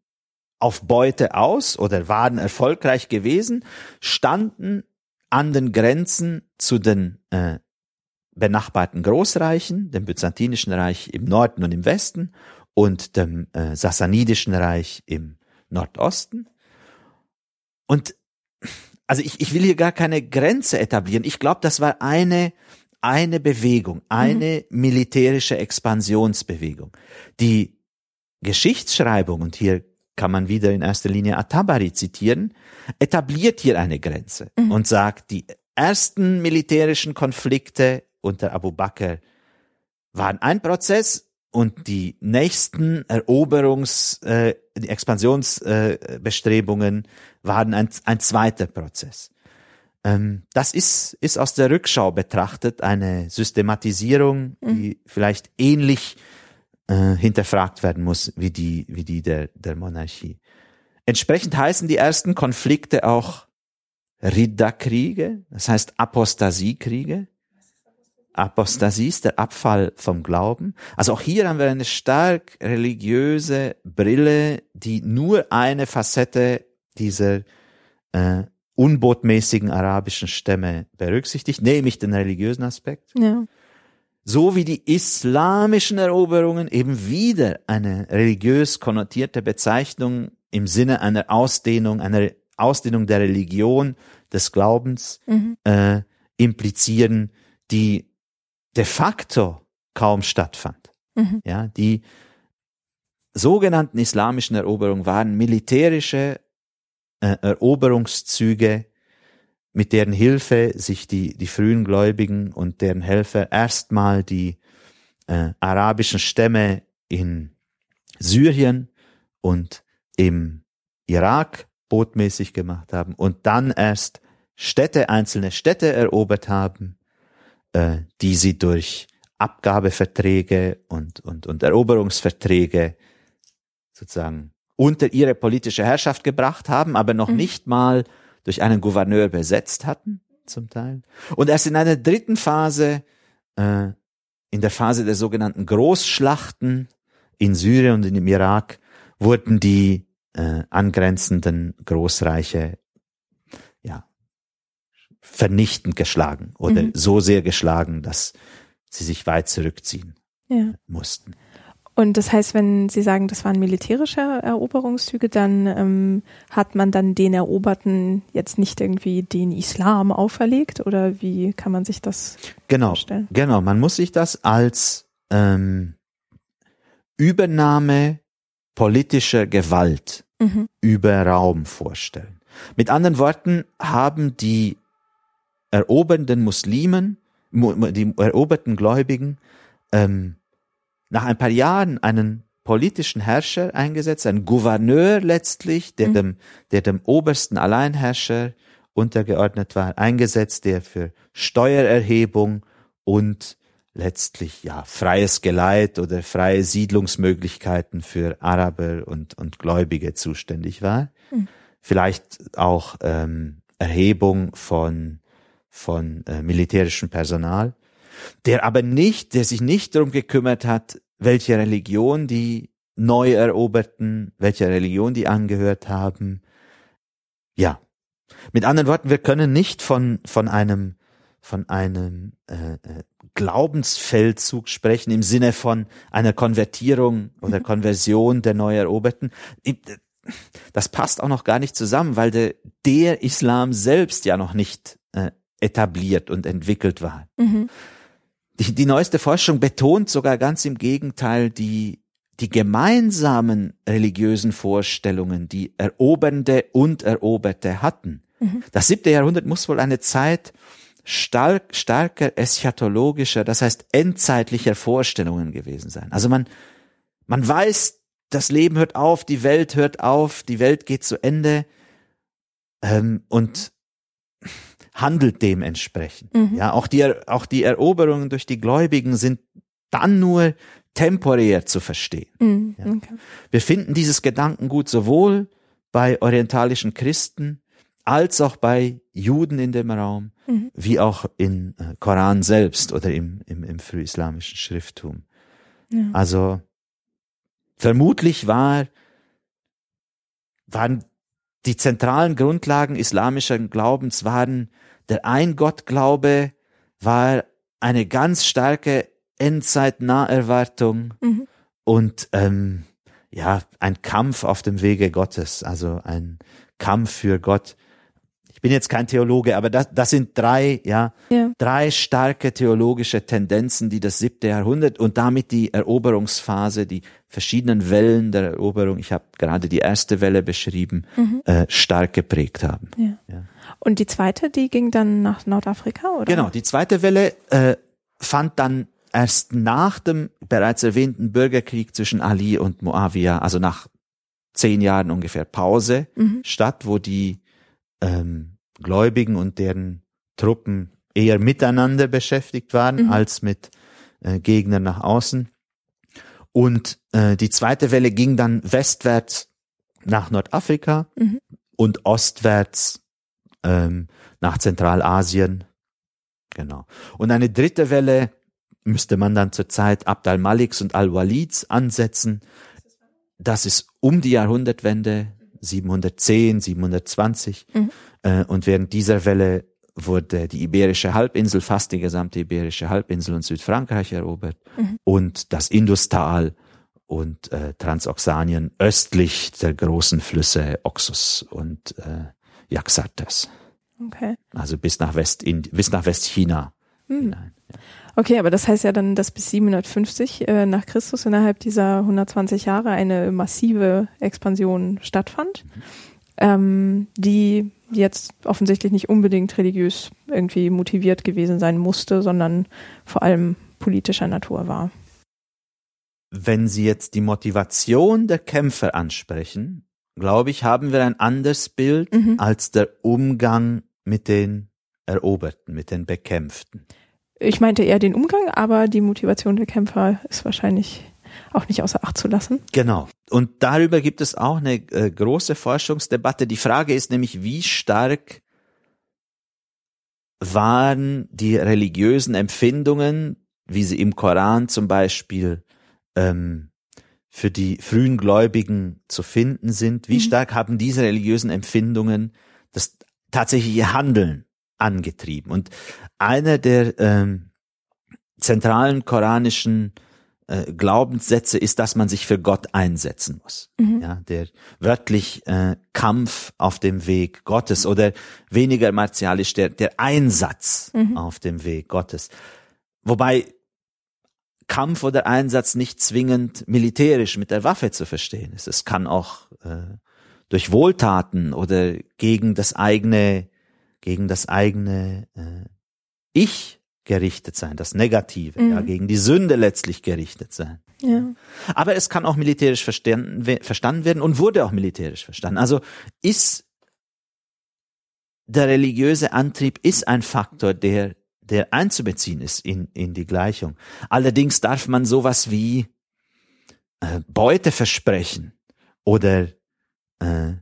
auf Beute aus oder waren erfolgreich gewesen, standen an den Grenzen zu den äh, benachbarten Großreichen, dem Byzantinischen Reich im Norden und im Westen und dem äh, Sassanidischen Reich im Nordosten. Und also ich, ich will hier gar keine Grenze etablieren. Ich glaube, das war eine, eine Bewegung, eine mhm. militärische Expansionsbewegung. Die Geschichtsschreibung, und hier kann man wieder in erster Linie Atabari zitieren, etabliert hier eine Grenze mhm. und sagt, die ersten militärischen Konflikte unter Abu Bakr waren ein Prozess und die nächsten Eroberungs, äh, die Expansionsbestrebungen äh, waren ein, ein zweiter Prozess. Ähm, das ist, ist aus der Rückschau betrachtet eine Systematisierung, die mhm. vielleicht ähnlich äh, hinterfragt werden muss wie die, wie die der, der Monarchie. Entsprechend heißen die ersten Konflikte auch Ridderkriege, das heißt Apostasiekriege. Apostasie ist der Abfall vom Glauben. Also auch hier haben wir eine stark religiöse Brille, die nur eine Facette dieser äh, unbotmäßigen arabischen Stämme berücksichtigt, nämlich den religiösen Aspekt. Ja. So wie die islamischen Eroberungen eben wieder eine religiös konnotierte Bezeichnung im Sinne einer Ausdehnung, einer Ausdehnung der Religion, des Glaubens mhm. äh, implizieren, die de facto kaum stattfand. Mhm. Ja, die sogenannten islamischen Eroberungen waren militärische äh, Eroberungszüge, mit deren Hilfe sich die, die frühen Gläubigen und deren Helfer erstmal die äh, arabischen Stämme in Syrien und im Irak botmäßig gemacht haben und dann erst Städte, einzelne Städte erobert haben, äh, die sie durch Abgabeverträge und, und, und Eroberungsverträge sozusagen unter ihre politische Herrschaft gebracht haben, aber noch mhm. nicht mal durch einen Gouverneur besetzt hatten, zum Teil. Und erst in einer dritten Phase, äh, in der Phase der sogenannten Großschlachten in Syrien und in dem Irak, wurden die äh, angrenzenden Großreiche vernichtend geschlagen oder mhm. so sehr geschlagen, dass sie sich weit zurückziehen ja. mussten. Und das heißt, wenn Sie sagen, das waren militärische Eroberungszüge, dann ähm, hat man dann den Eroberten jetzt nicht irgendwie den Islam auferlegt oder wie kann man sich das genau, vorstellen? Genau, man muss sich das als ähm, Übernahme politischer Gewalt mhm. über Raum vorstellen. Mit anderen Worten haben die erobernden Muslimen, die eroberten Gläubigen, ähm, nach ein paar Jahren einen politischen Herrscher eingesetzt, einen Gouverneur letztlich, der, mhm. dem, der dem obersten Alleinherrscher untergeordnet war, eingesetzt, der für Steuererhebung und letztlich ja freies Geleit oder freie Siedlungsmöglichkeiten für Araber und, und Gläubige zuständig war. Mhm. Vielleicht auch ähm, Erhebung von, von äh, militärischem Personal der aber nicht, der sich nicht darum gekümmert hat, welche Religion die neu eroberten, welcher Religion die angehört haben. Ja. Mit anderen Worten, wir können nicht von, von einem, von einem äh, äh Glaubensfeldzug sprechen im Sinne von einer Konvertierung oder mhm. Konversion der neu eroberten. Das passt auch noch gar nicht zusammen, weil der, der Islam selbst ja noch nicht etabliert und entwickelt war. Mhm. Die, die neueste Forschung betont sogar ganz im Gegenteil die, die gemeinsamen religiösen Vorstellungen, die Erobernde und Eroberte hatten. Mhm. Das siebte Jahrhundert muss wohl eine Zeit stark, starker eschatologischer, das heißt endzeitlicher Vorstellungen gewesen sein. Also man, man weiß, das Leben hört auf, die Welt hört auf, die Welt geht zu Ende. Ähm, und handelt dementsprechend. Mhm. Ja, auch die, auch die Eroberungen durch die Gläubigen sind dann nur temporär zu verstehen. Mhm. Ja. Okay. Wir finden dieses Gedankengut sowohl bei orientalischen Christen als auch bei Juden in dem Raum, mhm. wie auch in äh, Koran selbst oder im, im, im frühislamischen Schrifttum. Ja. Also vermutlich war, waren die zentralen Grundlagen islamischen Glaubens waren der Eingottglaube war eine ganz starke Endzeitnaherwartung mhm. und ähm, ja, ein Kampf auf dem Wege Gottes, also ein Kampf für Gott. Ich bin jetzt kein Theologe, aber das, das sind drei, ja, ja, drei starke theologische Tendenzen, die das siebte Jahrhundert und damit die Eroberungsphase, die verschiedenen Wellen der Eroberung, ich habe gerade die erste Welle beschrieben, mhm. äh, stark geprägt haben. Ja. ja. Und die zweite, die ging dann nach Nordafrika, oder? Genau, die zweite Welle äh, fand dann erst nach dem bereits erwähnten Bürgerkrieg zwischen Ali und Muawiyah, also nach zehn Jahren ungefähr Pause, mhm. statt, wo die ähm, Gläubigen und deren Truppen eher miteinander beschäftigt waren mhm. als mit äh, Gegnern nach außen. Und äh, die zweite Welle ging dann westwärts nach Nordafrika mhm. und ostwärts ähm, nach Zentralasien. Genau. Und eine dritte Welle müsste man dann zur Zeit Abd al-Maliks und al-Walids ansetzen. Das ist um die Jahrhundertwende 710, 720. Mhm. Äh, und während dieser Welle wurde die Iberische Halbinsel, fast die gesamte Iberische Halbinsel und Südfrankreich erobert mhm. und das Industal und äh, Transoxanien östlich der großen Flüsse Oxus und äh, Yaxartes. Okay. Also bis nach West bis nach Westchina hm. hinein. Ja. Okay, aber das heißt ja dann, dass bis 750 äh, nach Christus innerhalb dieser 120 Jahre eine massive Expansion stattfand, mhm. ähm, die jetzt offensichtlich nicht unbedingt religiös irgendwie motiviert gewesen sein musste, sondern vor allem politischer Natur war. wenn Sie jetzt die Motivation der Kämpfer ansprechen, glaube ich, haben wir ein anderes Bild mhm. als der Umgang mit den Eroberten, mit den Bekämpften. Ich meinte eher den Umgang, aber die Motivation der Kämpfer ist wahrscheinlich auch nicht außer Acht zu lassen. Genau. Und darüber gibt es auch eine äh, große Forschungsdebatte. Die Frage ist nämlich, wie stark waren die religiösen Empfindungen, wie sie im Koran zum Beispiel ähm, für die frühen Gläubigen zu finden sind, wie mhm. stark haben diese religiösen Empfindungen das tatsächliche Handeln angetrieben. Und einer der ähm, zentralen koranischen äh, Glaubenssätze ist, dass man sich für Gott einsetzen muss. Mhm. Ja, der wörtlich äh, Kampf auf dem Weg Gottes oder weniger martialisch der, der Einsatz mhm. auf dem Weg Gottes. Wobei Kampf oder Einsatz nicht zwingend militärisch mit der Waffe zu verstehen ist. Es kann auch äh, durch Wohltaten oder gegen das eigene, gegen das eigene äh, Ich gerichtet sein, das Negative, mhm. ja, gegen die Sünde letztlich gerichtet sein. Ja. Aber es kann auch militärisch verstanden, verstanden werden und wurde auch militärisch verstanden. Also ist der religiöse Antrieb ist ein Faktor, der, der einzubeziehen ist in, in die Gleichung. Allerdings darf man sowas wie äh, Beute versprechen oder äh,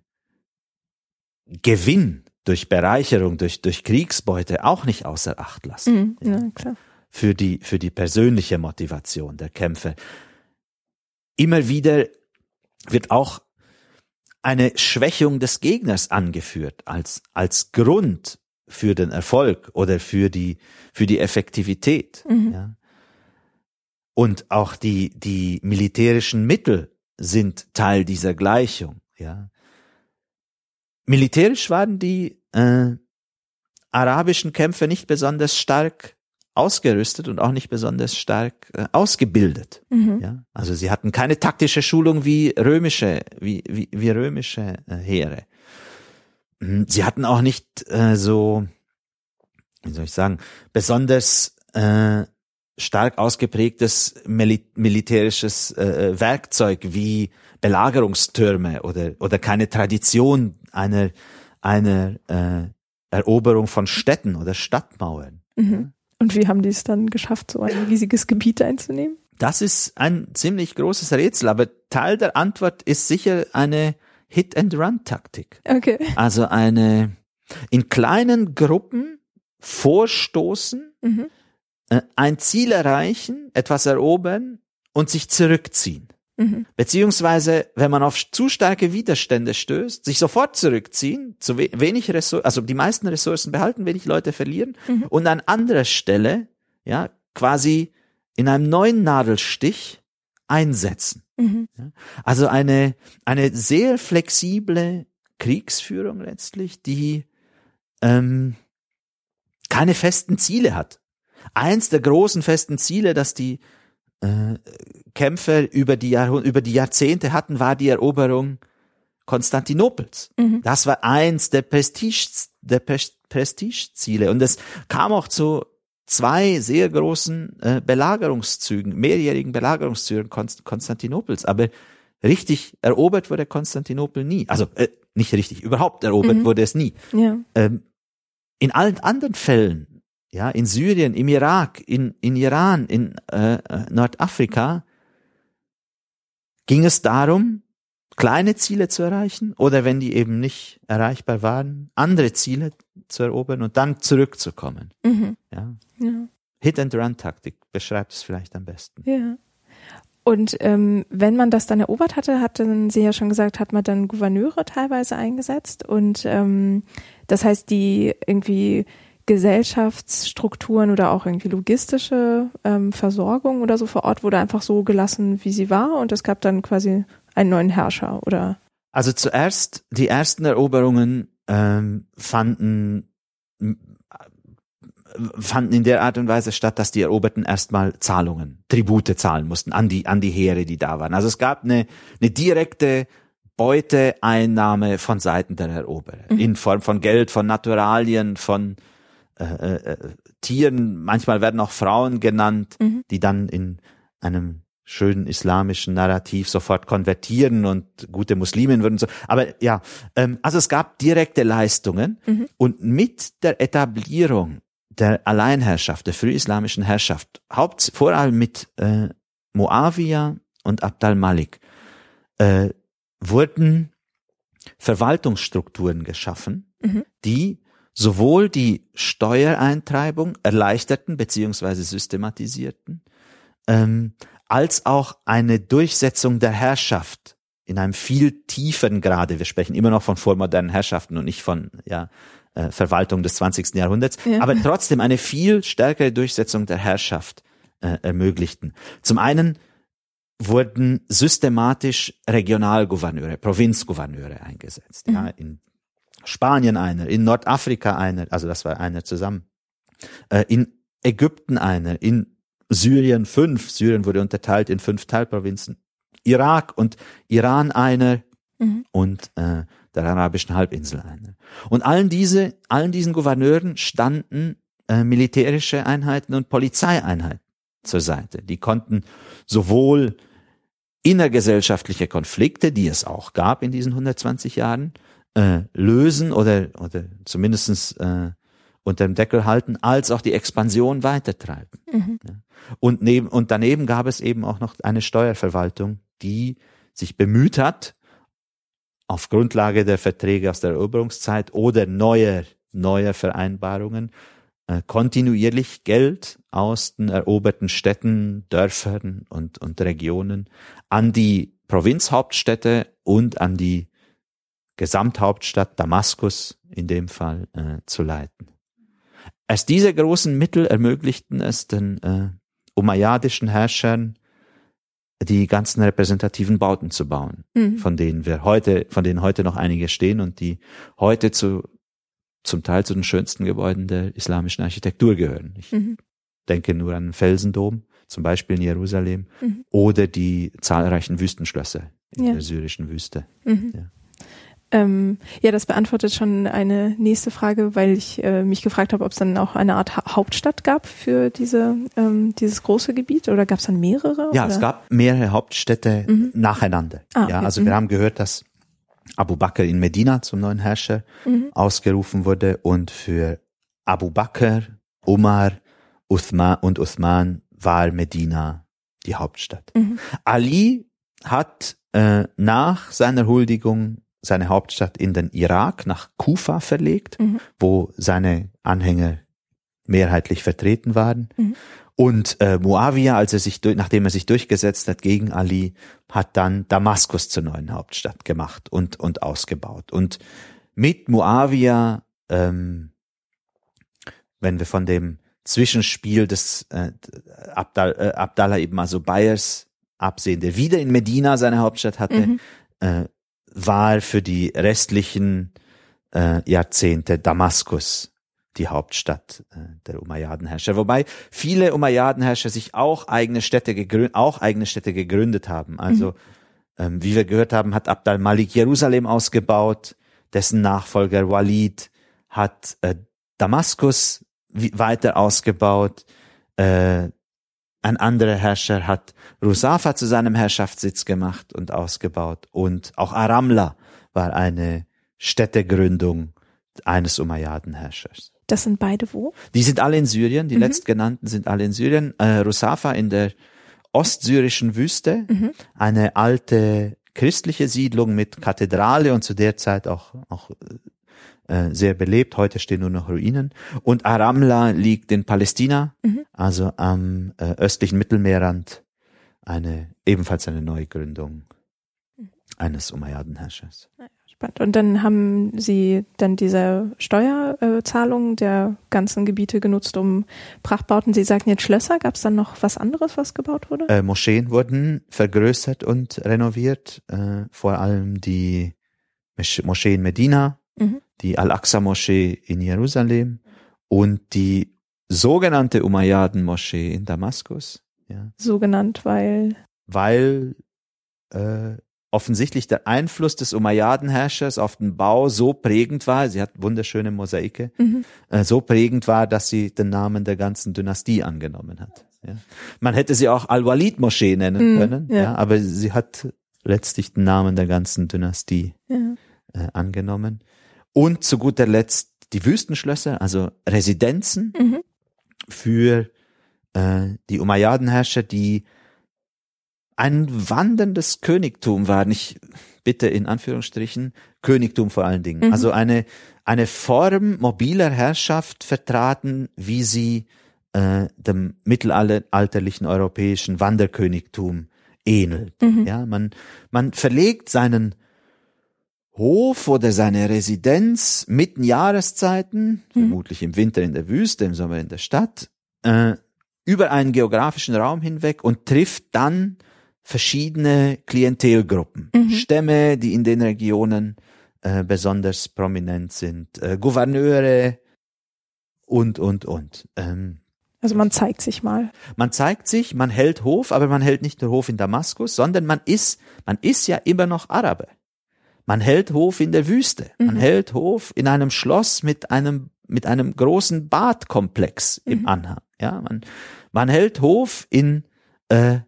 Gewinn durch Bereicherung, durch, durch Kriegsbeute auch nicht außer Acht lassen. Mhm, ja, klar. Für die, für die persönliche Motivation der Kämpfe. Immer wieder wird auch eine Schwächung des Gegners angeführt als, als Grund für den Erfolg oder für die, für die Effektivität. Mhm. Ja. Und auch die, die militärischen Mittel sind Teil dieser Gleichung. Ja. Militärisch waren die äh, arabischen Kämpfer nicht besonders stark ausgerüstet und auch nicht besonders stark äh, ausgebildet. Mhm. Ja? Also sie hatten keine taktische Schulung wie römische, wie, wie, wie römische äh, Heere. Mhm. Sie hatten auch nicht äh, so, wie soll ich sagen, besonders äh, stark ausgeprägtes Mil militärisches äh, Werkzeug wie Belagerungstürme oder, oder keine Tradition einer, einer äh, Eroberung von Städten oder Stadtmauern. Mhm. Und wie haben die es dann geschafft, so ein riesiges Gebiet einzunehmen? Das ist ein ziemlich großes Rätsel, aber Teil der Antwort ist sicher eine Hit-and-Run-Taktik. Okay. Also eine in kleinen Gruppen vorstoßen, mhm. äh, ein Ziel erreichen, etwas erobern und sich zurückziehen. Mhm. Beziehungsweise, wenn man auf zu starke Widerstände stößt, sich sofort zurückziehen, zu we wenig Ressourcen, also die meisten Ressourcen behalten, wenig Leute verlieren mhm. und an anderer Stelle, ja, quasi in einem neuen Nadelstich einsetzen. Mhm. Also eine, eine sehr flexible Kriegsführung letztlich, die ähm, keine festen Ziele hat. Eins der großen festen Ziele, dass die äh, Kämpfe über die, Jahrh über die Jahrzehnte hatten, war die Eroberung Konstantinopels. Mhm. Das war eins der Prestige, der Prestigeziele. Und es kam auch zu zwei sehr großen äh, Belagerungszügen, mehrjährigen Belagerungszügen Konst Konstantinopels. Aber richtig erobert wurde Konstantinopel nie. Also äh, nicht richtig, überhaupt erobert mhm. wurde es nie. Ja. Ähm, in allen anderen Fällen ja, in Syrien, im Irak, in, in Iran, in äh, äh, Nordafrika, ging es darum, kleine Ziele zu erreichen oder wenn die eben nicht erreichbar waren, andere Ziele zu erobern und dann zurückzukommen. Mhm. Ja. ja. Hit-and-Run-Taktik beschreibt es vielleicht am besten. Ja. Und ähm, wenn man das dann erobert hatte, hatten Sie ja schon gesagt, hat man dann Gouverneure teilweise eingesetzt und ähm, das heißt, die irgendwie Gesellschaftsstrukturen oder auch irgendwie logistische ähm, Versorgung oder so vor Ort wurde einfach so gelassen, wie sie war und es gab dann quasi einen neuen Herrscher oder? Also zuerst die ersten Eroberungen ähm, fanden fanden in der Art und Weise statt, dass die Eroberten erstmal Zahlungen, Tribute zahlen mussten an die an die Heere, die da waren. Also es gab eine eine direkte Beuteeinnahme von Seiten der Eroberer mhm. in Form von Geld, von Naturalien, von äh, äh, Tieren, manchmal werden auch Frauen genannt, mhm. die dann in einem schönen islamischen Narrativ sofort konvertieren und gute Muslimen würden so. Aber ja, ähm, also es gab direkte Leistungen mhm. und mit der Etablierung der Alleinherrschaft, der frühislamischen Herrschaft, haupt, vor allem mit äh, Muawiyah und Abd al-Malik, äh, wurden Verwaltungsstrukturen geschaffen, mhm. die sowohl die Steuereintreibung erleichterten beziehungsweise systematisierten, ähm, als auch eine Durchsetzung der Herrschaft in einem viel tieferen Grade. Wir sprechen immer noch von vormodernen Herrschaften und nicht von ja, äh, Verwaltung des 20. Jahrhunderts, ja. aber trotzdem eine viel stärkere Durchsetzung der Herrschaft äh, ermöglichten. Zum einen wurden systematisch Regionalgouverneure, Provinzgouverneure eingesetzt. Mhm. Ja, in Spanien einer, in Nordafrika einer, also das war einer zusammen, äh, in Ägypten einer, in Syrien fünf, Syrien wurde unterteilt in fünf Teilprovinzen, Irak und Iran einer mhm. und äh, der arabischen Halbinsel einer. Und allen diese, allen diesen Gouverneuren standen äh, militärische Einheiten und Polizeieinheiten zur Seite. Die konnten sowohl innergesellschaftliche Konflikte, die es auch gab in diesen 120 Jahren, äh, lösen oder, oder zumindestens äh, unter dem Deckel halten, als auch die Expansion weitertreiben. Mhm. Und, neben, und daneben gab es eben auch noch eine Steuerverwaltung, die sich bemüht hat, auf Grundlage der Verträge aus der Eroberungszeit oder neuer, neuer Vereinbarungen äh, kontinuierlich Geld aus den eroberten Städten, Dörfern und, und Regionen an die Provinzhauptstädte und an die Gesamthauptstadt Damaskus in dem Fall äh, zu leiten. Erst diese großen Mittel ermöglichten es den äh, umayyadischen Herrschern, die ganzen repräsentativen Bauten zu bauen, mhm. von denen wir heute, von denen heute noch einige stehen und die heute zu zum Teil zu den schönsten Gebäuden der islamischen Architektur gehören. Ich mhm. denke nur an den Felsendom, zum Beispiel in Jerusalem, mhm. oder die zahlreichen Wüstenschlösser in ja. der syrischen Wüste. Mhm. Ja. Ähm, ja, das beantwortet schon eine nächste Frage, weil ich äh, mich gefragt habe, ob es dann auch eine Art ha Hauptstadt gab für diese, ähm, dieses große Gebiet oder gab es dann mehrere? Ja, oder? es gab mehrere Hauptstädte mhm. nacheinander. Ah, ja, also wir mhm. haben gehört, dass Abu Bakr in Medina zum neuen Herrscher mhm. ausgerufen wurde und für Abu Bakr, Umar Uthman und Uthman war Medina die Hauptstadt. Mhm. Ali hat äh, nach seiner Huldigung seine Hauptstadt in den Irak nach Kufa verlegt, mhm. wo seine Anhänger mehrheitlich vertreten waren. Mhm. Und äh, Muawiyah, als er sich, nachdem er sich durchgesetzt hat gegen Ali, hat dann Damaskus zur neuen Hauptstadt gemacht und und ausgebaut. Und mit Muawiyah, ähm, wenn wir von dem Zwischenspiel des äh, Abdal, äh, Abdallah ibn Bayers absehen, der wieder in Medina seine Hauptstadt hatte, mhm. äh, war für die restlichen äh, Jahrzehnte Damaskus die Hauptstadt äh, der Umayyadenherrscher. Wobei viele Umayyadenherrscher sich auch eigene Städte gegründet, auch eigene Städte gegründet haben. Also, mhm. ähm, wie wir gehört haben, hat Abd al-Malik Jerusalem ausgebaut, dessen Nachfolger Walid hat äh, Damaskus weiter ausgebaut, äh, ein anderer Herrscher hat Rusafa zu seinem Herrschaftssitz gemacht und ausgebaut und auch Aramla war eine Städtegründung eines Umayyadenherrschers. Das sind beide wo? Die sind alle in Syrien, die mhm. letztgenannten sind alle in Syrien. Äh, Rusafa in der ostsyrischen Wüste, mhm. eine alte christliche Siedlung mit Kathedrale und zu der Zeit auch, auch äh, sehr belebt. Heute stehen nur noch Ruinen. Und Aramla liegt in Palästina, mhm. also am äh, östlichen Mittelmeerrand, eine ebenfalls eine Neugründung mhm. eines Umayyadenherrschers. Spannend. Und dann haben Sie dann diese Steuerzahlung der ganzen Gebiete genutzt, um Prachtbauten. Sie sagten jetzt Schlösser. Gab es dann noch was anderes, was gebaut wurde? Äh, Moscheen wurden vergrößert und renoviert. Äh, vor allem die Moschee in Medina, mhm. Die Al-Aqsa-Moschee in Jerusalem und die sogenannte Umayyaden-Moschee in Damaskus. Ja. So genannt, weil? Weil äh, offensichtlich der Einfluss des Umayyaden-Herrschers auf den Bau so prägend war, sie hat wunderschöne Mosaike, mhm. äh, so prägend war, dass sie den Namen der ganzen Dynastie angenommen hat. Ja. Man hätte sie auch Al-Walid-Moschee nennen Mhm, können, ja. ja. aber sie hat letztlich den Namen der ganzen Dynastie äh, angenommen. Und zu guter Letzt die Wüstenschlösser, also Residenzen Mhm. für äh, die Umayyadenherrscher, die ein wanderndes Königtum waren. Ich bitte in Anführungsstrichen Königtum vor allen Dingen. Mhm. Also eine eine Form mobiler Herrschaft vertraten, wie sie äh, dem mittelalterlichen europäischen Wanderkönigtum ähnelt. Mhm. Ja, man man verlegt seinen Hof oder seine Residenz mitten Jahreszeiten, Mhm. vermutlich im Winter in der Wüste, im Sommer in der Stadt, äh, über einen geografischen Raum hinweg und trifft dann verschiedene Klientelgruppen, Mhm. Stämme, die in den Regionen äh, besonders prominent sind, äh, Gouverneure und, und, und. Ähm, Also man zeigt sich mal. man zeigt sich, man hält Hof, aber man hält nicht nur Hof in Damaskus, sondern man ist, man ist ja immer noch Araber. Man hält Hof in der Wüste. Man Mhm. hält Hof in einem Schloss mit einem, mit einem großen Badkomplex im Mhm. Anhang. Ja, man, man hält Hof in äh,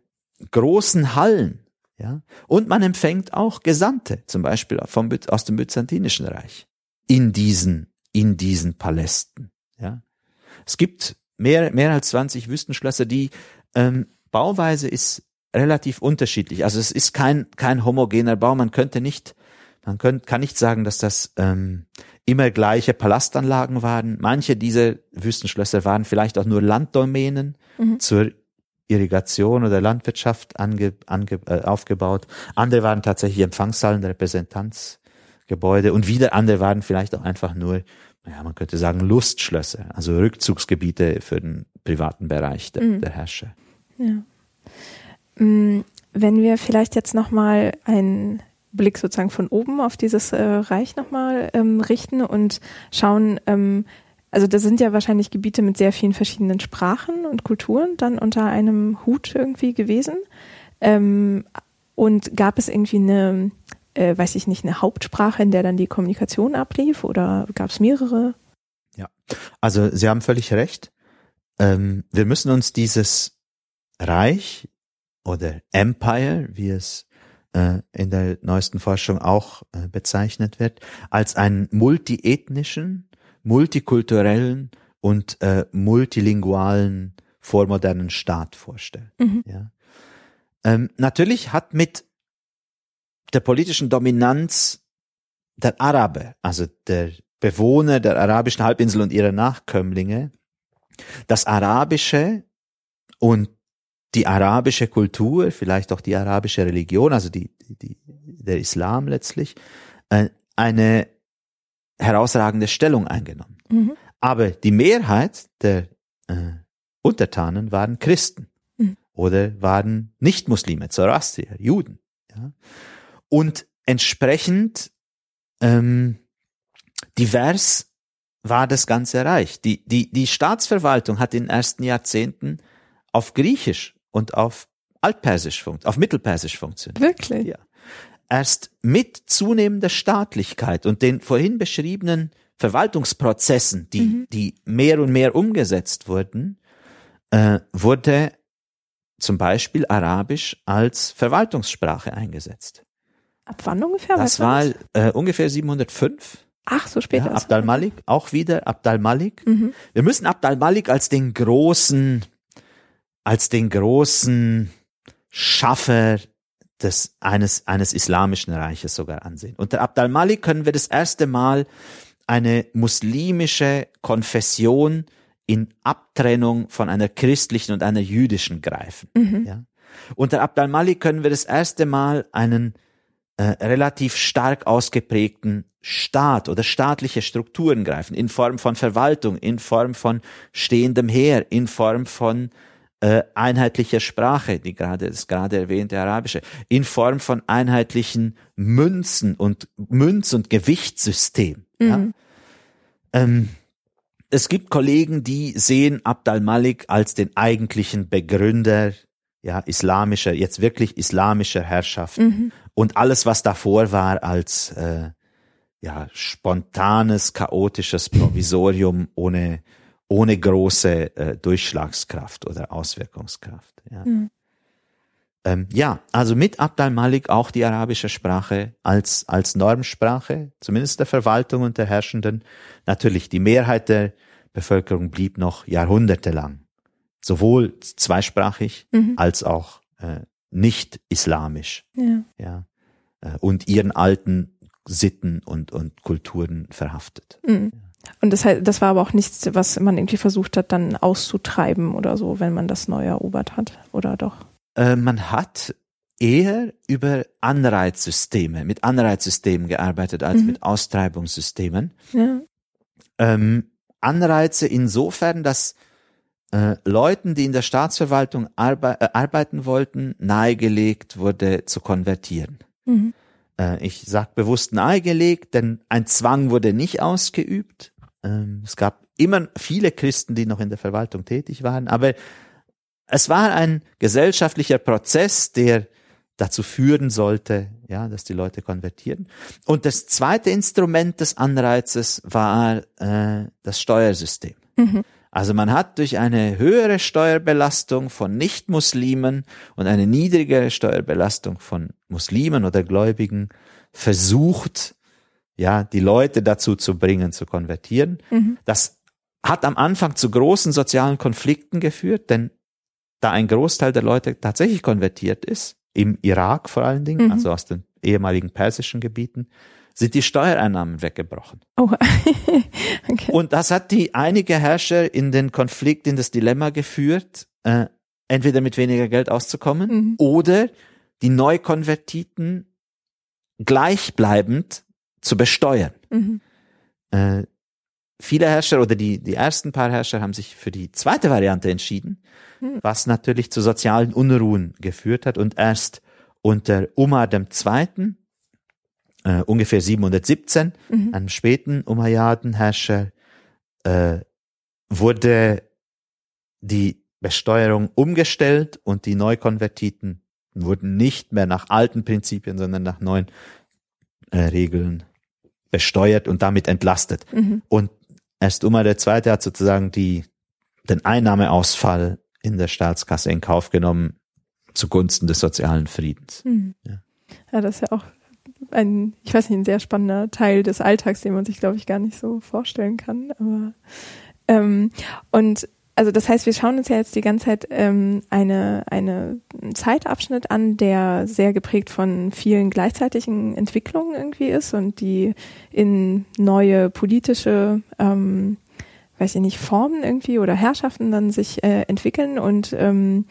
großen Hallen. Ja, und man empfängt auch Gesandte, zum Beispiel vom, aus dem Byzantinischen Reich, in diesen, in diesen Palästen. Ja, es gibt mehr, mehr als 20 Wüstenschlösser, die ähm, Bauweise ist relativ unterschiedlich. Also es ist kein, kein homogener Bau. Man könnte nicht, man könnt, kann nicht sagen, dass das ähm, immer gleiche Palastanlagen waren. Manche dieser Wüstenschlösser waren vielleicht auch nur Landdomänen Mhm. zur Irrigation oder Landwirtschaft ange, ange, äh, aufgebaut. Andere waren tatsächlich Empfangshallen, Repräsentanzgebäude und wieder andere waren vielleicht auch einfach nur, ja, man könnte sagen Lustschlösser, also Rückzugsgebiete für den privaten Bereich der, Mhm. der Herrscher. Ja. Mm, Wenn wir vielleicht jetzt nochmal einen Blick sozusagen von oben auf dieses äh, Reich nochmal ähm, richten und schauen, ähm, also das sind ja wahrscheinlich Gebiete mit sehr vielen verschiedenen Sprachen und Kulturen dann unter einem Hut irgendwie gewesen. Ähm, und gab es irgendwie eine, äh, weiß ich nicht, eine Hauptsprache, in der dann die Kommunikation ablief oder gab es mehrere? Also Sie haben völlig recht. Ähm, wir müssen uns dieses Reich oder Empire, wie es in der neuesten Forschung auch äh, bezeichnet wird, als einen multiethnischen, multikulturellen und äh, multilingualen vormodernen Staat vorstellen. Mhm. Ja. Ähm, natürlich hat mit der politischen Dominanz der Araber, also der Bewohner der arabischen Halbinsel und ihrer Nachkömmlinge, das Arabische und die arabische Kultur, vielleicht auch die arabische Religion, also die, die, der Islam letztlich, äh, eine herausragende Stellung eingenommen. Mhm. Aber die Mehrheit der äh, Untertanen waren Christen Mhm. oder waren Nicht-Muslime, Zoroastrier, Juden. Ja? Und entsprechend ähm, divers war das ganze Reich. Die, die, die Staatsverwaltung hat in den ersten Jahrzehnten auf Griechisch und auf Altpersisch, funkt, auf Mittelpersisch funktioniert. Wirklich? Ja. Erst mit zunehmender Staatlichkeit und den vorhin beschriebenen Verwaltungsprozessen, die, Mhm. die mehr und mehr umgesetzt wurden, äh, wurde zum Beispiel Arabisch als Verwaltungssprache eingesetzt. Ab wann ungefähr? Das war äh, ungefähr 705. Ach, so spät Ja, erst. Abd al-Malik, auch wieder Abd al-Malik. Mhm. Wir müssen Abd al-Malik als den großen, als den großen Schaffer des, eines, eines islamischen Reiches sogar ansehen. Unter Abd al-Malik können wir das erste Mal eine muslimische Konfession in Abtrennung von einer christlichen und einer jüdischen greifen. Mhm. Ja. Unter Abd al-Malik können wir das erste Mal einen äh, relativ stark ausgeprägten Staat oder staatliche Strukturen greifen, in Form von Verwaltung, in Form von stehendem Heer, in Form von äh, einheitlicher Sprache, die gerade das gerade erwähnte arabische, in Form von einheitlichen Münzen und Münz- und Gewichtssystem. Ja? Mhm. Ähm, es gibt Kollegen, die sehen Abd al-Malik als den eigentlichen Begründer ja, islamischer, jetzt wirklich islamischer Herrschaft Mhm. und alles, was davor war, als äh, ja, spontanes, chaotisches Provisorium ohne, ohne große äh, Durchschlagskraft oder Auswirkungskraft. Ja. Mhm. Ähm, ja, also mit Abd al-Malik auch die arabische Sprache als, als Normsprache, zumindest der Verwaltung und der Herrschenden. Natürlich, die Mehrheit der Bevölkerung blieb noch jahrhundertelang sowohl zweisprachig mhm. als auch äh, nicht islamisch. Ja. ja äh, und ihren alten Sitten und, und Kulturen verhaftet. Mhm. Und das, das war aber auch nichts, was man irgendwie versucht hat, dann auszutreiben oder so, wenn man das neu erobert hat, oder doch? Äh, man hat eher über Anreizsysteme, mit Anreizsystemen gearbeitet als mhm. mit Austreibungssystemen. Ja. Ähm, Anreize insofern, dass äh, Leuten, die in der Staatsverwaltung arbe äh, arbeiten wollten, nahegelegt wurde zu konvertieren. Mhm. Äh, ich sag bewusst nahegelegt, denn ein Zwang wurde nicht ausgeübt. Ähm, es gab immer viele Christen, die noch in der Verwaltung tätig waren, aber es war ein gesellschaftlicher Prozess, der dazu führen sollte, ja, dass die Leute konvertieren. Und das zweite Instrument des Anreizes war äh, das Steuersystem. Mhm. Also man hat durch eine höhere Steuerbelastung von Nichtmuslimen und eine niedrigere Steuerbelastung von Muslimen oder Gläubigen versucht, ja, die Leute dazu zu bringen, zu konvertieren. Mhm. Das hat am Anfang zu großen sozialen Konflikten geführt, denn da ein Großteil der Leute tatsächlich konvertiert ist, im Irak vor allen Dingen, mhm. also aus den ehemaligen persischen Gebieten, sind die Steuereinnahmen weggebrochen. Oh. okay. Und das hat die einige Herrscher in den Konflikt, in das Dilemma geführt, äh, entweder mit weniger Geld auszukommen mhm. oder die Neukonvertiten gleichbleibend zu besteuern. Mhm. Äh, viele Herrscher oder die, die ersten paar Herrscher haben sich für die zweite Variante entschieden, mhm. was natürlich zu sozialen Unruhen geführt hat und erst unter Umar II äh, ungefähr 717, mhm. einem späten Umayyaden-Herrscher, äh, wurde die Besteuerung umgestellt und die Neukonvertiten wurden nicht mehr nach alten Prinzipien, sondern nach neuen äh, Regeln besteuert und damit entlastet. Mhm. Und erst Umar der Zweite hat sozusagen die, den Einnahmeausfall in der Staatskasse in Kauf genommen zugunsten des sozialen Friedens. Mhm. Ja. ja, das ist ja auch ein, ich weiß nicht, ein sehr spannender Teil des Alltags, den man sich, glaube ich, gar nicht so vorstellen kann. Aber ähm, und also das heißt, wir schauen uns ja jetzt die ganze Zeit ähm, eine, eine Zeitabschnitt an, der sehr geprägt von vielen gleichzeitigen Entwicklungen irgendwie ist und die in neue politische ähm, weiß ich nicht, Formen irgendwie oder Herrschaften dann sich äh, entwickeln und ähm,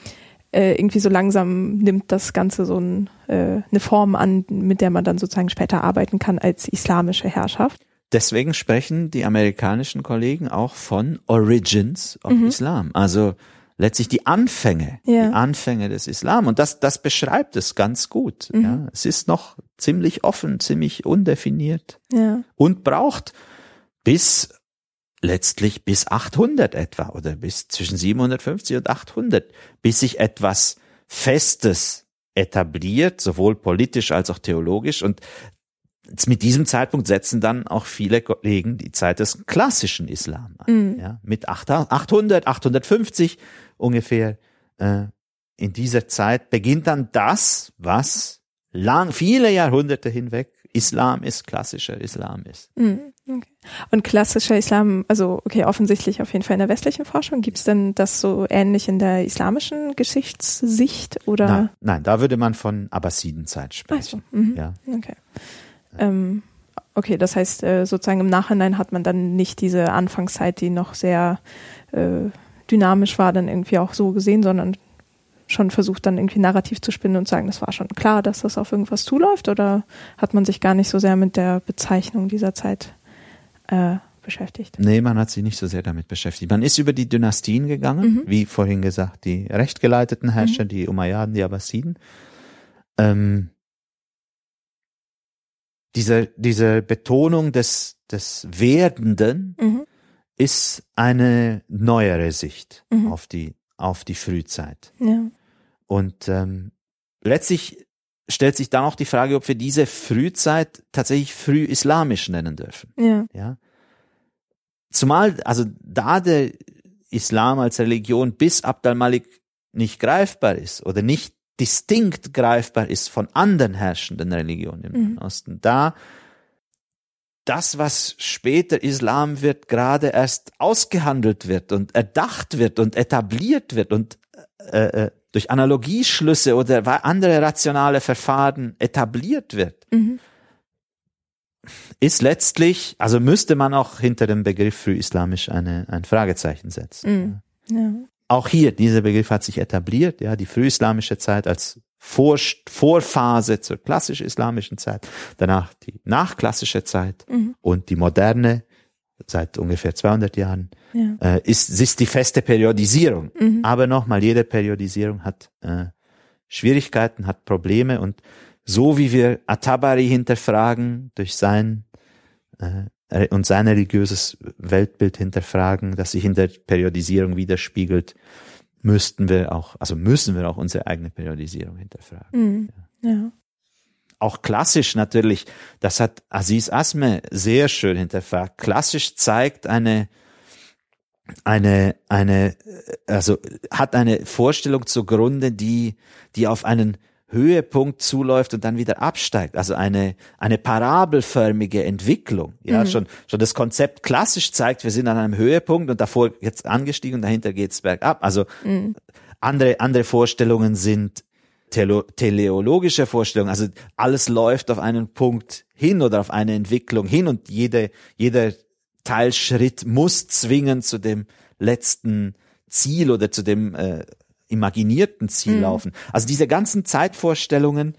äh, irgendwie so langsam nimmt das Ganze so ein, äh, eine Form an, mit der man dann sozusagen später arbeiten kann als islamische Herrschaft. Deswegen sprechen die amerikanischen Kollegen auch von Origins of mhm. Islam. Also letztlich die Anfänge, ja. die Anfänge des Islam. Und das, das beschreibt es ganz gut. Mhm. Ja. Es ist noch ziemlich offen, ziemlich undefiniert ja. und braucht bis letztlich bis 800 etwa oder bis zwischen 750 und 800, bis sich etwas Festes etabliert, sowohl politisch als auch theologisch. Und mit diesem Zeitpunkt setzen dann auch viele Kollegen die Zeit des klassischen Islam an. Mhm. Ja, mit 800, 850 ungefähr. Äh, in dieser Zeit beginnt dann das, was lang, viele Jahrhunderte hinweg Islam ist, klassischer Islam ist. Mhm. Okay. Und klassischer Islam, also okay, offensichtlich auf jeden Fall in der westlichen Forschung. Gibt es denn das so ähnlich in der islamischen Geschichtssicht oder? Nein, nein da würde man von Abbasidenzeit sprechen. Ach so, mhm. ja. Okay. Ähm, okay, das heißt äh, sozusagen im Nachhinein hat man dann nicht diese Anfangszeit, die noch sehr äh, dynamisch war, dann irgendwie auch so gesehen, sondern schon versucht, dann irgendwie narrativ zu spinnen und sagen, das war schon klar, dass das auf irgendwas zuläuft? Oder hat man sich gar nicht so sehr mit der Bezeichnung dieser Zeit äh, beschäftigt? Nee, man hat sich nicht so sehr damit beschäftigt. Man ist über die Dynastien gegangen, mhm. wie vorhin gesagt, die rechtgeleiteten Herrscher, mhm. die Umayyaden, die Abbasiden. Ähm, diese, diese Betonung des, des Werdenden mhm. ist eine neuere Sicht mhm. auf die, auf die Frühzeit. Ja. Und ähm, letztlich stellt sich dann auch die Frage, ob wir diese Frühzeit tatsächlich früh islamisch nennen dürfen. Ja. ja? zumal, also da der Islam als Religion bis Abd al-Malik nicht greifbar ist oder nicht distinkt greifbar ist von anderen herrschenden Religionen im mhm. Osten, da das, was später Islam wird, gerade erst ausgehandelt wird und erdacht wird und etabliert wird und äh, äh durch Analogieschlüsse oder andere rationale Verfahren etabliert wird, mhm. ist letztlich, also müsste man auch hinter dem Begriff frühislamisch eine, ein Fragezeichen setzen. Mhm. Ja. Auch hier, dieser Begriff hat sich etabliert, ja, die frühislamische Zeit als vor, Vorphase zur klassisch-islamischen Zeit, danach die nachklassische Zeit mhm. und die moderne seit ungefähr 200 Jahren, ja. äh, ist, ist die feste Periodisierung. Mhm. Aber nochmal, jede Periodisierung hat äh, Schwierigkeiten, hat Probleme und so wie wir Atabari hinterfragen durch sein äh, und sein religiöses Weltbild hinterfragen, das sich in der Periodisierung widerspiegelt, müssten wir auch, also müssen wir auch unsere eigene Periodisierung hinterfragen. Mhm. Ja. ja. Auch klassisch natürlich, das hat Aziz Asme sehr schön hinterfragt. Klassisch zeigt eine, eine, eine, also hat eine Vorstellung zugrunde, die, die auf einen Höhepunkt zuläuft und dann wieder absteigt. Also eine, eine parabelförmige Entwicklung. Ja, mhm. schon, schon das Konzept klassisch zeigt, wir sind an einem Höhepunkt und davor jetzt angestiegen und dahinter geht's bergab. Also mhm. andere, andere Vorstellungen sind teleologische Vorstellungen. Also alles läuft auf einen Punkt hin oder auf eine Entwicklung hin und jede, jeder Teilschritt muss zwingend zu dem letzten Ziel oder zu dem äh, imaginierten Ziel mhm. laufen. Also diese ganzen Zeitvorstellungen,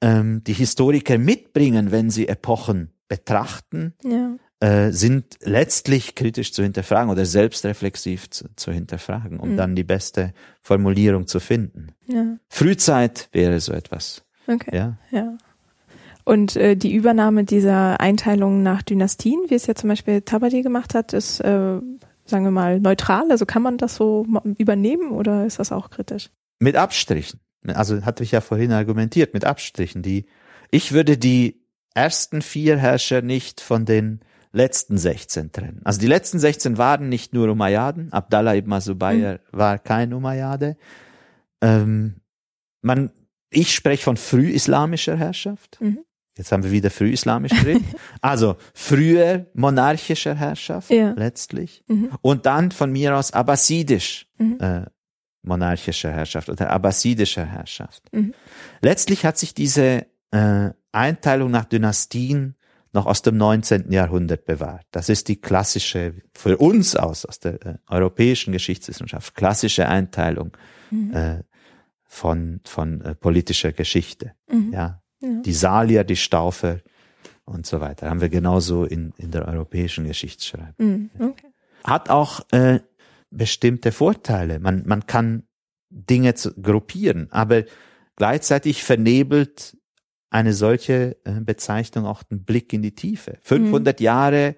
ähm, die Historiker mitbringen, wenn sie Epochen betrachten, ja. äh, sind letztlich kritisch zu hinterfragen oder selbstreflexiv zu, zu hinterfragen, um mhm. dann die beste Formulierung zu finden. Ja. Frühzeit wäre so etwas. Okay. Ja. ja. Und äh, die Übernahme dieser Einteilung nach Dynastien, wie es ja zum Beispiel Tabadi gemacht hat, ist äh, sagen wir mal, neutral? Also kann man das so übernehmen oder ist das auch kritisch? Mit Abstrichen. Also hatte ich ja vorhin argumentiert, mit Abstrichen. Die, ich würde die ersten vier Herrscher nicht von den letzten 16 trennen. Also die letzten 16 waren nicht nur Umayyaden. Abdallah ibn Zubayr mhm. war kein Umayyade. Ähm, man, ich spreche von frühislamischer Herrschaft. Mhm. Jetzt haben wir wieder frühislamisch geredet. also früher monarchischer Herrschaft ja. letztlich mhm. und dann von mir aus abbasidisch mhm. äh, monarchischer Herrschaft oder abbasidischer Herrschaft. Mhm. Letztlich hat sich diese äh, Einteilung nach Dynastien noch aus dem 19. Jahrhundert bewahrt. Das ist die klassische, für uns aus, aus der äh, europäischen Geschichtswissenschaft, klassische Einteilung mhm. äh, von, von äh, politischer Geschichte. Mhm. Ja, die Salier, die Staufer und so weiter. Haben wir genauso in, in der europäischen Geschichtsschreibung. Mhm. Okay. Hat auch äh, bestimmte Vorteile. Man, man kann Dinge zu, gruppieren, aber gleichzeitig vernebelt eine solche äh, Bezeichnung auch den Blick in die Tiefe. 500 mhm. Jahre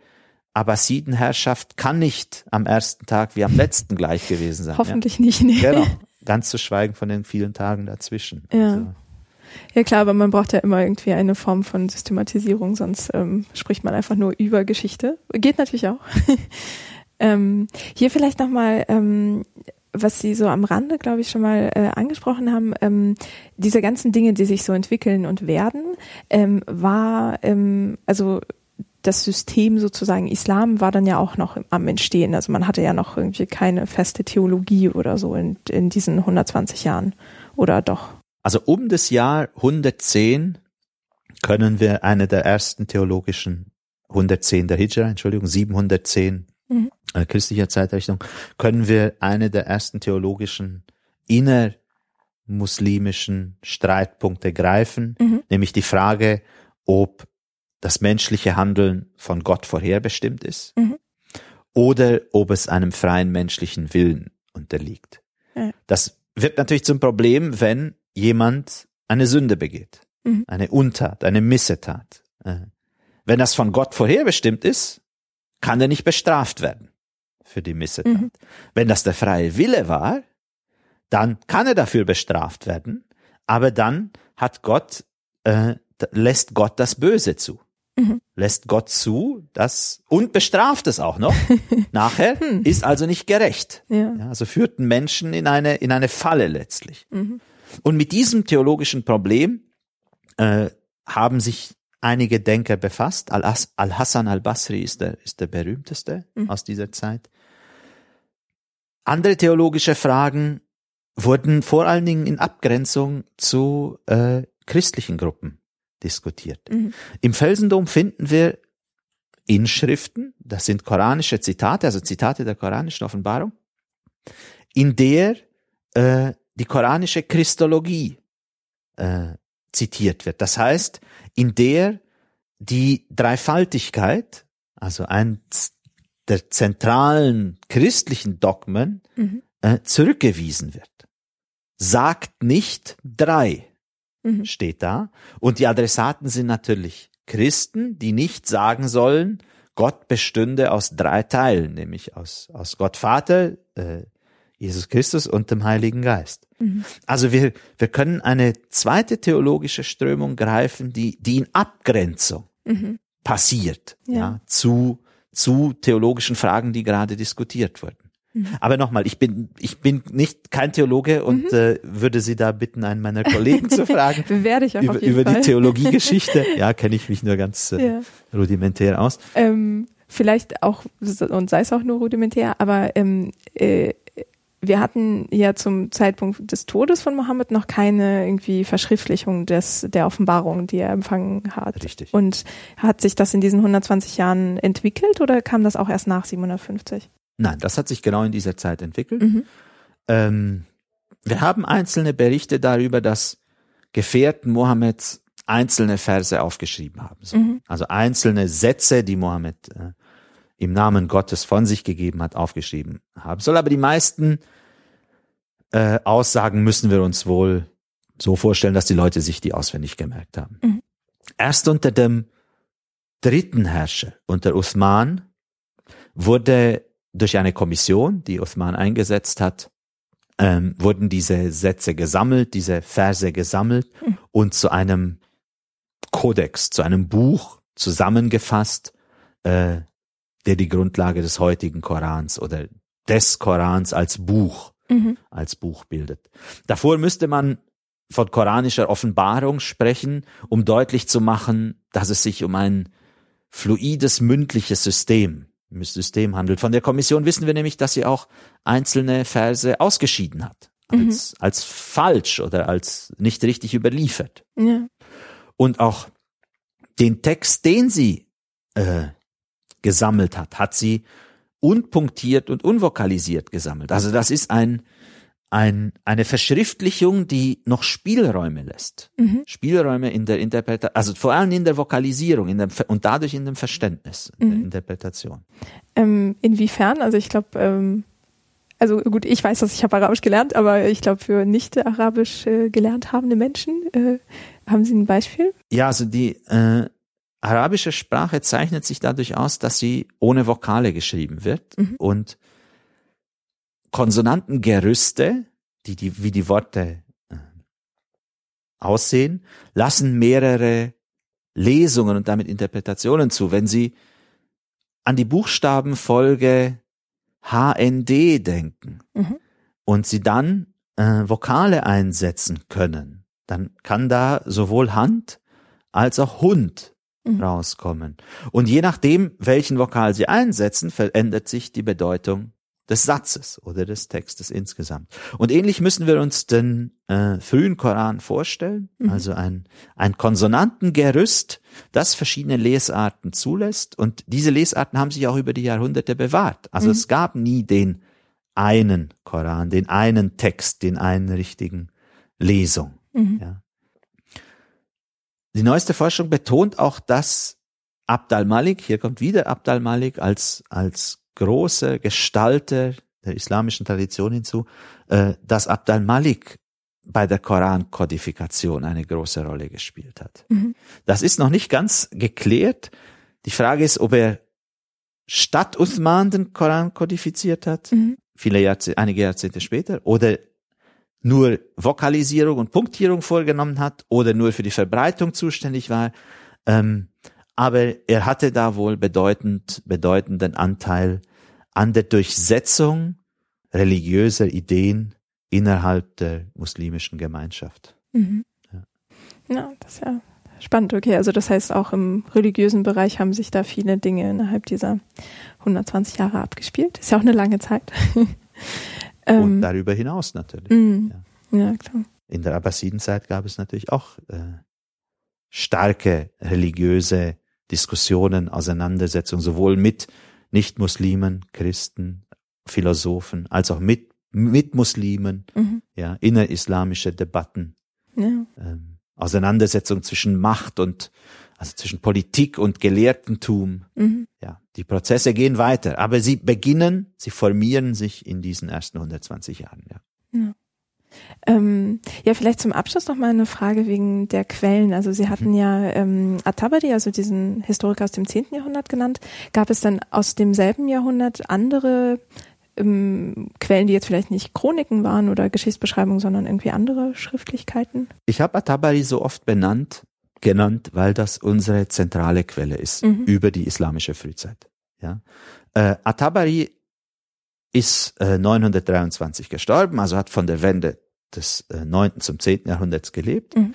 Abbasidenherrschaft kann nicht am ersten Tag wie am letzten gleich gewesen sein. Hoffentlich ja. nicht. Nee. Genau. Ganz zu schweigen von den vielen Tagen dazwischen. Ja. Also. Ja klar, aber man braucht ja immer irgendwie eine Form von Systematisierung, sonst ähm, spricht man einfach nur über Geschichte. Geht natürlich auch. ähm, hier vielleicht nochmal, ähm, was Sie so am Rande, glaube ich, schon mal äh, angesprochen haben, ähm, diese ganzen Dinge, die sich so entwickeln und werden, ähm, war, ähm, also das System sozusagen Islam war dann ja auch noch am Entstehen. Also man hatte ja noch irgendwie keine feste Theologie oder so in, in diesen 120 Jahren. Oder doch? Also um das Jahr 110 können wir eine der ersten theologischen 110 der Hijra, Entschuldigung, 710 mhm. äh, christlicher Zeitrechnung, können wir eine der ersten theologischen innermuslimischen Streitpunkte greifen, mhm. nämlich die Frage, ob das menschliche Handeln von Gott vorherbestimmt ist mhm. oder ob es einem freien menschlichen Willen unterliegt. Das wird natürlich zum Problem, wenn jemand eine Sünde begeht, mhm. eine Untat, eine Missetat. Äh, wenn das von Gott vorherbestimmt ist, kann er nicht bestraft werden für die Missetat. Mhm. Wenn das der freie Wille war, dann kann er dafür bestraft werden, aber dann hat Gott, äh, lässt Gott das Böse zu. Mhm. Lässt Gott zu, das und bestraft es auch noch. Nachher hm. ist also nicht gerecht. Ja. ja. also führten Menschen in eine in eine Falle letztlich. Mhm. Und mit diesem theologischen Problem äh, haben sich einige Denker befasst. Al-Hassan al-Basri ist der, ist der berühmteste mhm. aus dieser Zeit. Andere theologische Fragen wurden vor allen Dingen in Abgrenzung zu äh, christlichen Gruppen diskutiert. Mhm. Im Felsendom finden wir Inschriften, das sind koranische Zitate, also Zitate der koranischen Offenbarung, in der äh, die koranische Christologie äh, zitiert wird. Das heißt, in der die Dreifaltigkeit, also eins der zentralen christlichen Dogmen, mhm. äh, zurückgewiesen wird. Sagt nicht drei, mhm. steht da. Und die Adressaten sind natürlich Christen, die nicht sagen sollen, Gott bestünde aus drei Teilen, nämlich aus, aus Gott Vater, äh, Jesus Christus und dem Heiligen Geist. Mhm. Also wir, wir können eine zweite theologische Strömung greifen, die, die in Abgrenzung mhm. passiert, ja. ja, zu, zu theologischen Fragen, die gerade diskutiert wurden. Mhm. Aber nochmal, ich bin, ich bin nicht kein Theologe und mhm. äh, würde Sie da bitten, einen meiner Kollegen zu fragen. Werde ich auch über, über Fall. die Theologiegeschichte. ja, kenne ich mich nur ganz äh, ja. rudimentär aus. Ähm, vielleicht auch, und sei es auch nur rudimentär, aber ähm, äh, wir hatten ja zum Zeitpunkt des Todes von Mohammed noch keine irgendwie Verschriftlichung des, der Offenbarung, die er empfangen hat. Richtig. Und hat sich das in diesen 120 Jahren entwickelt oder kam das auch erst nach 750? Nein, das hat sich genau in dieser Zeit entwickelt. Mhm. Ähm, wir haben einzelne Berichte darüber, dass Gefährten Mohammeds einzelne Verse aufgeschrieben haben. So. Mhm. Also einzelne Sätze, die Mohammed äh, im Namen Gottes von sich gegeben hat, aufgeschrieben haben soll. Aber die meisten äh, Aussagen müssen wir uns wohl so vorstellen, dass die Leute sich die auswendig gemerkt haben. Mhm. Erst unter dem dritten Herrscher, unter Uthman, wurde durch eine Kommission, die Uthman eingesetzt hat, ähm, wurden diese Sätze gesammelt, diese Verse gesammelt mhm. und zu einem Kodex, zu einem Buch zusammengefasst, äh, der die Grundlage des heutigen Korans oder des Korans als Buch, mhm. als Buch bildet. Davor müsste man von koranischer Offenbarung sprechen, um deutlich zu machen, dass es sich um ein fluides mündliches System, System handelt. Von der Kommission wissen wir nämlich, dass sie auch einzelne Verse ausgeschieden hat, als, mhm. als falsch oder als nicht richtig überliefert. Ja. Und auch den Text, den sie äh, gesammelt hat, hat sie unpunktiert und unvokalisiert gesammelt. Also das ist ein, ein, eine Verschriftlichung, die noch Spielräume lässt. Mhm. Spielräume in der Interpretation, also vor allem in der Vokalisierung in dem, und dadurch in dem Verständnis, in mhm. der Interpretation. Ähm, inwiefern? Also ich glaube, ähm, also gut, ich weiß, dass ich habe Arabisch gelernt, aber ich glaube, für nicht Arabisch äh, gelernt habende Menschen, äh, haben Sie ein Beispiel? Ja, also die, äh, arabische Sprache zeichnet sich dadurch aus, dass sie ohne Vokale geschrieben wird mhm. und Konsonantengerüste, die, die, wie die Worte äh, aussehen, lassen mehrere Lesungen und damit Interpretationen zu. Wenn Sie an die Buchstabenfolge HND denken mhm. und Sie dann äh, Vokale einsetzen können, dann kann da sowohl Hand als auch Hund mhm. rauskommen. Und je nachdem, welchen Vokal sie einsetzen, verändert sich die Bedeutung des Satzes oder des Textes insgesamt. Und ähnlich müssen wir uns den äh, frühen Koran vorstellen, mhm. also ein, ein Konsonantengerüst, das verschiedene Lesarten zulässt. Und diese Lesarten haben sich auch über die Jahrhunderte bewahrt. Also mhm. es gab nie den einen Koran, den einen Text, den einen richtigen Lesung. Mhm. Ja. Die neueste Forschung betont auch, dass Abd al-Malik, hier kommt wieder Abd al-Malik als, als große Gestalter der islamischen Tradition hinzu, äh, dass Abd al-Malik bei der Koran-Kodifikation eine große Rolle gespielt hat. Mhm. Das ist noch nicht ganz geklärt. Die Frage ist, ob er statt Uthman den Koran kodifiziert hat, mhm. viele Jahrzehnte, einige Jahrzehnte später, oder nur Vokalisierung und Punktierung vorgenommen hat oder nur für die Verbreitung zuständig war. Ähm, aber er hatte da wohl bedeutend, bedeutenden Anteil an der Durchsetzung religiöser Ideen innerhalb der muslimischen Gemeinschaft. Mhm. Ja. ja, das ist ja spannend. Okay, also das heißt auch im religiösen Bereich haben sich da viele Dinge innerhalb dieser 120 Jahre abgespielt. Ist ja auch eine lange Zeit. Und ähm, darüber hinaus natürlich. Mm, ja. ja. klar. In der Abbasidenzeit gab es natürlich auch äh, starke religiöse Diskussionen, Auseinandersetzungen, sowohl mit Nicht-Muslimen, Christen, Philosophen, als auch mit, mit Muslimen, mhm. ja, innerislamische Debatten, ja. ähm, Auseinandersetzungen zwischen Macht und, also zwischen Politik und Gelehrtentum. Mhm. Ja, die Prozesse gehen weiter, aber sie beginnen, sie formieren sich in diesen ersten 120 Jahren, ja. ja. Ähm, ja, vielleicht zum Abschluss noch mal eine Frage wegen der Quellen. Also Sie hatten ja ähm, At-Tabari, also diesen Historiker aus dem 10. Jahrhundert genannt. Gab es dann aus demselben Jahrhundert andere ähm, Quellen, die jetzt vielleicht nicht Chroniken waren oder Geschichtsbeschreibungen, sondern irgendwie andere Schriftlichkeiten? Ich habe At-Tabari so oft benannt, genannt, weil das unsere zentrale Quelle ist mhm. über die islamische Frühzeit. Ja, äh, At-Tabari ist äh, 923 gestorben, also hat von der Wende des äh, 9. zum 10. Jahrhunderts gelebt mhm.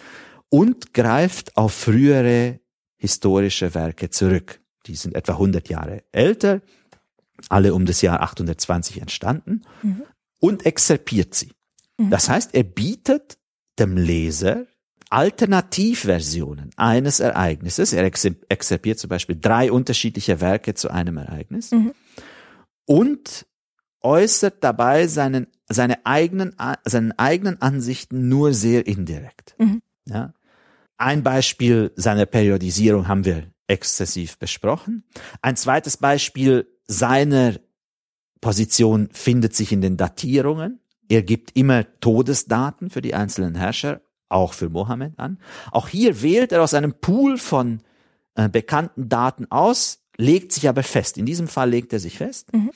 und greift auf frühere historische Werke zurück. Die sind etwa 100 Jahre älter, alle um das Jahr 820 entstanden mhm. und exerpiert sie. Mhm. Das heißt, er bietet dem Leser Alternativversionen eines Ereignisses. Er exerpiert zum Beispiel drei unterschiedliche Werke zu einem Ereignis mhm. und äußert dabei seinen, seine eigenen, seinen eigenen Ansichten nur sehr indirekt. Mhm. Ja? Ein Beispiel seiner Periodisierung haben wir exzessiv besprochen. Ein zweites Beispiel seiner Position findet sich in den Datierungen. Er gibt immer Todesdaten für die einzelnen Herrscher, auch für Mohammed an. Auch hier wählt er aus einem Pool von äh, bekannten Daten aus, legt sich aber fest. In diesem Fall legt er sich fest. Mhm.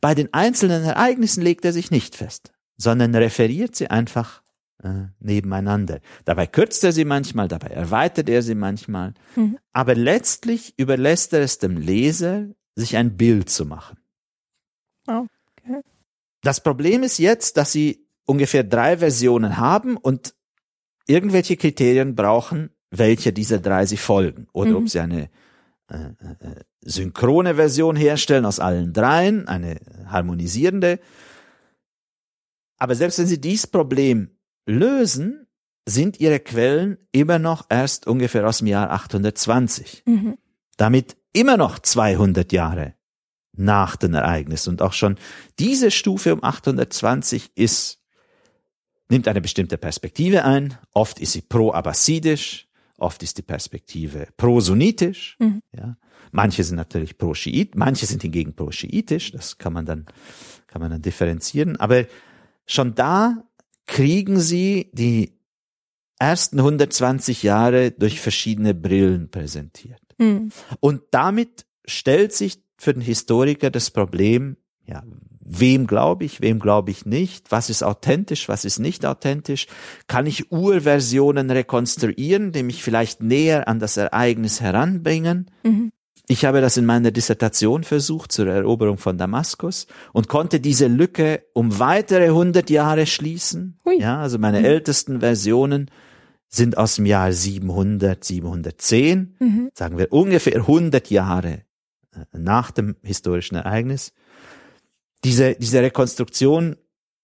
Bei den einzelnen Ereignissen legt er sich nicht fest, sondern referiert sie einfach äh, nebeneinander. Dabei kürzt er sie manchmal, dabei erweitert er sie manchmal, mhm. aber letztlich überlässt er es dem Leser, sich ein Bild zu machen. Okay. Das Problem ist jetzt, dass sie ungefähr drei Versionen haben und irgendwelche Kriterien brauchen, welche dieser drei sie folgen oder mhm. ob sie eine äh, äh, synchrone Version herstellen aus allen dreien, eine harmonisierende. Aber selbst wenn Sie dies Problem lösen, sind Ihre Quellen immer noch erst ungefähr aus dem Jahr 820. Mhm. Damit immer noch 200 Jahre nach den Ereignissen. Und auch schon diese Stufe um 820 ist, nimmt eine bestimmte Perspektive ein. Oft ist sie pro-abbasidisch, oft ist die Perspektive pro-sunnitisch. Mhm. Ja. Manche sind natürlich pro-Schiit, manche sind hingegen pro-Schiitisch. Das kann man dann, kann man dann differenzieren. Aber schon da kriegen sie die ersten 120 Jahre durch verschiedene Brillen präsentiert. Mhm. Und damit stellt sich für den Historiker das Problem, ja, wem glaube ich, wem glaube ich nicht, was ist authentisch, was ist nicht authentisch, kann ich Urversionen rekonstruieren, die mich vielleicht näher an das Ereignis heranbringen. Mhm. Ich habe das in meiner Dissertation versucht zur Eroberung von Damaskus und konnte diese Lücke um weitere 100 Jahre schließen. Hui. Ja, also meine mhm. ältesten Versionen sind aus dem Jahr 700, 710, mhm. sagen wir ungefähr 100 Jahre äh, nach dem historischen Ereignis. Diese, diese Rekonstruktion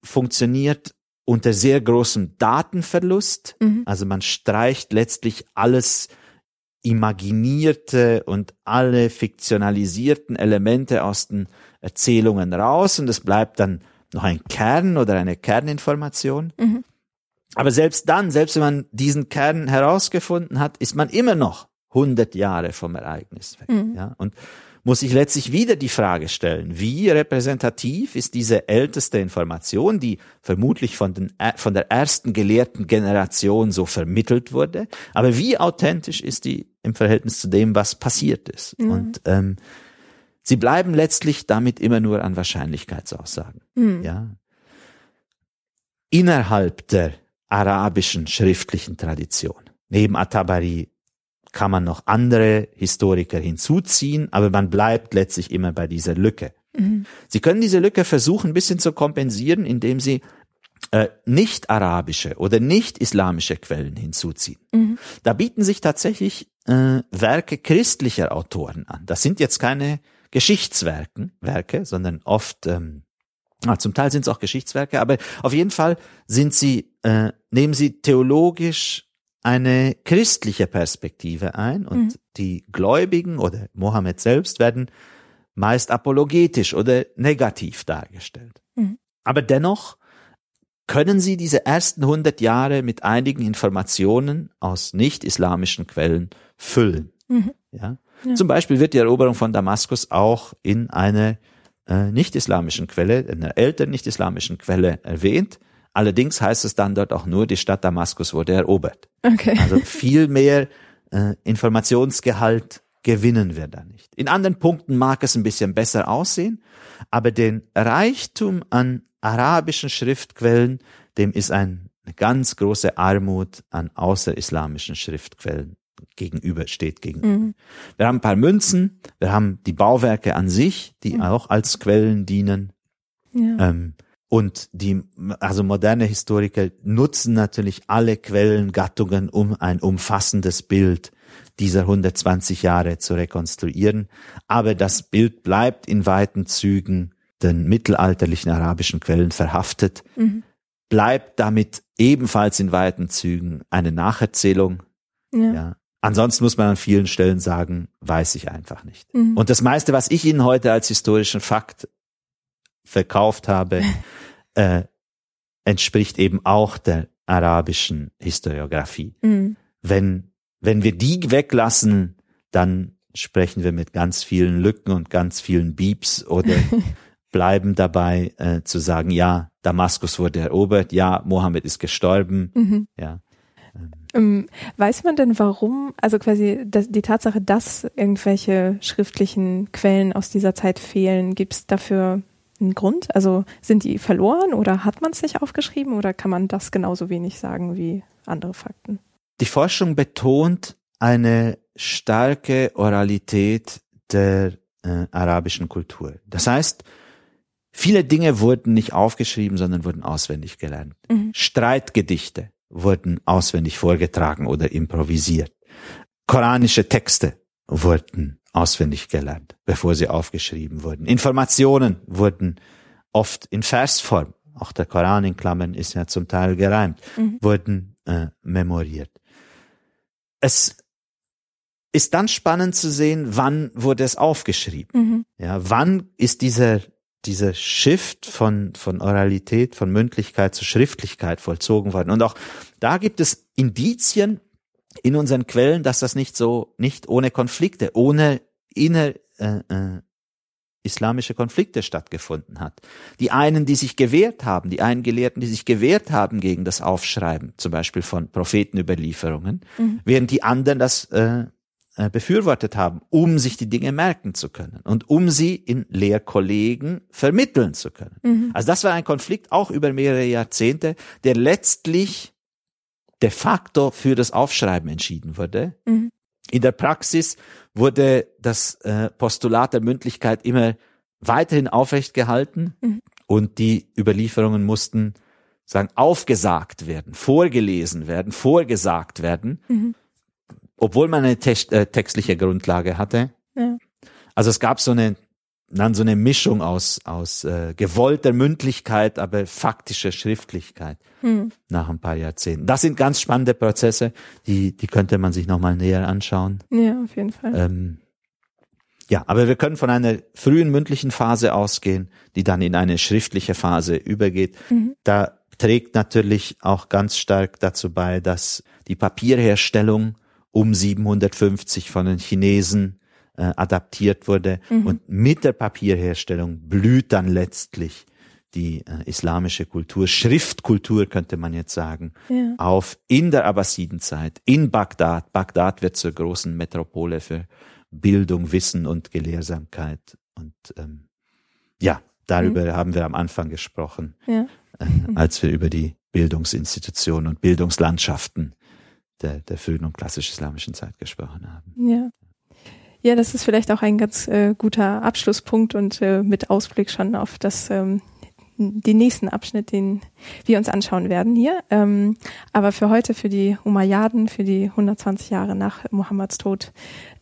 funktioniert unter sehr großem Datenverlust. Mhm. Also man streicht letztlich alles imaginierte und alle fiktionalisierten Elemente aus den Erzählungen raus und es bleibt dann noch ein Kern oder eine Kerninformation. Mhm. Aber selbst dann, selbst wenn man diesen Kern herausgefunden hat, ist man immer noch 100 Jahre vom Ereignis weg. Mhm. Ja? Und muss ich letztlich wieder die Frage stellen, wie repräsentativ ist diese älteste Information, die vermutlich von, den, von der ersten gelehrten Generation so vermittelt wurde, aber wie authentisch ist die im Verhältnis zu dem, was passiert ist? Mhm. Und ähm, sie bleiben letztlich damit immer nur an Wahrscheinlichkeitsaussagen. Mhm. Ja? Innerhalb der arabischen schriftlichen Tradition, neben Atabari kann man noch andere Historiker hinzuziehen, aber man bleibt letztlich immer bei dieser Lücke. Mhm. Sie können diese Lücke versuchen, ein bisschen zu kompensieren, indem Sie äh, nicht arabische oder nicht islamische Quellen hinzuziehen. Mhm. Da bieten sich tatsächlich äh, Werke christlicher Autoren an. Das sind jetzt keine Geschichtswerke, Werke, sondern oft ähm, Ah, zum Teil sind es auch Geschichtswerke, aber auf jeden Fall sind sie, äh, nehmen sie theologisch eine christliche Perspektive ein und mhm. die Gläubigen oder Mohammed selbst werden meist apologetisch oder negativ dargestellt. Mhm. Aber dennoch können Sie diese ersten 100 Jahre mit einigen Informationen aus nicht-islamischen Quellen füllen. Mhm. Ja? ja? Zum Beispiel wird die Eroberung von Damaskus auch in einer äh, nicht-islamischen Quelle, in einer älteren nicht-islamischen Quelle erwähnt. Allerdings heißt es dann dort auch nur, die Stadt Damaskus wurde erobert. Okay. Also viel mehr äh, Informationsgehalt gewinnen wir da nicht. In anderen Punkten mag es ein bisschen besser aussehen, aber den Reichtum an arabischen Schriftquellen, dem ist ein, eine ganz große Armut an außerislamischen Schriftquellen gegenüber steht gegenüber. Mhm. Wir haben ein paar Münzen, wir haben die Bauwerke an sich, die mhm. auch als Quellen dienen. Ja. Ähm, und die, also moderne Historiker nutzen natürlich alle Quellengattungen, um ein umfassendes Bild dieser 120 Jahre zu rekonstruieren. Aber das Bild bleibt in weiten Zügen den mittelalterlichen arabischen Quellen verhaftet, mhm. bleibt damit ebenfalls in weiten Zügen eine Nacherzählung. Ja. ja. Ansonsten muss man an vielen Stellen sagen, weiß ich einfach nicht. Mhm. Und das meiste, was ich Ihnen heute als historischen Fakt verkauft habe, äh, entspricht eben auch der arabischen Historiografie. Mhm. Wenn, wenn wir die weglassen, dann sprechen wir mit ganz vielen Lücken und ganz vielen Beeps oder bleiben dabei äh, zu sagen, ja, Damaskus wurde erobert, ja, Mohammed ist gestorben, mhm. ja. Ähm, weiß man denn warum, also quasi das, die Tatsache, dass irgendwelche schriftlichen Quellen aus dieser Zeit fehlen, gibt es dafür einen Grund? Also sind die verloren oder hat man es nicht aufgeschrieben oder kann man das genauso wenig sagen wie andere Fakten? Die Forschung betont eine starke Oralität der äh, arabischen Kultur. Das heißt, viele Dinge wurden nicht aufgeschrieben, sondern wurden auswendig gelernt. Mhm. Streitgedichte wurden auswendig vorgetragen oder improvisiert. Koranische Texte wurden auswendig gelernt, bevor sie aufgeschrieben wurden. Informationen wurden oft in Versform, auch der Koran in Klammern ist ja zum Teil gereimt, mhm. wurden äh, memoriert. Es ist dann spannend zu sehen, wann wurde es aufgeschrieben. Mhm. Ja, wann ist dieser dieser Shift von, von Oralität, von Mündlichkeit zu Schriftlichkeit vollzogen worden. Und auch da gibt es Indizien in unseren Quellen, dass das nicht so, nicht ohne Konflikte, ohne inner, äh, äh, islamische Konflikte stattgefunden hat. Die einen, die sich gewehrt haben, die einen Gelehrten, die sich gewehrt haben gegen das Aufschreiben, zum Beispiel von Prophetenüberlieferungen, mhm. während die anderen das äh, äh, befürwortet haben, um sich die Dinge merken zu können und um sie in Lehrkollegen vermitteln zu können. Mhm. Also das war ein Konflikt auch über mehrere Jahrzehnte, der letztlich de facto für das Aufschreiben entschieden wurde. Mhm. In der Praxis wurde das äh, Postulat der Mündlichkeit immer weiterhin aufrecht gehalten mhm. und die Überlieferungen mussten sagen aufgesagt werden, vorgelesen werden, vorgesagt werden. Mhm obwohl man eine text, äh, textliche Grundlage hatte. Ja. Also es gab so eine dann so eine Mischung aus aus äh, gewollter Mündlichkeit, aber faktischer Schriftlichkeit hm. nach ein paar Jahrzehnten. Das sind ganz spannende Prozesse, die die könnte man sich noch mal näher anschauen. Ja, auf jeden Fall. Ähm, ja, aber wir können von einer frühen mündlichen Phase ausgehen, die dann in eine schriftliche Phase übergeht. Mhm. Da trägt natürlich auch ganz stark dazu bei, dass die Papierherstellung um 750 von den Chinesen äh, adaptiert wurde. Mhm. Und mit der Papierherstellung blüht dann letztlich die äh, islamische Kultur, Schriftkultur könnte man jetzt sagen, ja. auf in der Abbasidenzeit, in Bagdad. Bagdad wird zur großen Metropole für Bildung, Wissen und Gelehrsamkeit. Und ähm, ja, darüber mhm. haben wir am Anfang gesprochen, ja. äh, als wir über die Bildungsinstitutionen und Bildungslandschaften der, der frühen und klassisch-islamischen Zeit gesprochen haben. Ja. Ja, das ist vielleicht auch ein ganz äh, guter Abschlusspunkt und äh, mit Ausblick schon auf das ähm, den nächsten Abschnitt, den wir uns anschauen werden hier. Ähm, aber für heute, für die Umayyaden, für die 120 Jahre nach Mohammeds Tod,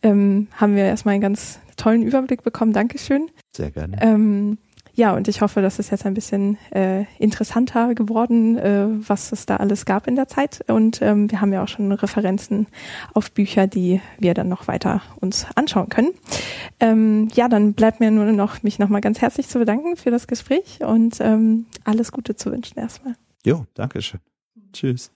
ähm, haben wir erstmal einen ganz tollen Überblick bekommen. Dankeschön. Sehr gerne. Ähm, ja, und ich hoffe, dass es jetzt ein bisschen äh, interessanter geworden, äh, was es da alles gab in der Zeit. Und ähm, wir haben ja auch schon Referenzen auf Bücher, die wir dann noch weiter uns anschauen können. Ähm, ja, dann bleibt mir nur noch, mich nochmal ganz herzlich zu bedanken für das Gespräch und ähm, alles Gute zu wünschen erstmal. Jo, danke schön. Tschüss.